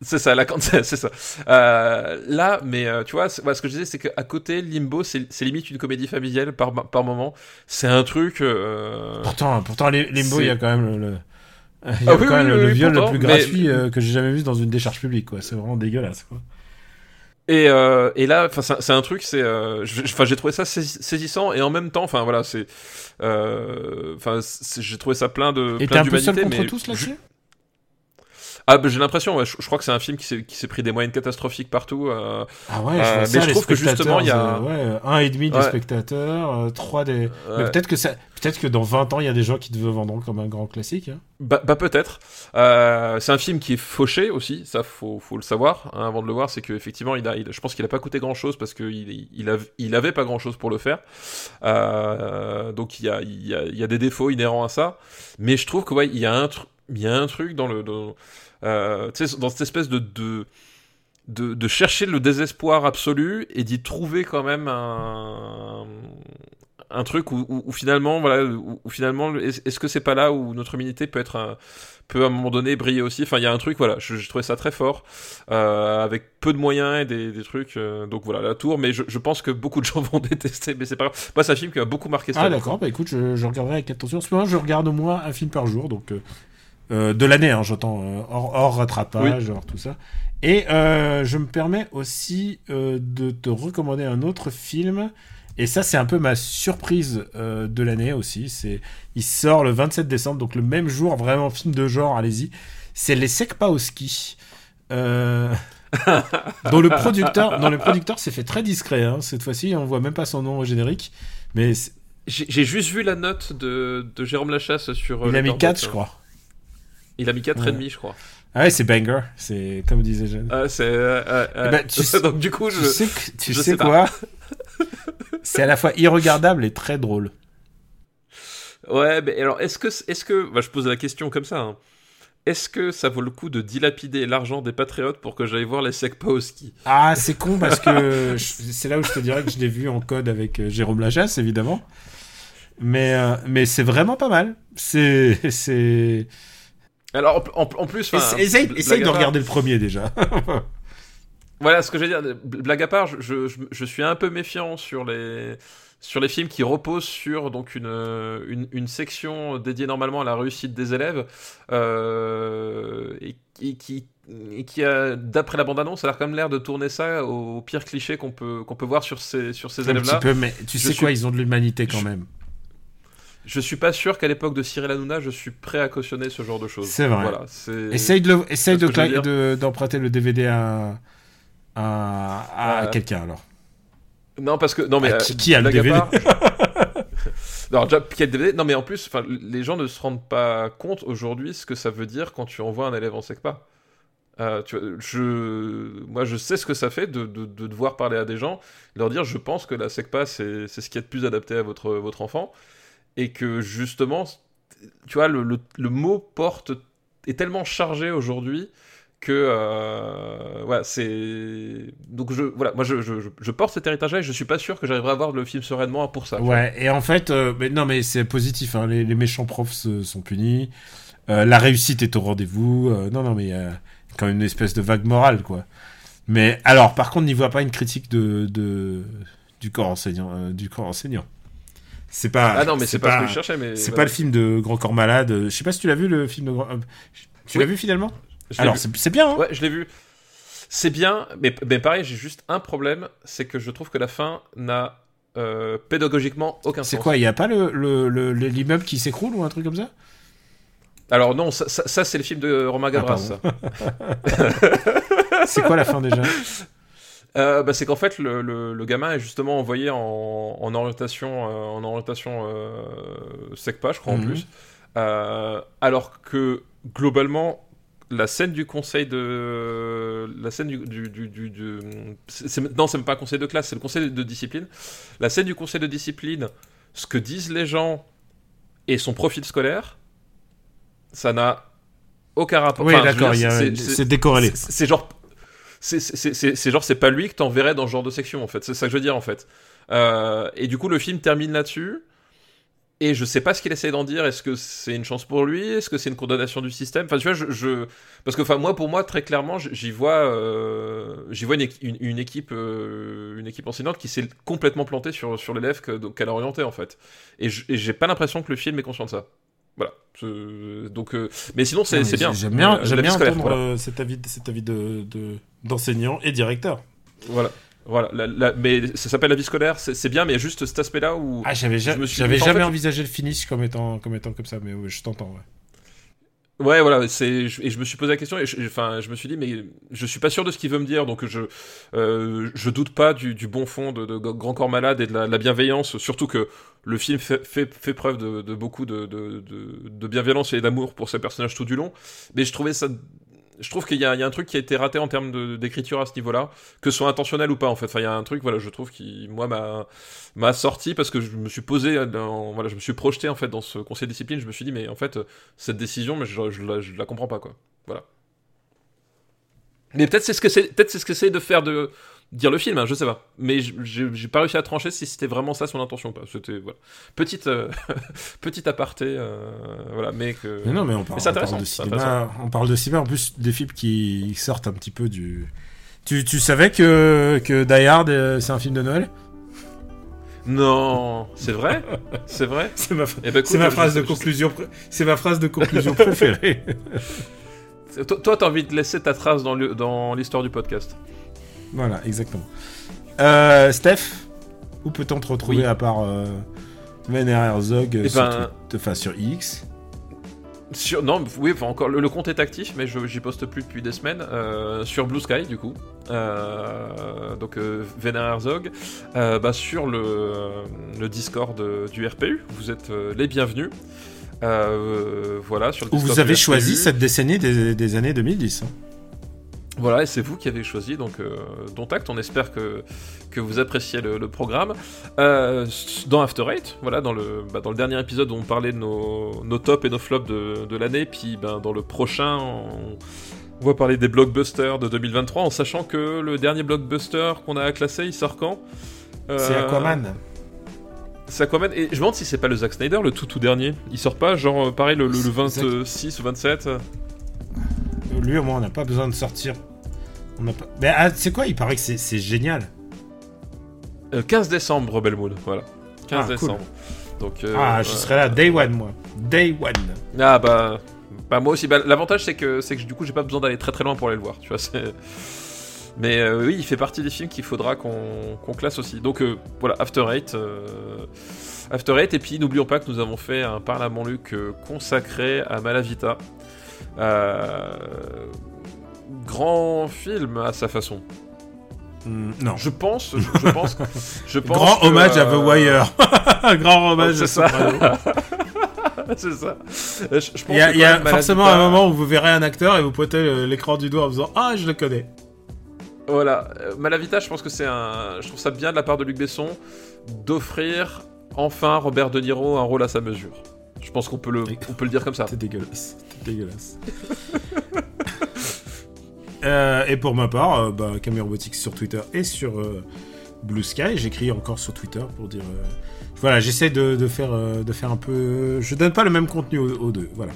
C'est ça, la c'est ça. Euh, là, mais euh, tu vois, ce que je disais, c'est qu'à côté, Limbo, c'est limite une comédie familiale par, par moment. C'est un truc. Euh... Pourtant, pourtant, Limbo, il y a quand même le, il y a ah, quand oui, même oui, le, oui, viol pourtant, le plus gratuit mais... euh, que j'ai jamais vu dans une décharge publique, quoi. C'est vraiment dégueulasse, quoi. Et, euh, et là, c'est un truc, c'est, euh, enfin, j'ai trouvé ça saisissant et en même temps, enfin voilà, c'est, euh, enfin, j'ai trouvé ça plein de. Et t'es un peu seul contre mais tous là-dessus? Ah, bah, j'ai l'impression, ouais, je, je, crois que c'est un film qui s'est pris des moyens catastrophiques partout. Euh, ah ouais, je euh, mais ça, je trouve que justement, il y a. Euh, ouais, un et demi des Ouais. spectateurs, euh, trois des. Mais peut-être que, ça... peut que dans 20 ans, il y a des gens qui te vendront comme un grand classique. Hein. Bah, bah peut-être. Euh, c'est un film qui est fauché aussi, ça faut, faut le savoir hein, avant de le voir. C'est qu'effectivement, il a, il, je pense qu'il a pas coûté grand-chose parce qu'il il, il, av- il avait pas grand-chose pour le faire. Euh, donc il y a, il, y a, il y a des défauts inhérents à ça. Mais je trouve que ouais, il y a un, il y a un truc dans le. Dans, euh, dans cette espèce de, de, de, de, chercher le désespoir absolu et d'y trouver quand même un, un truc où, où, où finalement, voilà, où, où finalement, est-ce que c'est pas là où notre humanité peut être un, peut à un moment donné briller aussi? Enfin, il y a un truc, voilà, je, je trouvais ça très fort, euh, avec peu de moyens et des, des trucs. Euh, donc voilà, la tour, mais je, je, pense que beaucoup de gens vont détester, mais c'est pas grave. Moi, c'est un film qui m'a beaucoup marqué. Ah d'accord, bah écoute, je, je, regarderai avec attention. En ce moment, je regarde au moins un film par jour, donc. Euh, de l'année, hein, j'entends, euh, hors, hors, rattrapage, oui. hors tout ça. Et euh, je me permets aussi euh, de te recommander un autre film. Et ça, c'est un peu ma surprise euh, de l'année aussi. C'est, il sort le 27 décembre, donc le même jour, vraiment film de genre, allez-y. C'est Les Sekpa au ski. dont le producteur, dont le producteur s'est fait très discret. Hein. Cette fois-ci, on voit même pas son nom au générique. Mais j'ai juste vu la note de, de Jérôme Lachasse sur. Il a mis 4, je crois. Il a mis 4,5 ouais. je crois. Ah ouais, c'est banger, c'est comme disait Jeanne. Ah, c'est. Euh, euh, eh ben, tu sais, donc du coup, je. Tu sais, tu je sais, sais quoi C'est à la fois irregardable et très drôle. Ouais, mais alors est-ce que, est-ce que, bah, je pose la question comme ça. Hein. Est-ce que ça vaut le coup de dilapider l'argent des patriotes pour que j'aille voir les Sekpa au ski? Ah, c'est con parce que c'est là où je te dirais que je l'ai vu en code avec euh, Jérôme Lachasse, évidemment. Mais, mais c'est vraiment pas mal. C'est, c'est. Alors, en, en plus, essaye, essaye de regarder le premier déjà. voilà, ce que je veux dire, blague à part, je, je, je, suis un peu méfiant sur les sur les films qui reposent sur donc une, une, une section dédiée normalement à la réussite des élèves euh, et, et, qui et qui a d'après la bande annonce a quand même l'air de tourner ça au pire cliché qu'on peut qu'on peut voir sur ces sur ces élèves là. Un petit peu, mais tu sais quoi, ils ont de l'humanité quand même je suis pas sûr qu'à l'époque de Cyril Hanouna, je suis prêt à cautionner ce genre de choses. C'est vrai. Voilà, essaye de, essaye de, d'emprunter de, le DVD à, à, à euh... quelqu'un alors. Non, parce que. Non, mais. Ah, qui, qui, a le DVD part, Non, déjà, qui a le DVD Non, mais en plus, les gens ne se rendent pas compte aujourd'hui ce que ça veut dire quand tu envoies un élève en SECPA. Euh, tu vois, je, moi, je sais ce que ça fait de, de, de, devoir parler à des gens, leur dire je pense que la SECPA, c'est ce qui est le plus adapté à votre, votre enfant et que justement, tu vois, le, mot porte est tellement chargé aujourd'hui que euh, voilà, c'est donc je voilà, moi je, je, porte cet héritage-là et je suis pas sûr que j'arriverai à voir le film sereinement pour ça. Ouais, et en fait, euh, mais non, mais c'est positif. Hein, les, méchants profs sont punis, euh, la réussite est au rendez-vous. euh, non, non, mais quand même une espèce de vague morale, quoi. Mais alors, par contre, n'y voit pas une critique de, de du corps enseignant, du corps enseignant. C'est pas. Ah non, mais c'est pas, pas, ce que je cherchais. Mais c'est voilà. pas le film de Grand Corps Malade. Je sais pas si tu l'as vu le film de Grand. Tu oui. l'as vu finalement Alors c'est bien. Hein ouais, je l'ai vu. C'est bien, mais, mais pareil, j'ai juste un problème, c'est que je trouve que la fin n'a euh, pédagogiquement aucun sens. C'est quoi Il n'y a pas le, le, le- le- l'immeuble qui s'écroule ou un truc comme ça? Alors non, ça, ça- ça, c'est le film de Romain Gavras. Ah, C'est quoi la fin déjà? Euh, bah, c'est qu'en fait le, le- le gamin est justement envoyé en, en orientation, euh, en orientation euh, SECPA, je crois en Mhm. plus, alors que globalement la scène du conseil de la scène du, du, du, du- non c'est même pas un conseil de classe, c'est le conseil de discipline. La scène du conseil de discipline, ce que disent les gens et son profil scolaire, ça n'a aucun rapport. Oui, Enfin, d'accord, c'est- décorrélé. c'est genre. C'est genre, c'est pas lui que t'enverrais dans ce genre de section, en fait. C'est ça que je veux dire, en fait. Euh, et du coup, le film termine là-dessus. Et je sais pas ce qu'il essaie d'en dire. Est-ce que c'est une chance pour lui? Est-ce que c'est une condamnation du système? Enfin, tu vois, je. Parce que, enfin, moi, pour moi, très clairement, j'y vois, euh, j'y vois une, une- une équipe, euh, une équipe enseignante qui s'est complètement plantée sur, sur l'élève qu'elle a orienté, en fait. Et j'ai pas l'impression que le film est conscient de ça. Voilà. Donc, euh, mais sinon, c'est bien. J'aime bien, Euh, j'aime bien entendre voilà. euh, cet avis, cet avis de, de- d'enseignant et directeur. Voilà. Voilà, la- la- mais ça s'appelle la vie scolaire, c'est bien, mais il y a juste cet aspect-là où. Ah, j'avais, jamais fait- envisagé le finish comme étant, comme étant comme ça, mais ouais, je t'entends. Ouais. Ouais, voilà, c'est et je me suis posé la question et je, enfin, je me suis dit mais je suis pas sûr de ce qu'il veut me dire, donc je euh, je doute pas du, du bon fond de, de Grand Corps Malade et de la, de la bienveillance, surtout que le film fait, fait, fait preuve de, de beaucoup de, de bienveillance et d'amour pour ses personnages tout du long, mais je trouvais ça je trouve qu'il y, a un truc qui a été raté en termes d'écriture à ce niveau-là, que ce soit intentionnel ou pas en fait. Enfin, il y a un truc, voilà, je trouve qui, moi, m'a sorti parce que je me suis posé, dans, voilà, je me suis projeté en fait dans ce conseil de discipline. Je me suis dit, mais en fait, cette décision, mais je, je, la, comprends pas quoi. Voilà. Mais peut-être c'est ce que c'est, peut-être c'est ce que de faire de dire le film, hein, je sais pas. Mais j'ai pas réussi à trancher si c'était vraiment ça son intention ou pas. C'était voilà, petite euh, petite aparté, euh, voilà, mais que. Mais non, mais on parle, Mais on parle de cinéma. On parle de cinéma. En plus, des films qui sortent un petit peu du. Tu, tu savais que, que Die Hard, euh, c'est un film de Noël? Non, c'est vrai, c'est vrai? C'est ma, Eh ben, ma phrase de conclusion. C'est ma phrase de conclusion préférée. Toi, t'as envie de laisser ta trace dans l'histoire du podcast? Voilà, exactement. Euh, Steph, où peut-on te retrouver Oui. à part euh, Herzog euh, Eh sur, ben- enfin, sur X? Sur, non, oui, enfin, encore, le, le compte est actif, mais je j'y poste plus depuis des semaines. euh, sur Blue Sky, du coup. Euh, donc, euh, Herzog. Euh, bah, sur le, le Discord euh, du RPU, vous êtes euh, les bienvenus. Euh, voilà, sur le Où vous avez choisi cette décennie des, des années 2010. hein. Voilà, et c'est vous qui avez choisi, donc euh, dont acte, on espère que, que vous appréciez le, le programme. Euh, dans After Eight, voilà, dans le, bah, dans le dernier épisode on parlait de nos, nos tops et nos flops de, de l'année, puis ben, dans le prochain, on, on va parler des blockbusters de 2023, en sachant que le dernier blockbuster qu'on a classé, il sort quand? Euh, C'est Aquaman. C'est Aquaman, et je me demande si c'est pas le Zack Snyder, le tout tout dernier. Il sort pas, genre, euh, pareil, le, le, le Zack- 26 ou 27 euh, Lui, au moins, on n'a pas besoin de sortir. On n'a pas... Mais ah, c'est quoi? Il paraît que c'est génial. euh, 15 décembre, Rebel Moon, voilà. 15 Ah, cool. décembre. Donc, euh, ah, je euh, serai là, day one, moi. Day one. Ah bah, bah moi aussi. Bah, L'avantage c'est que que du coup j'ai pas besoin d'aller très très loin pour aller le voir. Tu vois. Mais euh, oui, il fait partie des films qu'il faudra qu'on classe aussi. Donc euh, voilà, After Eight. euh, After Eight. Et puis n'oublions pas que nous avons fait un Parlement Luc euh, consacré à Malavita. Euh, grand film à sa façon. Hmm, non. Je pense, je, je pense, je pense Grand que, hommage à euh, The Wire. Grand hommage à ça. C'est ça. Euh, Je, je pense Il y a, y forcément un moment où vous verrez un acteur et vous pointez l'écran du doigt en faisant Ah, je le connais. Voilà, euh, Malavita, je pense que c'est un. Je trouve ça bien de la part de Luc Besson d'offrir enfin Robert De Niro un rôle à sa mesure. Je pense qu'on peut le, on peut le dire comme ça. C'était dégueulasse. C'était dégueulasse. Euh, et pour ma part, euh, bah, Camille Robotics sur Twitter et sur euh, Blue Sky. J'écris encore sur Twitter pour dire. euh, voilà, j'essaie de, de faire, de faire un peu. Je donne pas le même contenu aux, aux deux. Voilà.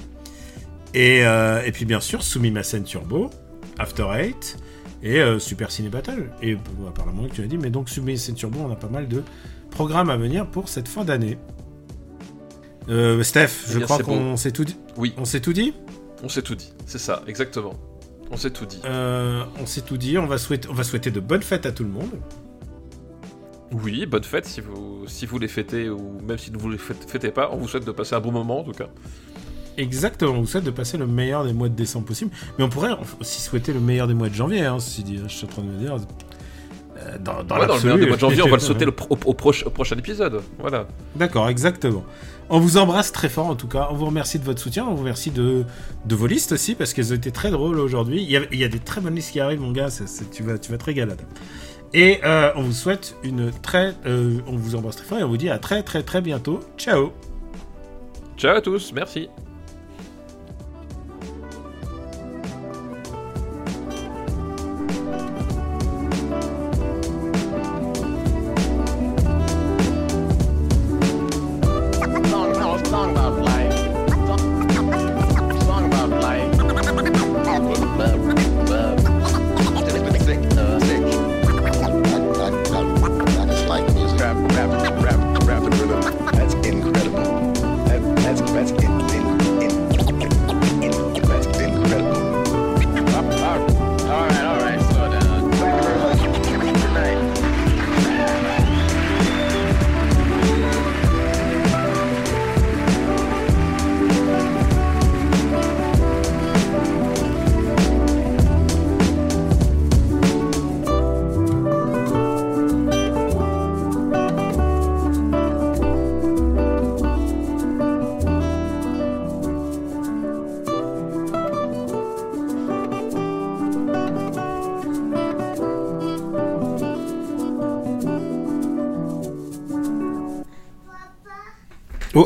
Et, et puis bien sûr, Soumis ma scène Turbo, After Eight et Super Ciné Battle. Et apparemment, tu as dit, mais donc Soumis ma scène Turbo, on a pas mal de programmes à venir pour cette fin d'année. Euh, Steph, je crois qu'on s'est tout dit. Oui, On s'est tout dit on s'est tout dit. C'est ça, exactement. On s'est tout dit. Euh, On s'est tout dit. On va, souhaiter, on va souhaiter de bonnes fêtes à tout le monde. Oui, bonne fête si vous, si vous les fêtez ou même si vous ne les fêtez pas. On vous souhaite de passer un bon moment en tout cas. Exactement, on vous souhaite de passer le meilleur des mois de décembre possible. Mais on pourrait aussi souhaiter le meilleur des mois de janvier, hein, dit, je suis en train de me dire. euh, Dans, dans Ouais, dans le meilleur des mois de janvier, on va le sauter le au, au proche- au prochain épisode. Voilà. D'accord, exactement. On vous embrasse très fort en tout cas. On vous remercie de votre soutien. On vous remercie de, vos listes aussi parce qu'elles ont été très drôles aujourd'hui. Il y, a, des très bonnes listes qui arrivent, mon gars. tu, vas, tu vas te régaler. Et euh, on vous souhaite une très. euh, on vous embrasse très fort et on vous dit à très très très bientôt. Ciao Ciao à tous, merci.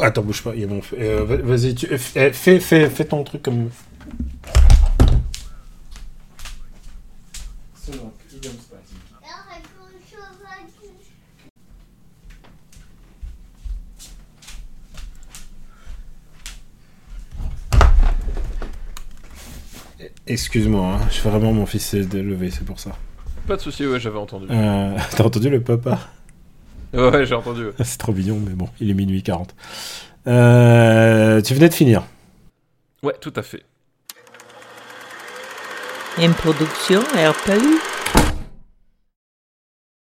Attends, bouge pas. Il y a mon. euh, va- Vas-y, tu- euh, fais, fais, fais, fais ton truc comme. Excuse-moi, hein, je fais vraiment mon fils de lever, c'est pour ça. Pas de soucis, ouais, j'avais entendu. Euh, T'as entendu le papa? Ouais, j'ai entendu. C'est trop mignon, mais bon, il est minuit 40. Euh, tu venais de finir. Ouais, tout à fait. Une production RPU.